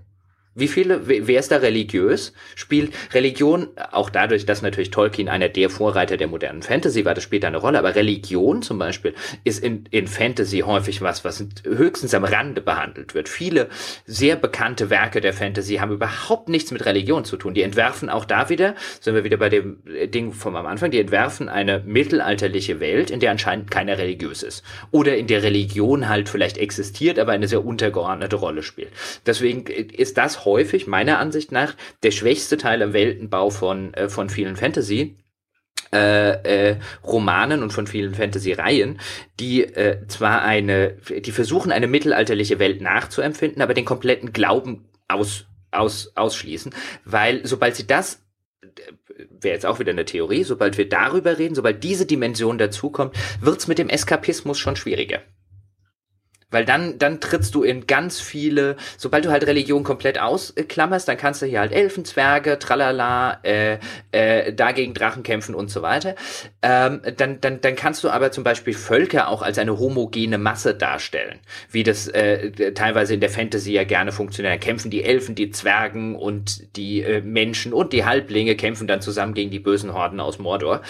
[SPEAKER 2] wie viele, wer ist da religiös? Spielt Religion, auch dadurch, dass natürlich Tolkien einer der Vorreiter der modernen Fantasy war, das spielt eine Rolle, aber Religion zum Beispiel ist in, in Fantasy häufig was, was höchstens am Rande behandelt wird. Viele sehr bekannte Werke der Fantasy haben überhaupt nichts mit Religion zu tun. Die entwerfen auch da wieder, sind wir wieder bei dem Ding vom am Anfang, die entwerfen eine mittelalterliche Welt, in der anscheinend keiner religiös ist. Oder in der Religion halt vielleicht existiert, aber eine sehr untergeordnete Rolle spielt. Deswegen ist das häufig, meiner Ansicht nach, der schwächste Teil im Weltenbau von, äh, von vielen Fantasy. Äh, äh, Romanen und von vielen Fantasy-Reihen, die äh, zwar eine, die versuchen eine mittelalterliche Welt nachzuempfinden, aber den kompletten Glauben aus, aus, ausschließen, weil sobald sie das wäre jetzt auch wieder eine Theorie, sobald wir darüber reden, sobald diese Dimension dazukommt, wird's mit dem Eskapismus schon schwieriger. Weil dann, dann trittst du in ganz viele, sobald du halt Religion komplett ausklammerst, dann kannst du hier halt Elfen, Zwerge, tralala, äh, äh, dagegen Drachen kämpfen und so weiter. Ähm, dann, dann, dann kannst du aber zum Beispiel Völker auch als eine homogene Masse darstellen, wie das äh, teilweise in der Fantasy ja gerne funktioniert. Dann kämpfen die Elfen, die Zwergen und die äh, Menschen und die Halblinge kämpfen dann zusammen gegen die bösen Horden aus Mordor.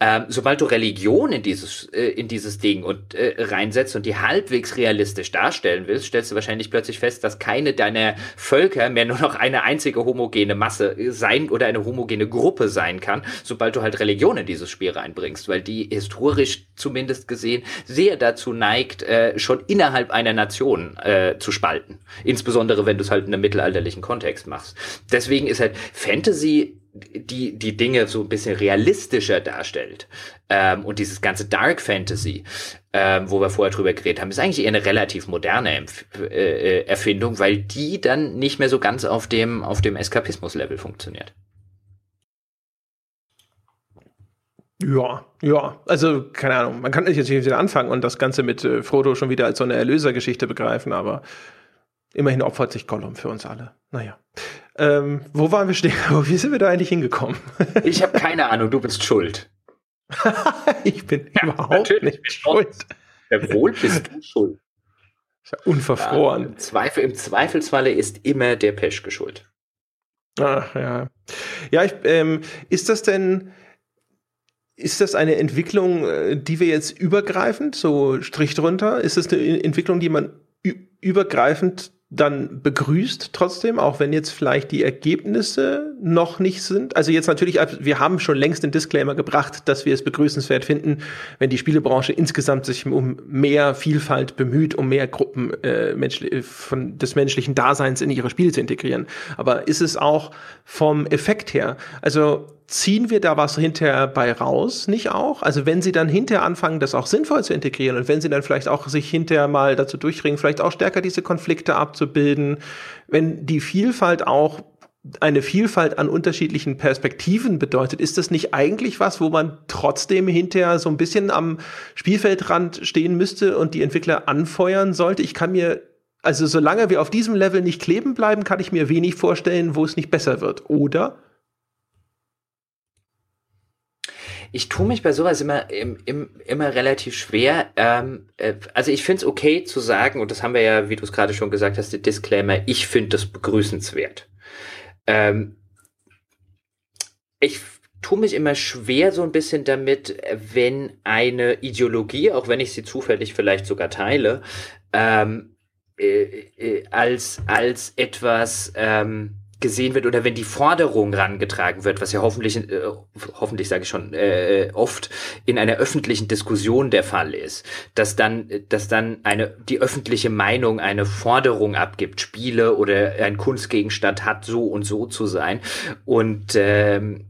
[SPEAKER 2] Ähm, sobald du Religion in dieses, äh, in dieses Ding und äh, reinsetzt und die halbwegs realistisch darstellen willst, stellst du wahrscheinlich plötzlich fest, dass keine deiner Völker mehr nur noch eine einzige homogene Masse sein oder eine homogene Gruppe sein kann, sobald du halt Religion in dieses Spiel reinbringst, weil die historisch zumindest gesehen sehr dazu neigt, äh, schon innerhalb einer Nation äh, zu spalten. Insbesondere wenn du es halt in einem mittelalterlichen Kontext machst. Deswegen ist halt Fantasy die die Dinge so ein bisschen realistischer darstellt ähm, und dieses ganze Dark Fantasy, ähm, wo wir vorher drüber geredet haben, ist eigentlich eher eine relativ moderne Empf äh, äh, Erfindung, weil die dann nicht mehr so ganz auf dem auf dem Eskapismus-Level funktioniert.
[SPEAKER 1] Ja, ja, also keine Ahnung, man kann natürlich jetzt wieder anfangen und das Ganze mit äh, Frodo schon wieder als so eine Erlösergeschichte begreifen, aber immerhin opfert sich Gollum für uns alle. Naja. Ähm, wo waren wir stehen? [laughs] Wie sind wir da eigentlich hingekommen?
[SPEAKER 2] ich habe keine Ahnung, du bist schuld. [laughs]
[SPEAKER 1] ich bin ja, überhaupt nicht schuld.
[SPEAKER 2] Ja, wohl bist du schuld. [laughs]
[SPEAKER 1] Ja unverfroren. Ja,
[SPEAKER 2] im, Zweifel, Im Zweifelsfalle ist immer der Peschke schuld.
[SPEAKER 1] Ach, ja. Ja, ich, ähm, ist das denn, ist das eine Entwicklung, äh, die wir jetzt übergreifend, so Strich drunter, ist das eine Entwicklung, die man übergreifend dann begrüßt trotzdem, auch wenn jetzt vielleicht die Ergebnisse noch nicht sind. Also jetzt natürlich, wir haben schon längst den Disclaimer gebracht, dass wir es begrüßenswert finden, wenn die Spielebranche insgesamt sich um mehr Vielfalt bemüht, um mehr Gruppen äh, von, des menschlichen Daseins in ihre Spiele zu integrieren. Aber ist es auch vom Effekt her? Also ziehen wir da was hinterher bei raus, nicht auch? Also wenn sie dann hinterher anfangen, das auch sinnvoll zu integrieren und wenn sie dann vielleicht auch sich hinterher mal dazu durchringen, vielleicht auch stärker diese Konflikte abzubilden, wenn die Vielfalt auch eine Vielfalt an unterschiedlichen Perspektiven bedeutet, ist das nicht eigentlich was, wo man trotzdem hinterher so ein bisschen am Spielfeldrand stehen müsste und die Entwickler anfeuern sollte? Ich kann mir also solange wir auf diesem Level nicht kleben bleiben, kann ich mir wenig vorstellen, wo es nicht besser wird. Oder?
[SPEAKER 2] Ich tue mich bei sowas immer, im, im, immer relativ schwer. Ähm, äh, also ich finde es okay zu sagen, und das haben wir ja, wie du es gerade schon gesagt hast, der Disclaimer, ich finde das begrüßenswert. Ähm, ich tue mich immer schwer so ein bisschen damit, wenn eine Ideologie, auch wenn ich sie zufällig vielleicht sogar teile, ähm, äh, äh, als, als etwas ähm, gesehen wird oder wenn die Forderung rangetragen wird, was ja hoffentlich, äh, hoffentlich sage ich schon, äh, oft in einer öffentlichen Diskussion der Fall ist, dass dann, dass dann eine, die öffentliche Meinung eine Forderung abgibt, Spiele oder ein Kunstgegenstand hat so und so zu sein und ähm,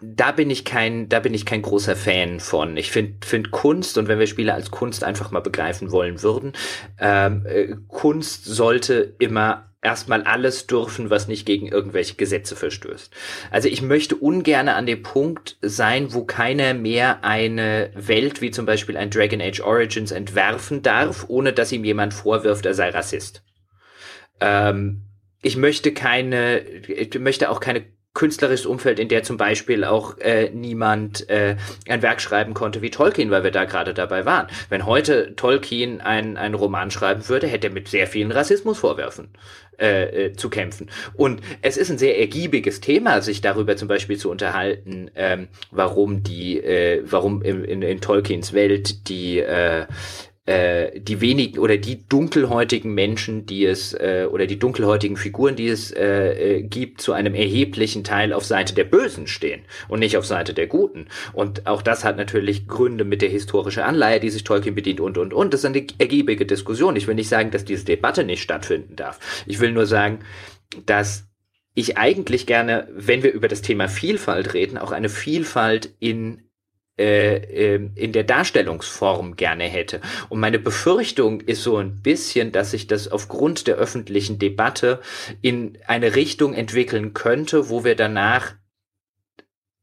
[SPEAKER 2] da bin ich kein, da bin ich kein großer Fan von. Ich finde find Kunst und wenn wir Spiele als Kunst einfach mal begreifen wollen würden, ähm, äh, Kunst sollte immer erstmal alles dürfen, was nicht gegen irgendwelche Gesetze verstößt. Also ich möchte ungern an dem Punkt sein, wo keiner mehr eine Welt wie zum Beispiel ein Dragon Age Origins entwerfen darf, ohne dass ihm jemand vorwirft, er sei Rassist. Ähm, ich möchte keine, ich möchte auch keine künstlerisches Umfeld, in der zum Beispiel auch äh, niemand äh, ein Werk schreiben konnte wie Tolkien, weil wir da gerade dabei waren. Wenn heute Tolkien einen ein Roman schreiben würde, hätte er mit sehr vielen Rassismusvorwürfen äh, äh, zu kämpfen. Und es ist ein sehr ergiebiges Thema, sich darüber zum Beispiel zu unterhalten, ähm, warum die, äh, warum in, in, in Tolkiens Welt die äh, äh, die wenigen oder die dunkelhäutigen Menschen, die es äh, oder die dunkelhäutigen Figuren, die es äh, äh, gibt, zu einem erheblichen Teil auf Seite der Bösen stehen und nicht auf Seite der Guten. Und auch das hat natürlich Gründe mit der historischen Anleihe, die sich Tolkien bedient und und und. Das ist eine ergiebige Diskussion. Ich will nicht sagen, dass diese Debatte nicht stattfinden darf. Ich will nur sagen, dass ich eigentlich gerne, wenn wir über das Thema Vielfalt reden, auch eine Vielfalt in in der Darstellungsform gerne hätte. Und meine Befürchtung ist so ein bisschen, dass sich das aufgrund der öffentlichen Debatte in eine Richtung entwickeln könnte, wo wir danach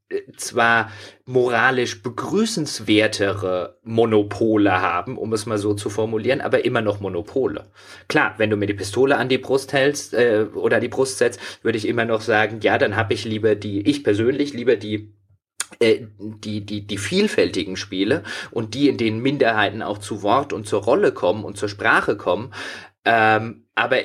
[SPEAKER 2] äh, zwar moralisch begrüßenswertere Monopole haben, um es mal so zu formulieren, aber immer noch Monopole. Klar, wenn du mir die Pistole an die Brust hältst äh, oder die Brust setzt, würde ich immer noch sagen, ja, dann habe ich lieber die, ich persönlich lieber die äh, die, die, die vielfältigen Spiele und die, in denen Minderheiten auch zu Wort und zur Rolle kommen und zur Sprache kommen. Ähm, aber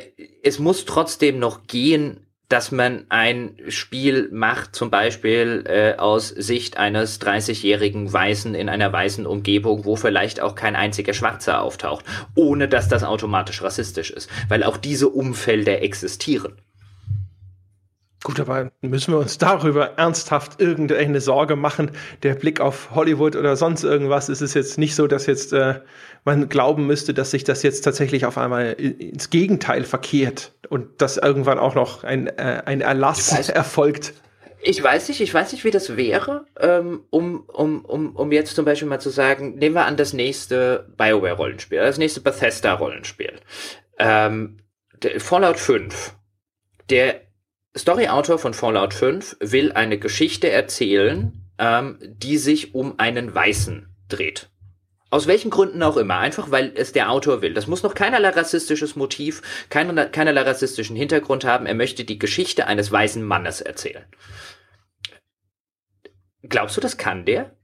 [SPEAKER 2] es muss trotzdem noch gehen, dass man ein Spiel macht, zum Beispiel äh, aus Sicht eines 30-jährigen Weißen in einer weißen Umgebung, wo vielleicht auch kein einziger Schwarzer auftaucht, ohne dass das automatisch rassistisch ist, weil auch diese Umfelder existieren.
[SPEAKER 1] Gut, aber müssen wir uns darüber ernsthaft irgendeine Sorge machen? Der Blick auf Hollywood oder sonst irgendwas, ist es jetzt nicht so, dass jetzt äh, man glauben müsste, dass sich das jetzt tatsächlich auf einmal ins Gegenteil verkehrt und dass irgendwann auch noch ein, äh, ein Erlass erfolgt.
[SPEAKER 2] Ich weiß nicht, ich weiß nicht, wie das wäre, ähm, um, um, um, um jetzt zum Beispiel mal zu sagen, nehmen wir an das nächste Bioware-Rollenspiel, das nächste Bethesda-Rollenspiel. Ähm, Fallout 5. Der Storyautor von Fallout 5 will eine Geschichte erzählen, ähm, die sich um einen Weißen dreht. Aus welchen Gründen auch immer. Einfach weil es der Autor will. Das muss noch keinerlei rassistisches Motiv, keinerlei, keinerlei rassistischen Hintergrund haben. Er möchte die Geschichte eines weißen Mannes erzählen. Glaubst du, das kann der?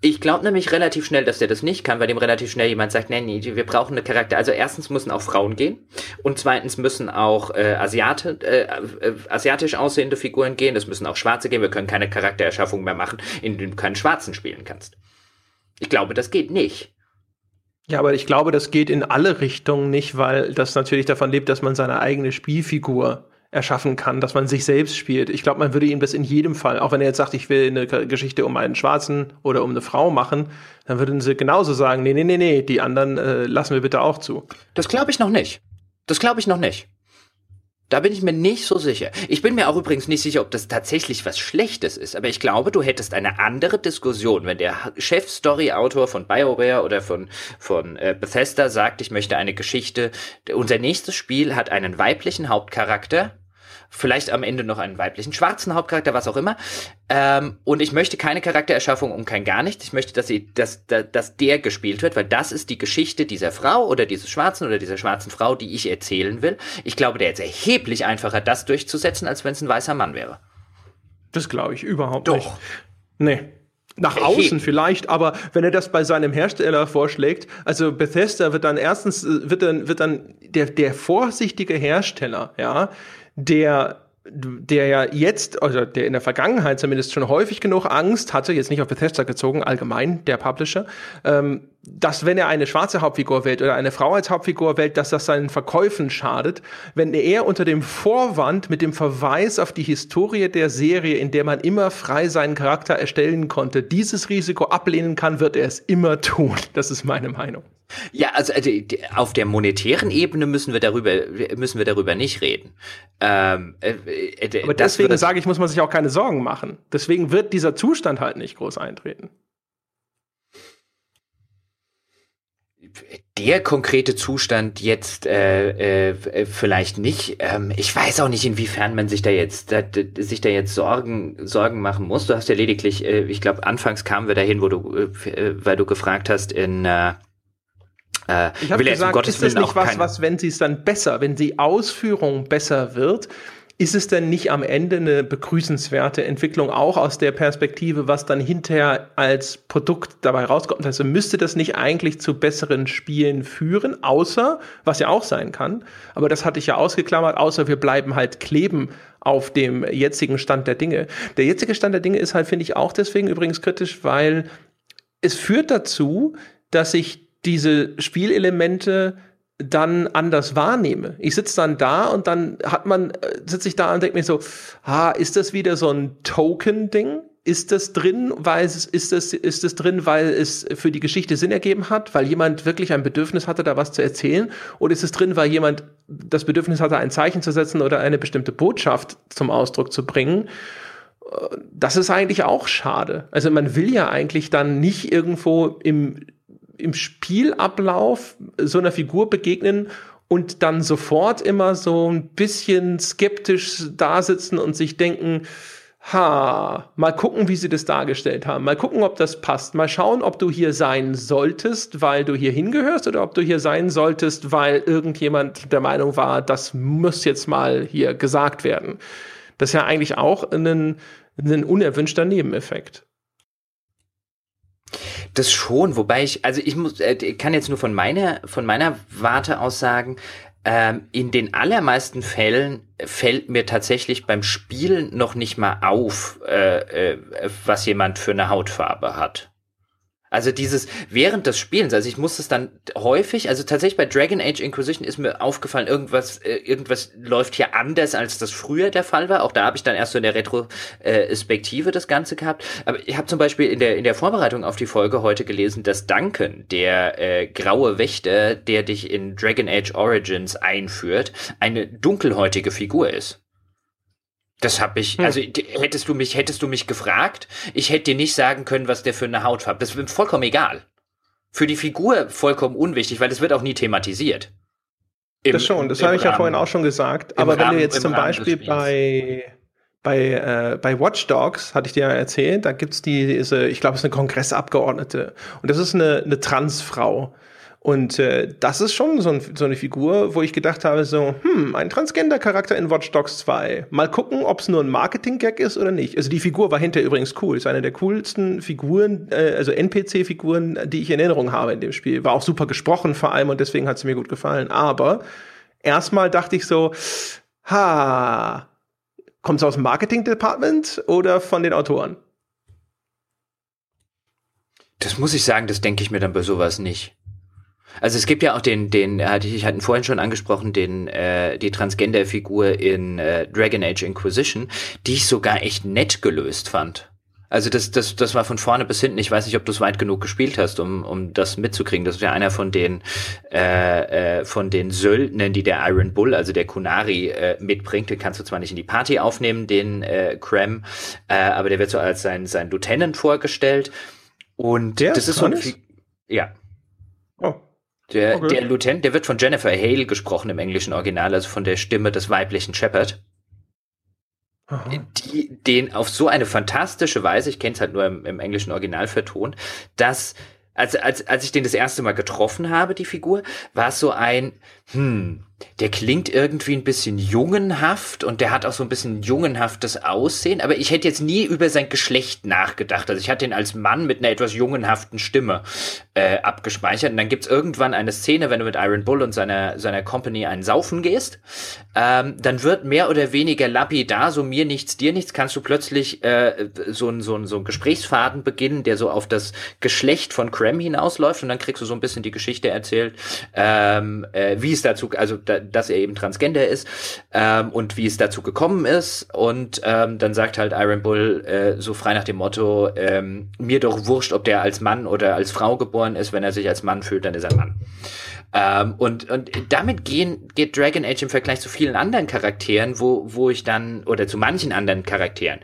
[SPEAKER 2] Ich glaube nämlich relativ schnell, dass der das nicht kann, weil dem relativ schnell jemand sagt, nee, nee, wir brauchen eine Charakter. Also erstens müssen auch Frauen gehen und zweitens müssen auch äh, Asiate, äh, äh, asiatisch aussehende Figuren gehen. Es müssen auch Schwarze gehen. Wir können keine Charaktererschaffung mehr machen, in denen du keinen Schwarzen spielen kannst. Ich glaube, das geht nicht.
[SPEAKER 1] Ja, aber ich glaube, das geht in alle Richtungen nicht, weil das natürlich davon lebt, dass man seine eigene Spielfigur erschaffen kann, dass man sich selbst spielt. Ich glaube, man würde ihm das in jedem Fall, auch wenn er jetzt sagt, ich will eine Geschichte um einen Schwarzen oder um eine Frau machen, dann würden sie genauso sagen, nee, nee, nee, nee, die anderen äh, lassen wir bitte auch zu.
[SPEAKER 2] Das glaube ich noch nicht. Das glaube ich noch nicht. Da bin ich mir nicht so sicher. Ich bin mir auch übrigens nicht sicher, ob das tatsächlich was Schlechtes ist, aber ich glaube, du hättest eine andere Diskussion, wenn der Chef-Story-Autor von BioWare oder von, von äh, Bethesda sagt, ich möchte eine Geschichte, unser nächstes Spiel hat einen weiblichen Hauptcharakter, vielleicht am Ende noch einen weiblichen schwarzen Hauptcharakter, was auch immer. Ähm, und ich möchte keine Charaktererschaffung um kein gar nichts. Ich möchte, dass, sie, dass, dass, dass der gespielt wird, weil das ist die Geschichte dieser Frau oder dieses Schwarzen oder dieser schwarzen Frau, die ich erzählen will. Ich glaube, der ist erheblich einfacher, das durchzusetzen, als wenn es ein weißer Mann wäre.
[SPEAKER 1] Das glaube ich überhaupt Doch. nicht. Nee. Nach außen vielleicht, aber wenn er das bei seinem Hersteller vorschlägt, also Bethesda wird dann erstens, äh, wird dann, wird dann der, der vorsichtige Hersteller, ja, der der ja jetzt, also der in der Vergangenheit zumindest schon häufig genug Angst hatte, jetzt nicht auf Bethesda gezogen, allgemein der Publisher, ähm, dass wenn er eine schwarze Hauptfigur wählt oder eine Frau als Hauptfigur wählt, dass das seinen Verkäufen schadet, wenn er unter dem Vorwand mit dem Verweis auf die Historie der Serie, in der man immer frei seinen Charakter erstellen konnte, dieses Risiko ablehnen kann, wird er es immer tun. [laughs] Das ist meine Meinung.
[SPEAKER 2] Ja, also, also auf der monetären Ebene müssen wir darüber müssen wir darüber nicht reden. Ähm,
[SPEAKER 1] äh, äh, Aber deswegen sage ich, muss man sich auch keine Sorgen machen. Deswegen wird dieser Zustand halt nicht groß eintreten.
[SPEAKER 2] Der konkrete Zustand jetzt äh, äh, vielleicht nicht. Ähm, ich weiß auch nicht, inwiefern man sich da jetzt da, sich da jetzt Sorgen Sorgen machen muss. Du hast ja lediglich, äh, ich glaube, anfangs kamen wir dahin, wo du, äh, weil du gefragt hast in äh,
[SPEAKER 1] äh ich habe gesagt, ist das nicht was, was, wenn sie es dann besser, wenn die Ausführung besser wird, ist es denn nicht am Ende eine begrüßenswerte Entwicklung auch aus der Perspektive, was dann hinterher als Produkt dabei rauskommt? Also müsste das nicht eigentlich zu besseren Spielen führen, außer, was ja auch sein kann, aber das hatte ich ja ausgeklammert, außer wir bleiben halt kleben auf dem jetzigen Stand der Dinge. Der jetzige Stand der Dinge ist halt, finde ich, auch deswegen übrigens kritisch, weil es führt dazu, dass sich diese Spielelemente dann anders wahrnehme. Ich sitze dann da und dann hat man, äh, sitze ich da und denke mir so, ah, ist das wieder so ein Token-Ding? Ist das drin, weil es ist das ist das drin, weil es für die Geschichte Sinn ergeben hat, weil jemand wirklich ein Bedürfnis hatte, da was zu erzählen, oder ist es drin, weil jemand das Bedürfnis hatte, ein Zeichen zu setzen oder eine bestimmte Botschaft zum Ausdruck zu bringen? Äh, das ist eigentlich auch schade. Also man will ja eigentlich dann nicht irgendwo im im Spielablauf so einer Figur begegnen und dann sofort immer so ein bisschen skeptisch da sitzen und sich denken, ha, mal gucken, wie sie das dargestellt haben, mal gucken, ob das passt, mal schauen, ob du hier sein solltest, weil du hier hingehörst oder ob du hier sein solltest, weil irgendjemand der Meinung war, das muss jetzt mal hier gesagt werden. Das ist ja eigentlich auch ein, ein unerwünschter Nebeneffekt.
[SPEAKER 2] Das schon, wobei ich, also ich muss, äh, kann jetzt nur von meiner, von meiner Warte aus sagen, ähm, in den allermeisten Fällen fällt mir tatsächlich beim Spielen noch nicht mal auf, äh, äh, was jemand für eine Hautfarbe hat. Also dieses während des Spielens, also ich muss es dann häufig, also tatsächlich bei Dragon Age Inquisition ist mir aufgefallen, irgendwas, äh, irgendwas läuft hier anders, als das früher der Fall war. Auch da habe ich dann erst so in der Retrospektive das Ganze gehabt. Aber ich habe zum Beispiel in der in der Vorbereitung auf die Folge heute gelesen, dass Duncan, der äh, graue Wächter, der dich in Dragon Age Origins einführt, eine dunkelhäutige Figur ist. Das habe ich, hm. also hättest du mich, hättest du mich gefragt, ich hätte dir nicht sagen können, was der für eine Hautfarbe. Das ist vollkommen egal. Für die Figur vollkommen unwichtig, weil das wird auch nie thematisiert.
[SPEAKER 1] Im, das schon, das habe ich ja vorhin auch schon gesagt. Aber Rahmen, wenn du jetzt zum Beispiel bei bei, äh, bei Watch Dogs, hatte ich dir ja erzählt, da gibt's diese, ich glaube, es ist eine Kongressabgeordnete. Und das ist eine, eine Transfrau. Und äh, das ist schon so, ein, so, eine Figur, wo ich gedacht habe, so, hm, ein Transgender-Charakter in Watch Dogs 2. Mal gucken, ob es nur ein Marketing-Gag ist oder nicht. Also die Figur war hinterher übrigens cool. Ist eine der coolsten Figuren, äh, also NPC-Figuren, die ich in Erinnerung habe in dem Spiel. War auch super gesprochen vor allem und deswegen hat sie mir gut gefallen. Aber erstmal dachte ich so, ha, kommt es aus dem Marketing-Department oder von den Autoren?
[SPEAKER 2] Das muss ich sagen, das denke ich mir dann bei sowas nicht. Also es gibt ja auch den, den, ich hatte vorhin schon angesprochen, den, äh, die Transgender-Figur in äh, Dragon Age Inquisition, die ich sogar echt nett gelöst fand. Also das, das, das war von vorne bis hinten. Ich weiß nicht, ob du es weit genug gespielt hast, um, um das mitzukriegen. Das ist ja einer von den äh, äh, von den Söldnern, die der Iron Bull, also der Kunari, äh, mitbringt. Den kannst du zwar nicht in die Party aufnehmen, den äh, Krem, äh, aber der wird so als sein sein Lieutenant vorgestellt. Und
[SPEAKER 1] der das ist so ein
[SPEAKER 2] ja. Der, okay. der Lieutenant, der wird von Jennifer Hale gesprochen im englischen Original, also von der Stimme des weiblichen Shepard. Die den auf so eine fantastische Weise, ich kenne es halt nur im, im englischen Original vertont, dass als, als, als ich den das erste Mal getroffen habe, die Figur, war es so ein, hm, der klingt irgendwie ein bisschen jungenhaft und der hat auch so ein bisschen jungenhaftes Aussehen, aber ich hätte jetzt nie über sein Geschlecht nachgedacht. Also ich hatte ihn als Mann mit einer etwas jungenhaften Stimme äh, abgespeichert. Und dann gibt's irgendwann eine Szene, wenn du mit Iron Bull und seiner, seiner Company einen Saufen gehst, ähm, dann wird mehr oder weniger lapidar, so mir nichts, dir nichts, kannst du plötzlich äh, so, ein, so, so ein Gesprächsfaden beginnen, der so auf das Geschlecht von Crem hinausläuft und dann kriegst du so ein bisschen die Geschichte erzählt, ähm, äh, wie es dazu, also da, dass er eben Transgender ist ähm, und wie es dazu gekommen ist. Und ähm, dann sagt halt Iron Bull äh, so frei nach dem Motto, ähm, mir doch wurscht, ob der als Mann oder als Frau geboren ist, wenn er sich als Mann fühlt, dann ist er Mann. Ähm, und, und damit gehen, geht Dragon Age im Vergleich zu vielen anderen Charakteren, wo, wo ich dann, oder zu manchen anderen Charakteren,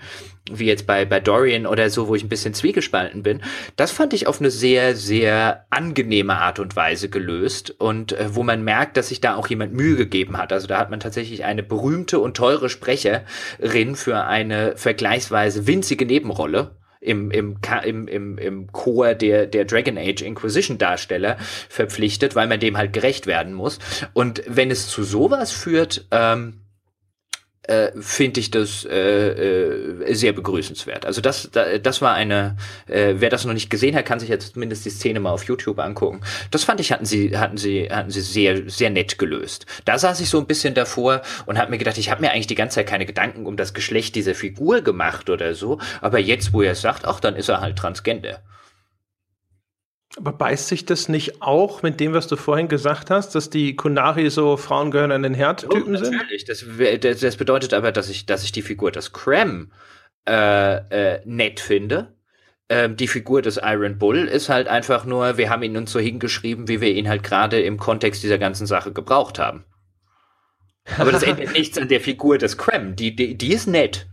[SPEAKER 2] wie jetzt bei, bei Dorian oder so, wo ich ein bisschen zwiegespalten bin, das fand ich auf eine sehr, sehr angenehme Art und Weise gelöst und äh, wo man merkt, dass sich da auch jemand Mühe gegeben hat. Also da hat man tatsächlich eine berühmte und teure Sprecherin für eine vergleichsweise winzige Nebenrolle im, im, im, im, im Chor der, der Dragon Age Inquisition Darsteller verpflichtet, weil man dem halt gerecht werden muss. Und wenn es zu sowas führt, ähm, äh, finde ich das äh, äh, sehr begrüßenswert. Also das, da, das war eine, äh, wer das noch nicht gesehen hat, kann sich jetzt zumindest die Szene mal auf YouTube angucken. Das fand ich, hatten sie, hatten sie, hatten sie sehr, sehr nett gelöst. Da saß ich so ein bisschen davor und habe mir gedacht, ich habe mir eigentlich die ganze Zeit keine Gedanken um das Geschlecht dieser Figur gemacht oder so, aber jetzt, wo er es sagt, ach, dann ist er halt Transgender.
[SPEAKER 1] Aber beißt sich das nicht auch mit dem, was du vorhin gesagt hast, dass die Kunari so Frauen gehören an den Herd-Typen oh, sind?
[SPEAKER 2] Natürlich. Das, das, das, bedeutet aber, dass ich, dass ich die Figur des Cram äh, äh, nett finde. Ähm, die Figur des Iron Bull ist halt einfach nur, wir haben ihn uns so hingeschrieben, wie wir ihn halt gerade im Kontext dieser ganzen Sache gebraucht haben. Aber das ändert [laughs] nichts an der Figur des Cram. Die, die, die ist nett.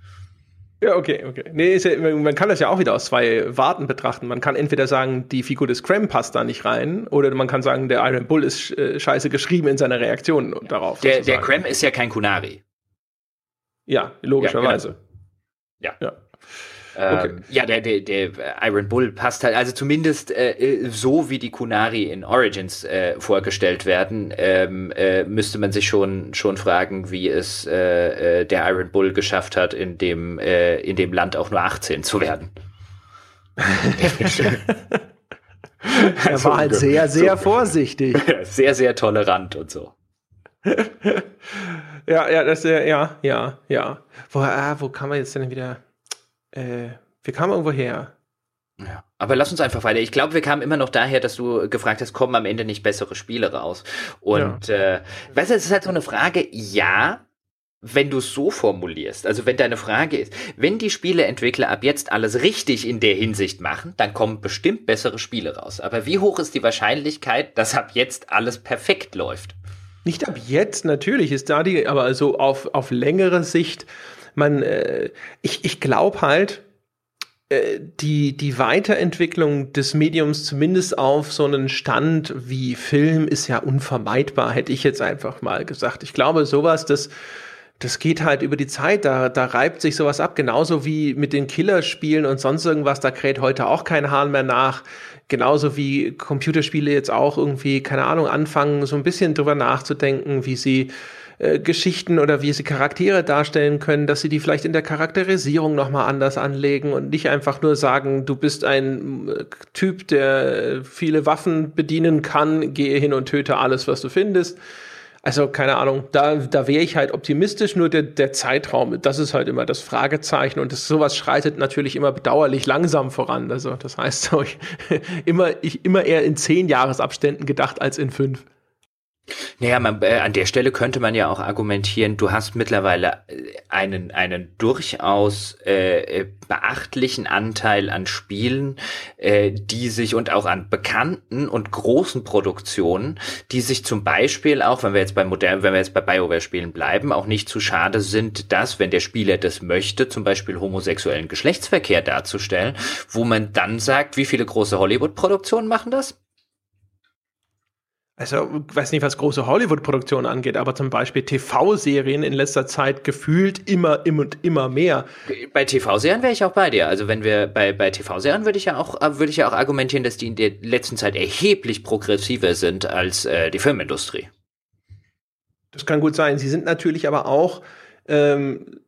[SPEAKER 1] Ja, okay, okay. Nee, ja, man kann das ja auch wieder aus zwei Warten betrachten. Man kann entweder sagen, die Figur des Cram passt da nicht rein, oder man kann sagen, der Iron Bull ist äh, scheiße geschrieben in seiner Reaktion darauf.
[SPEAKER 2] Der, der Cram ist ja kein Kunari.
[SPEAKER 1] Ja, logischerweise.
[SPEAKER 2] Ja. Genau. ja. Ja. Okay. Ähm, ja, der, der, der Iron Bull passt halt, also zumindest äh, so wie die Kunari in Origins äh, vorgestellt werden, ähm, äh, müsste man sich schon schon fragen, wie es äh, äh der Iron Bull geschafft hat, in dem äh, in dem Land auch nur 18 zu werden. [laughs]
[SPEAKER 1] er war halt sehr, sehr vorsichtig. [laughs]
[SPEAKER 2] Sehr, sehr tolerant und so. [laughs]
[SPEAKER 1] ja, ja, das, ja, ja, ja. Wo, ah, wo kann man jetzt denn wieder? Äh, wir kamen irgendwo her.
[SPEAKER 2] Ja. Aber lass uns einfach weiter. Ich glaube, wir kamen immer noch daher, dass du gefragt hast, kommen am Ende nicht bessere Spiele raus? Und ja. äh, weißt du, es ist halt so eine Frage, ja, wenn du es so formulierst, also wenn deine Frage ist, wenn die Spieleentwickler ab jetzt alles richtig in der Hinsicht machen, dann kommen bestimmt bessere Spiele raus. Aber wie hoch ist die Wahrscheinlichkeit, dass ab jetzt alles perfekt läuft?
[SPEAKER 1] Nicht ab jetzt, natürlich ist da die, aber so auf, auf längere Sicht man, äh, ich, ich glaube halt, äh, die, die Weiterentwicklung des Mediums zumindest auf so einen Stand wie Film ist ja unvermeidbar, hätte ich jetzt einfach mal gesagt. Ich glaube, sowas, das, das geht halt über die Zeit, da, da reibt sich sowas ab, genauso wie mit den Killerspielen und sonst irgendwas, da kräht heute auch kein Hahn mehr nach. Genauso wie Computerspiele jetzt auch irgendwie, keine Ahnung, anfangen, so ein bisschen drüber nachzudenken, wie sie äh, Geschichten oder wie sie Charaktere darstellen können, dass sie die vielleicht in der Charakterisierung nochmal anders anlegen und nicht einfach nur sagen, du bist ein äh, Typ, der viele Waffen bedienen kann, gehe hin und töte alles, was du findest. Also keine Ahnung, da, da wäre ich halt optimistisch, nur der, der Zeitraum, das ist halt immer das Fragezeichen und das, sowas schreitet natürlich immer bedauerlich langsam voran. Also das heißt, so, [laughs] ich, immer, ich immer eher in zehn Jahresabständen gedacht als in fünf.
[SPEAKER 2] Naja, man, äh, an der Stelle könnte man ja auch argumentieren, du hast mittlerweile äh, einen, einen durchaus äh, äh, beachtlichen Anteil an Spielen, äh, die sich und auch an bekannten und großen Produktionen, die sich zum Beispiel auch, wenn wir jetzt bei modern, wenn wir jetzt bei BioWare-Spielen bleiben, auch nicht zu schade sind, dass, wenn der Spieler das möchte, zum Beispiel homosexuellen Geschlechtsverkehr darzustellen, wo man dann sagt, wie viele große Hollywood-Produktionen machen das?
[SPEAKER 1] Also weiß nicht, was große Hollywood-Produktionen angeht, aber zum Beispiel TV-Serien in letzter Zeit gefühlt immer, immer und immer mehr.
[SPEAKER 2] Bei TV-Serien wäre ich auch bei dir. Also wenn wir bei, bei TV-Serien würde ich ja auch, würde ich ja auch argumentieren, dass die in der letzten Zeit erheblich progressiver sind als äh, die Filmindustrie.
[SPEAKER 1] Das kann gut sein. Sie sind natürlich aber auch, ähm,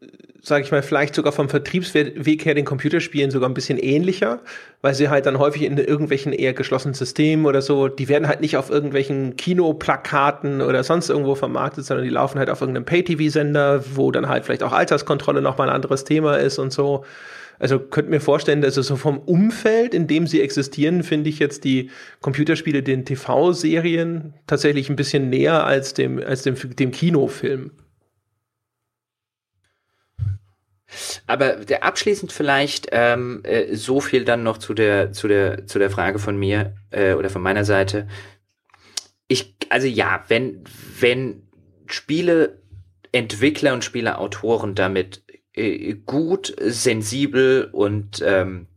[SPEAKER 1] sage ich mal, vielleicht sogar vom Vertriebsweg her den Computerspielen sogar ein bisschen ähnlicher, weil sie halt dann häufig in irgendwelchen eher geschlossenen Systemen oder so, die werden halt nicht auf irgendwelchen Kinoplakaten oder sonst irgendwo vermarktet, sondern die laufen halt auf irgendeinem Pay-TV-Sender, wo dann halt vielleicht auch Alterskontrolle nochmal ein anderes Thema ist und so. Also könnt mir vorstellen, dass es so vom Umfeld, in dem sie existieren, finde ich jetzt die Computerspiele den TV-Serien tatsächlich ein bisschen näher als dem, als dem, dem Kinofilm.
[SPEAKER 2] Aber der, abschließend vielleicht ähm, äh, so viel dann noch zu der zu der zu der Frage von mir äh, oder von meiner Seite. Ich also ja, wenn wenn Spiele Entwickler und Spieleautoren damit äh, gut, sensibel und ähm,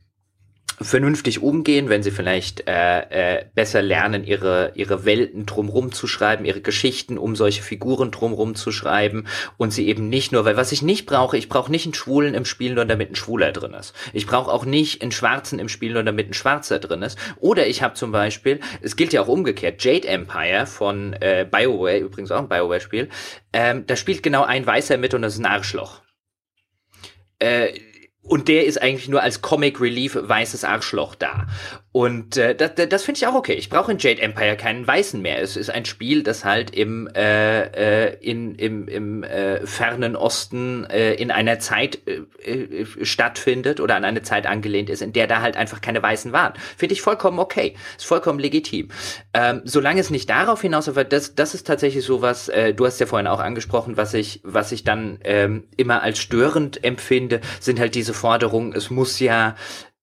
[SPEAKER 2] vernünftig umgehen, wenn sie vielleicht äh, äh, besser lernen, ihre, ihre Welten drumrum zu schreiben, ihre Geschichten um solche Figuren drumrum zu schreiben und sie eben nicht nur, weil was ich nicht brauche, ich brauche nicht einen Schwulen im Spiel, nur damit ein Schwuler drin ist. Ich brauche auch nicht einen Schwarzen im Spiel, nur damit ein Schwarzer drin ist. Oder ich habe zum Beispiel, es gilt ja auch umgekehrt, Jade Empire von äh, BioWare, übrigens auch ein BioWare-Spiel, ähm, da spielt genau ein Weißer mit und das ist ein Arschloch. Äh, und der ist eigentlich nur als Comic Relief weißes Arschloch da. Und äh, das, das finde ich auch okay. Ich brauche in Jade Empire keinen Weißen mehr. Es ist ein Spiel, das halt im, äh, äh, in, im, im äh, fernen Osten äh, in einer Zeit äh, äh, stattfindet oder an eine Zeit angelehnt ist, in der da halt einfach keine Weißen waren. Finde ich vollkommen okay. Ist vollkommen legitim. Ähm, solange es nicht darauf hinaus, aber das, das ist tatsächlich so was, äh, du hast ja vorhin auch angesprochen, was ich, was ich dann ähm, immer als störend empfinde, sind halt diese Forderungen, es muss ja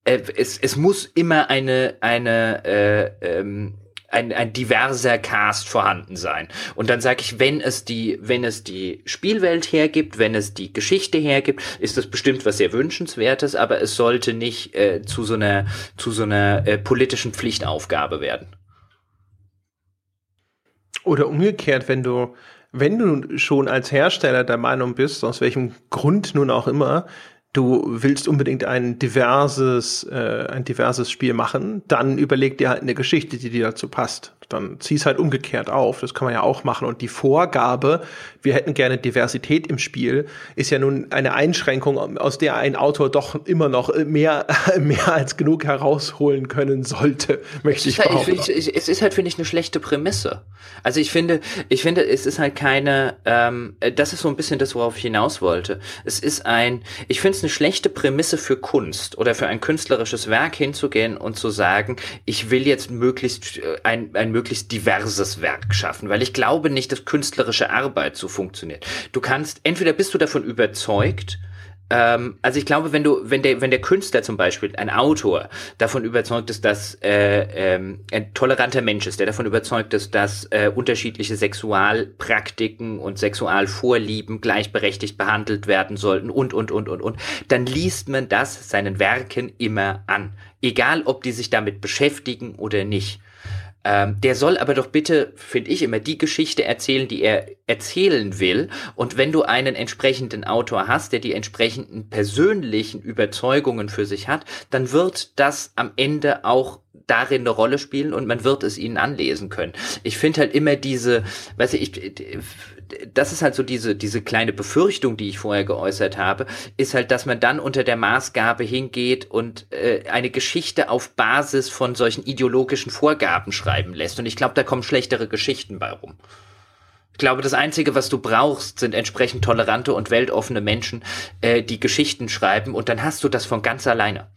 [SPEAKER 2] äh, es, es muss immer eine, eine äh, ähm, ein, ein diverser Cast vorhanden sein. Und dann sage ich, wenn es die, wenn es die Spielwelt hergibt, wenn es die Geschichte hergibt, ist das bestimmt was sehr wünschenswertes, aber es sollte nicht äh, zu so einer zu so einer äh, politischen Pflichtaufgabe werden.
[SPEAKER 1] Oder umgekehrt, wenn du wenn du schon als Hersteller der Meinung bist, aus welchem Grund nun auch immer, du willst unbedingt ein diverses, äh, ein diverses Spiel machen, dann überleg dir halt eine Geschichte, die dir dazu passt dann zieh's halt umgekehrt auf. Das kann man ja auch machen. Und die Vorgabe, wir hätten gerne Diversität im Spiel, ist ja nun eine Einschränkung, aus der ein Autor doch immer noch mehr, [laughs] mehr als genug herausholen können sollte, möchte ich
[SPEAKER 2] behaupten. Ich, ich, es ist halt, finde ich, eine schlechte Prämisse. Also ich finde, ich finde, es ist halt keine, ähm, das ist so ein bisschen das, worauf ich hinaus wollte. Es ist ein, ich finde es eine schlechte Prämisse für Kunst oder für ein künstlerisches Werk hinzugehen und zu sagen, ich will jetzt möglichst äh, ein, ein möglichst diverses Werk schaffen, weil ich glaube nicht, dass künstlerische Arbeit so funktioniert. Du kannst, entweder bist du davon überzeugt, ähm, also ich glaube, wenn du, wenn der, wenn der Künstler zum Beispiel, ein Autor, davon überzeugt ist, dass äh, ähm, ein toleranter Mensch ist, der davon überzeugt ist, dass äh, unterschiedliche Sexualpraktiken und Sexualvorlieben gleichberechtigt behandelt werden sollten und und und und und, dann liest man das seinen Werken immer an, egal ob die sich damit beschäftigen oder nicht. Ähm, der soll aber doch bitte, finde ich, immer die Geschichte erzählen, die er erzählen will. Und wenn du einen entsprechenden Autor hast, der die entsprechenden persönlichen Überzeugungen für sich hat, dann wird das am Ende auch darin eine Rolle spielen und man wird es ihnen anlesen können. Ich finde halt immer diese, weiß ich, das ist halt so diese, diese kleine Befürchtung, die ich vorher geäußert habe, ist halt, dass man dann unter der Maßgabe hingeht und äh, eine Geschichte auf Basis von solchen ideologischen Vorgaben schreiben lässt. Und ich glaube, da kommen schlechtere Geschichten bei rum. Ich glaube, das Einzige, was du brauchst, sind entsprechend tolerante und weltoffene Menschen, äh, die Geschichten schreiben und dann hast du das von ganz alleine.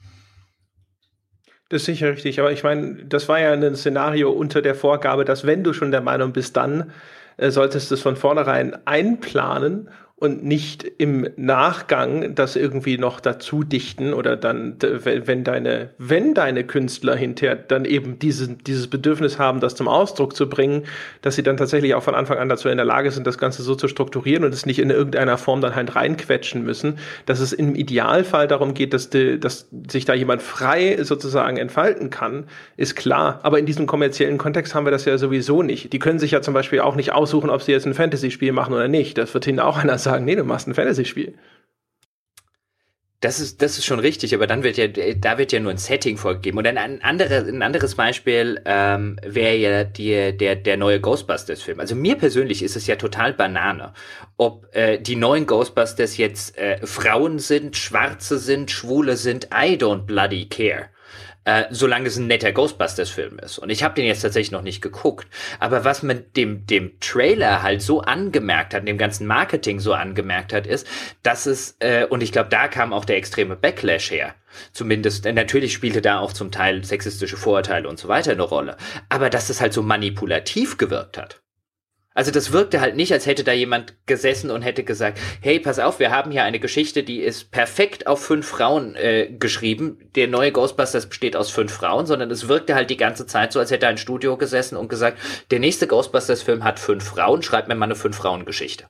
[SPEAKER 1] Das ist sicher richtig, aber ich meine, das war ja ein Szenario unter der Vorgabe, dass wenn du schon der Meinung bist, dann äh, solltest du es von vornherein einplanen und nicht im Nachgang das irgendwie noch dazu dichten oder dann, wenn deine, wenn deine Künstler hinterher dann eben dieses, dieses Bedürfnis haben, das zum Ausdruck zu bringen, dass sie dann tatsächlich auch von Anfang an dazu in der Lage sind, das Ganze so zu strukturieren und es nicht in irgendeiner Form dann halt reinquetschen müssen, dass es im Idealfall darum geht, dass, die, dass sich da jemand frei sozusagen entfalten kann, ist klar. Aber in diesem kommerziellen Kontext haben wir das ja sowieso nicht. Die können sich ja zum Beispiel auch nicht aussuchen, ob sie jetzt ein Fantasy-Spiel machen oder nicht. Das wird ihnen auch einer sagen, nee, du machst ein Fantasy-Spiel.
[SPEAKER 2] Das ist, das ist schon richtig, aber dann wird ja, da wird ja nur ein Setting vorgegeben. Und ein, andere, ein anderes Beispiel ähm, wäre ja die, der, der neue Ghostbusters-Film. Also mir persönlich ist es ja total Banane, ob äh, die neuen Ghostbusters jetzt äh, Frauen sind, Schwarze sind, Schwule sind, I don't bloody care äh, solange es ein netter Ghostbusters-Film ist. Und ich habe den jetzt tatsächlich noch nicht geguckt. Aber was man dem, dem Trailer halt so angemerkt hat, dem ganzen Marketing so angemerkt hat, ist, dass es, äh, und ich glaube, da kam auch der extreme Backlash her. Zumindest, äh, natürlich spielte da auch zum Teil sexistische Vorurteile und so weiter eine Rolle. Aber dass es halt so manipulativ gewirkt hat. Also das wirkte halt nicht, als hätte da jemand gesessen und hätte gesagt, hey, pass auf, wir haben hier eine Geschichte, die ist perfekt auf fünf Frauen äh, geschrieben. Der neue Ghostbusters besteht aus fünf Frauen, sondern es wirkte halt die ganze Zeit so, als hätte ein Studio gesessen und gesagt, der nächste Ghostbusters-Film hat fünf Frauen, schreibt mir mal eine Fünf-Frauen-Geschichte.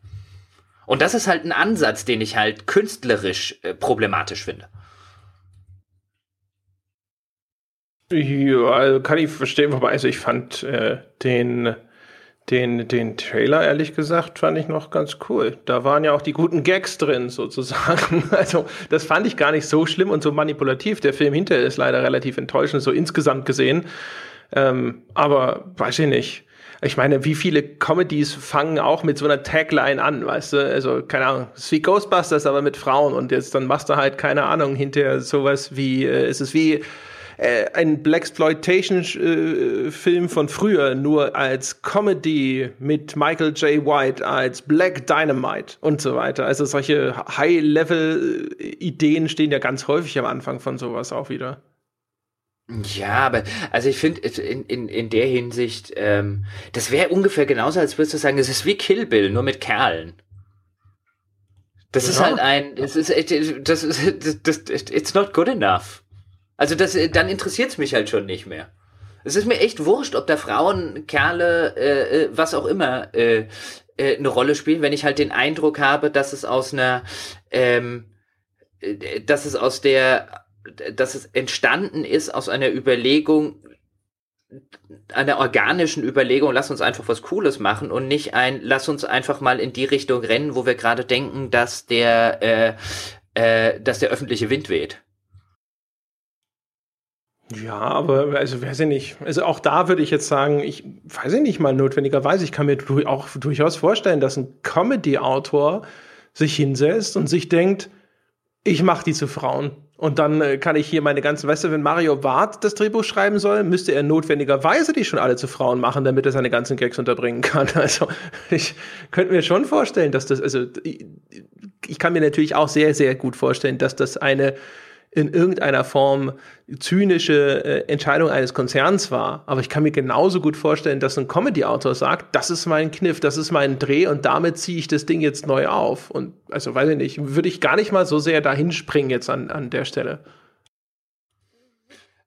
[SPEAKER 2] Und das ist halt ein Ansatz, den ich halt künstlerisch äh, problematisch finde.
[SPEAKER 1] Ja, also kann ich verstehen, wobei, also ich fand äh, den den, den Trailer, ehrlich gesagt, fand ich noch ganz cool. Da waren ja auch die guten Gags drin, [laughs] sozusagen. Also, das fand ich gar nicht so schlimm und so manipulativ. Der Film hinterher ist leider relativ enttäuschend, so insgesamt gesehen. Ähm, aber weiß ich nicht. Ich meine, wie viele Comedies fangen auch mit so einer Tagline an, weißt du? Also, keine Ahnung, es ist wie Ghostbusters, aber mit Frauen. Und jetzt dann machst du halt, keine Ahnung, hinterher sowas wie, äh, es ist wie äh, ein Blaxploitation-Film äh, von früher nur als Comedy mit Michael J. White, als Black Dynamite und so weiter. Also solche High-Level-Ideen stehen ja ganz häufig am Anfang von sowas auch wieder.
[SPEAKER 2] Ja, aber also ich finde in, in, in der Hinsicht, ähm, das wäre ungefähr genauso, als würdest du sagen, es ist wie Kill Bill, nur mit Kerlen. Das ja. ist halt ein, das ist, das ist, das, das, it's not good enough. Also das, äh, dann interessiert es mich halt schon nicht mehr. Es ist mir echt wurscht, ob da Frauen, Kerle, äh, äh, was auch immer äh, äh, eine Rolle spielen, wenn ich halt den Eindruck habe, dass es aus einer, ähm, äh, dass es aus der, dass es entstanden ist aus einer Überlegung, einer organischen Überlegung, lass uns einfach was Cooles machen und nicht ein, lass uns einfach mal in die Richtung rennen, wo wir gerade denken, dass der, äh, äh, dass der öffentliche Wind weht.
[SPEAKER 1] Ja, aber also weiß ich nicht. Also auch da würde ich jetzt sagen, ich weiß ich nicht mal notwendigerweise. Ich kann mir auch durchaus vorstellen, dass ein Comedy-Autor sich hinsetzt und sich denkt, ich mache die zu Frauen. Und dann äh, kann ich hier meine ganzen, weißt du, wenn Mario Barth das Drehbuch schreiben soll, müsste er notwendigerweise die schon alle zu Frauen machen, damit er seine ganzen Gags unterbringen kann. [laughs] Also ich könnte mir schon vorstellen, dass das, also ich, ich kann mir natürlich auch sehr, sehr gut vorstellen, dass das eine in irgendeiner Form zynische äh, Entscheidung eines Konzerns war. Aber ich kann mir genauso gut vorstellen, dass ein Comedy-Autor sagt, das ist mein Kniff, das ist mein Dreh und damit ziehe ich das Ding jetzt neu auf. Und also weiß ich nicht, würde ich gar nicht mal so sehr dahin springen jetzt an, an der Stelle.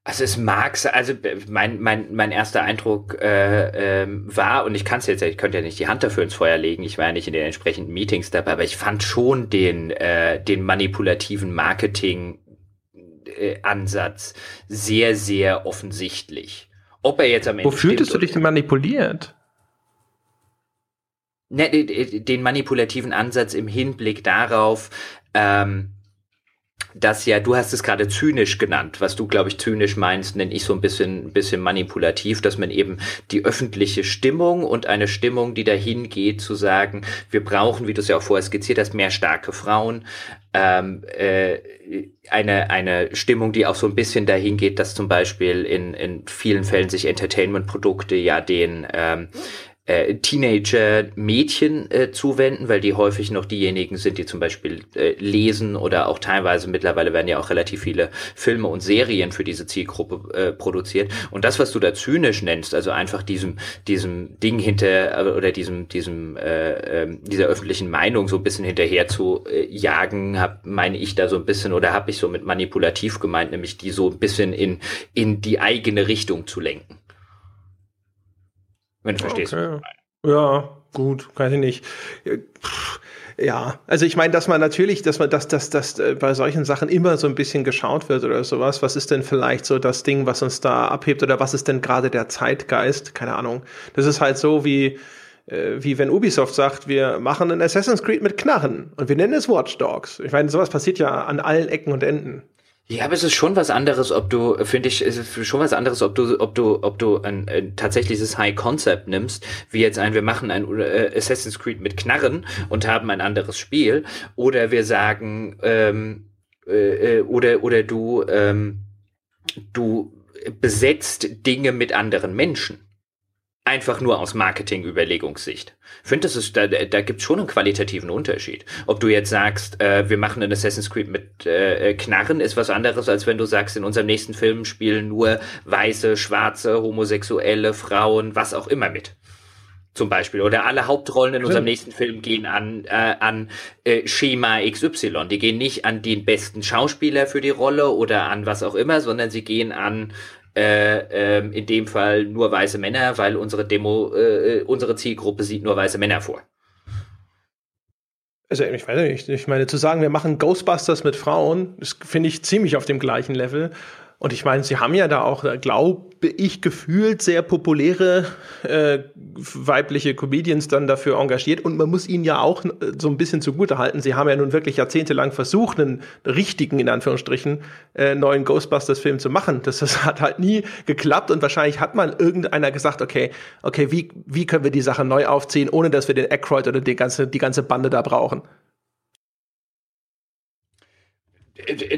[SPEAKER 2] Also es mag, also mein, mein, mein erster Eindruck äh, ähm, war, und ich kann es jetzt, ich könnte ja nicht die Hand dafür ins Feuer legen, ich war ja nicht in den entsprechenden Meetings dabei, aber ich fand schon den, äh, den manipulativen Marketing äh, Ansatz sehr, sehr offensichtlich. Ob er jetzt am
[SPEAKER 1] Ende. Wo fühltest du dich denn manipuliert?
[SPEAKER 2] Ne, den manipulativen Ansatz im Hinblick darauf, ähm, dass ja, du hast es gerade zynisch genannt, was du, glaube ich, zynisch meinst, nenne ich so ein bisschen, bisschen manipulativ, dass man eben die öffentliche Stimmung und eine Stimmung, die dahin geht, zu sagen, wir brauchen, wie du es ja auch vorher skizziert hast, mehr starke Frauen, ähm, äh, eine, eine Stimmung, die auch so ein bisschen dahin geht, dass zum Beispiel in, in vielen Fällen sich Entertainment-Produkte ja den ähm, äh, Teenager-Mädchen äh, zuwenden, weil die häufig noch diejenigen sind, die zum Beispiel äh, lesen oder auch teilweise mittlerweile werden ja auch relativ viele Filme und Serien für diese Zielgruppe äh, produziert. Und das, was du da zynisch nennst, also einfach diesem, diesem Ding hinter äh, oder diesem, diesem, äh, äh, dieser öffentlichen Meinung so ein bisschen hinterher zu äh, jagen, hab, meine ich da so ein bisschen oder habe ich so mit manipulativ gemeint, nämlich die so ein bisschen in, in die eigene Richtung zu lenken. Wenn du verstehst. Okay.
[SPEAKER 1] Ja, gut, kann ich nicht. Ja, also ich meine, dass man natürlich, dass man, dass, dass, dass äh, bei solchen Sachen immer so ein bisschen geschaut wird oder sowas. Was ist denn vielleicht so das Ding, was uns da abhebt oder was ist denn gerade der Zeitgeist? Keine Ahnung. Das ist halt so wie, äh, wie wenn Ubisoft sagt, wir machen ein Assassin's Creed mit Knarren und wir nennen es Watch Dogs. Ich meine, sowas passiert ja an allen Ecken und Enden.
[SPEAKER 2] Ja, aber es ist schon was anderes, ob du, finde ich, es ist schon was anderes, ob du, ob du, ob du ein, ein tatsächliches High Concept nimmst, wie jetzt ein, wir machen ein äh, Assassin's Creed mit Knarren und haben ein anderes Spiel, oder wir sagen, ähm, äh, äh oder, oder du, ähm, du besetzt Dinge mit anderen Menschen. Einfach nur aus Marketing-Überlegungssicht. Ich finde, das ist, da, da gibt es schon einen qualitativen Unterschied. Ob du jetzt sagst, äh, wir machen ein Assassin's Creed mit äh, Knarren, ist was anderes, als wenn du sagst, in unserem nächsten Film spielen nur weiße, schwarze, homosexuelle Frauen, was auch immer mit zum Beispiel. Oder alle Hauptrollen in unserem nächsten Film gehen an, äh, an äh, Schema XY. Die gehen nicht an den besten Schauspieler für die Rolle oder an was auch immer, sondern sie gehen an äh, äh, in dem Fall nur weiße Männer, weil unsere Demo, äh, unsere Zielgruppe sieht nur weiße Männer vor.
[SPEAKER 1] Also ich weiß nicht, ich meine, zu sagen, wir machen Ghostbusters mit Frauen, das finde ich ziemlich auf dem gleichen Level. Und ich meine, sie haben ja da auch, glaube ich, gefühlt sehr populäre äh, weibliche Comedians dann dafür engagiert. Und man muss ihnen ja auch äh, so ein bisschen zugute halten. Sie haben ja nun wirklich jahrzehntelang versucht, einen richtigen, in Anführungsstrichen, äh, neuen Ghostbusters-Film zu machen. Das, das hat halt nie geklappt. Und wahrscheinlich hat mal irgendeiner gesagt, okay, okay, wie, wie können wir die Sache neu aufziehen, ohne dass wir den Aykroyd oder die ganze, die ganze Bande da brauchen.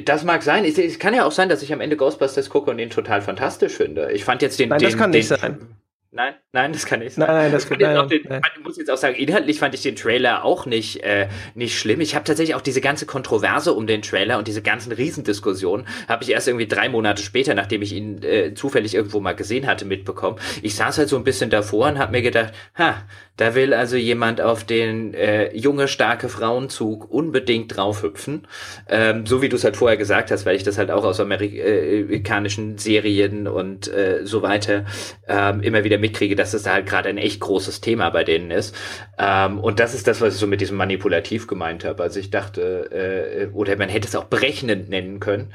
[SPEAKER 2] Das mag sein. Es, kann ja auch sein, dass ich am Ende Ghostbusters gucke und ihn total fantastisch finde. Ich fand jetzt den.
[SPEAKER 1] Nein,
[SPEAKER 2] den,
[SPEAKER 1] das kann
[SPEAKER 2] den,
[SPEAKER 1] nicht sein.
[SPEAKER 2] Nein, nein, das kann nicht sein.
[SPEAKER 1] Nein, nein, das kann nicht
[SPEAKER 2] Ich muss jetzt auch sagen, inhaltlich fand ich den Trailer auch nicht, äh, nicht schlimm. Ich habe tatsächlich auch diese ganze Kontroverse um den Trailer und diese ganzen Riesendiskussionen habe ich erst irgendwie drei Monate später, nachdem ich ihn äh, zufällig irgendwo mal gesehen hatte, mitbekommen. Ich saß halt so ein bisschen davor und habe mir gedacht, ha, da will also jemand auf den äh, junge, starke Frauenzug unbedingt draufhüpfen. Ähm, so wie du es halt vorher gesagt hast, weil ich das halt auch aus äh, amerikanischen Serien und äh, so weiter ähm, immer wieder mitkriege, dass das da halt gerade ein echt großes Thema bei denen ist. Ähm, und das ist das, was ich so mit diesem Manipulativ gemeint habe. Also ich dachte, äh, oder man hätte es auch berechnend nennen können.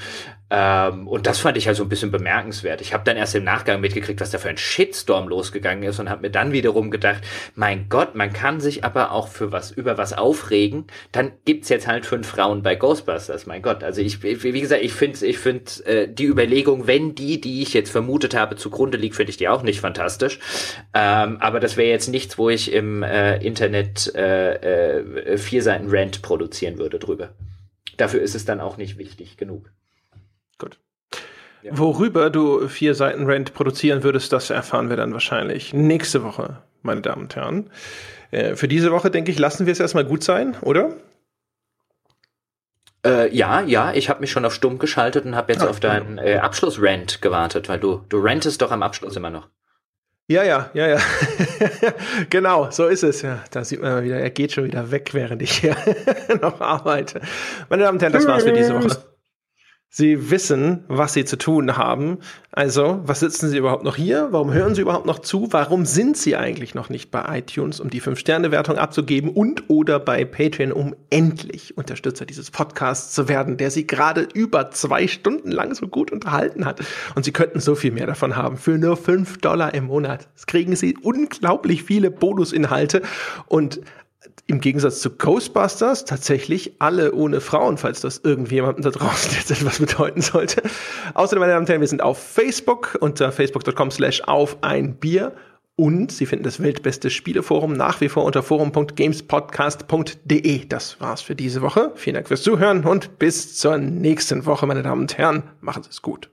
[SPEAKER 2] Ähm, und das fand ich halt so ein bisschen bemerkenswert. Ich habe dann erst im Nachgang mitgekriegt, was da für ein Shitstorm losgegangen ist und habe mir dann wiederum gedacht, mein Gott, man kann sich aber auch für was über was aufregen. Dann gibt's jetzt halt fünf Frauen bei Ghostbusters. Mein Gott, also ich, wie gesagt, ich finde, ich finde äh, die Überlegung, wenn die, die ich jetzt vermutet habe, zugrunde liegt, finde ich die auch nicht fantastisch. Ähm, aber das wäre jetzt nichts, wo ich im äh, Internet äh, äh, vier Seiten Rant produzieren würde drüber. Dafür ist es dann auch nicht wichtig genug.
[SPEAKER 1] Gut. Ja. Worüber du vier Seiten Rent produzieren würdest, das erfahren wir dann wahrscheinlich nächste Woche, meine Damen und Herren. Äh, für diese Woche, denke ich, lassen wir es erstmal gut sein, oder?
[SPEAKER 2] Äh, ja, ja, ich habe mich schon auf stumm geschaltet und habe jetzt Ach, auf deinen äh, Abschlussrant gewartet, weil du, du rentest doch am Abschluss immer noch.
[SPEAKER 1] Ja, ja, ja, ja. [laughs] genau, so ist es. Ja, da sieht man mal wieder, er geht schon wieder weg, während ich hier [laughs] noch arbeite. Meine Damen und Herren, das war's für diese Woche. Sie wissen, was sie zu tun haben. Also, was sitzen sie überhaupt noch hier? Warum hören sie überhaupt noch zu? Warum sind sie eigentlich noch nicht bei iTunes, um die 5-Sterne-Wertung abzugeben und oder bei Patreon, um endlich Unterstützer dieses Podcasts zu werden, der sie gerade über zwei Stunden lang so gut unterhalten hat. Und sie könnten so viel mehr davon haben für nur 5 Dollar im Monat. Das kriegen sie unglaublich viele Bonusinhalte und im Gegensatz zu Ghostbusters tatsächlich alle ohne Frauen, falls das irgendjemandem da draußen [laughs] jetzt etwas bedeuten sollte. Außerdem, meine Damen und Herren, wir sind auf Facebook unter facebook.com slash auf ein Bier und Sie finden das weltbeste Spieleforum nach wie vor unter forum.gamespodcast.de. Das war's für diese Woche. Vielen Dank fürs Zuhören und bis zur nächsten Woche, meine Damen und Herren. Machen Sie es gut.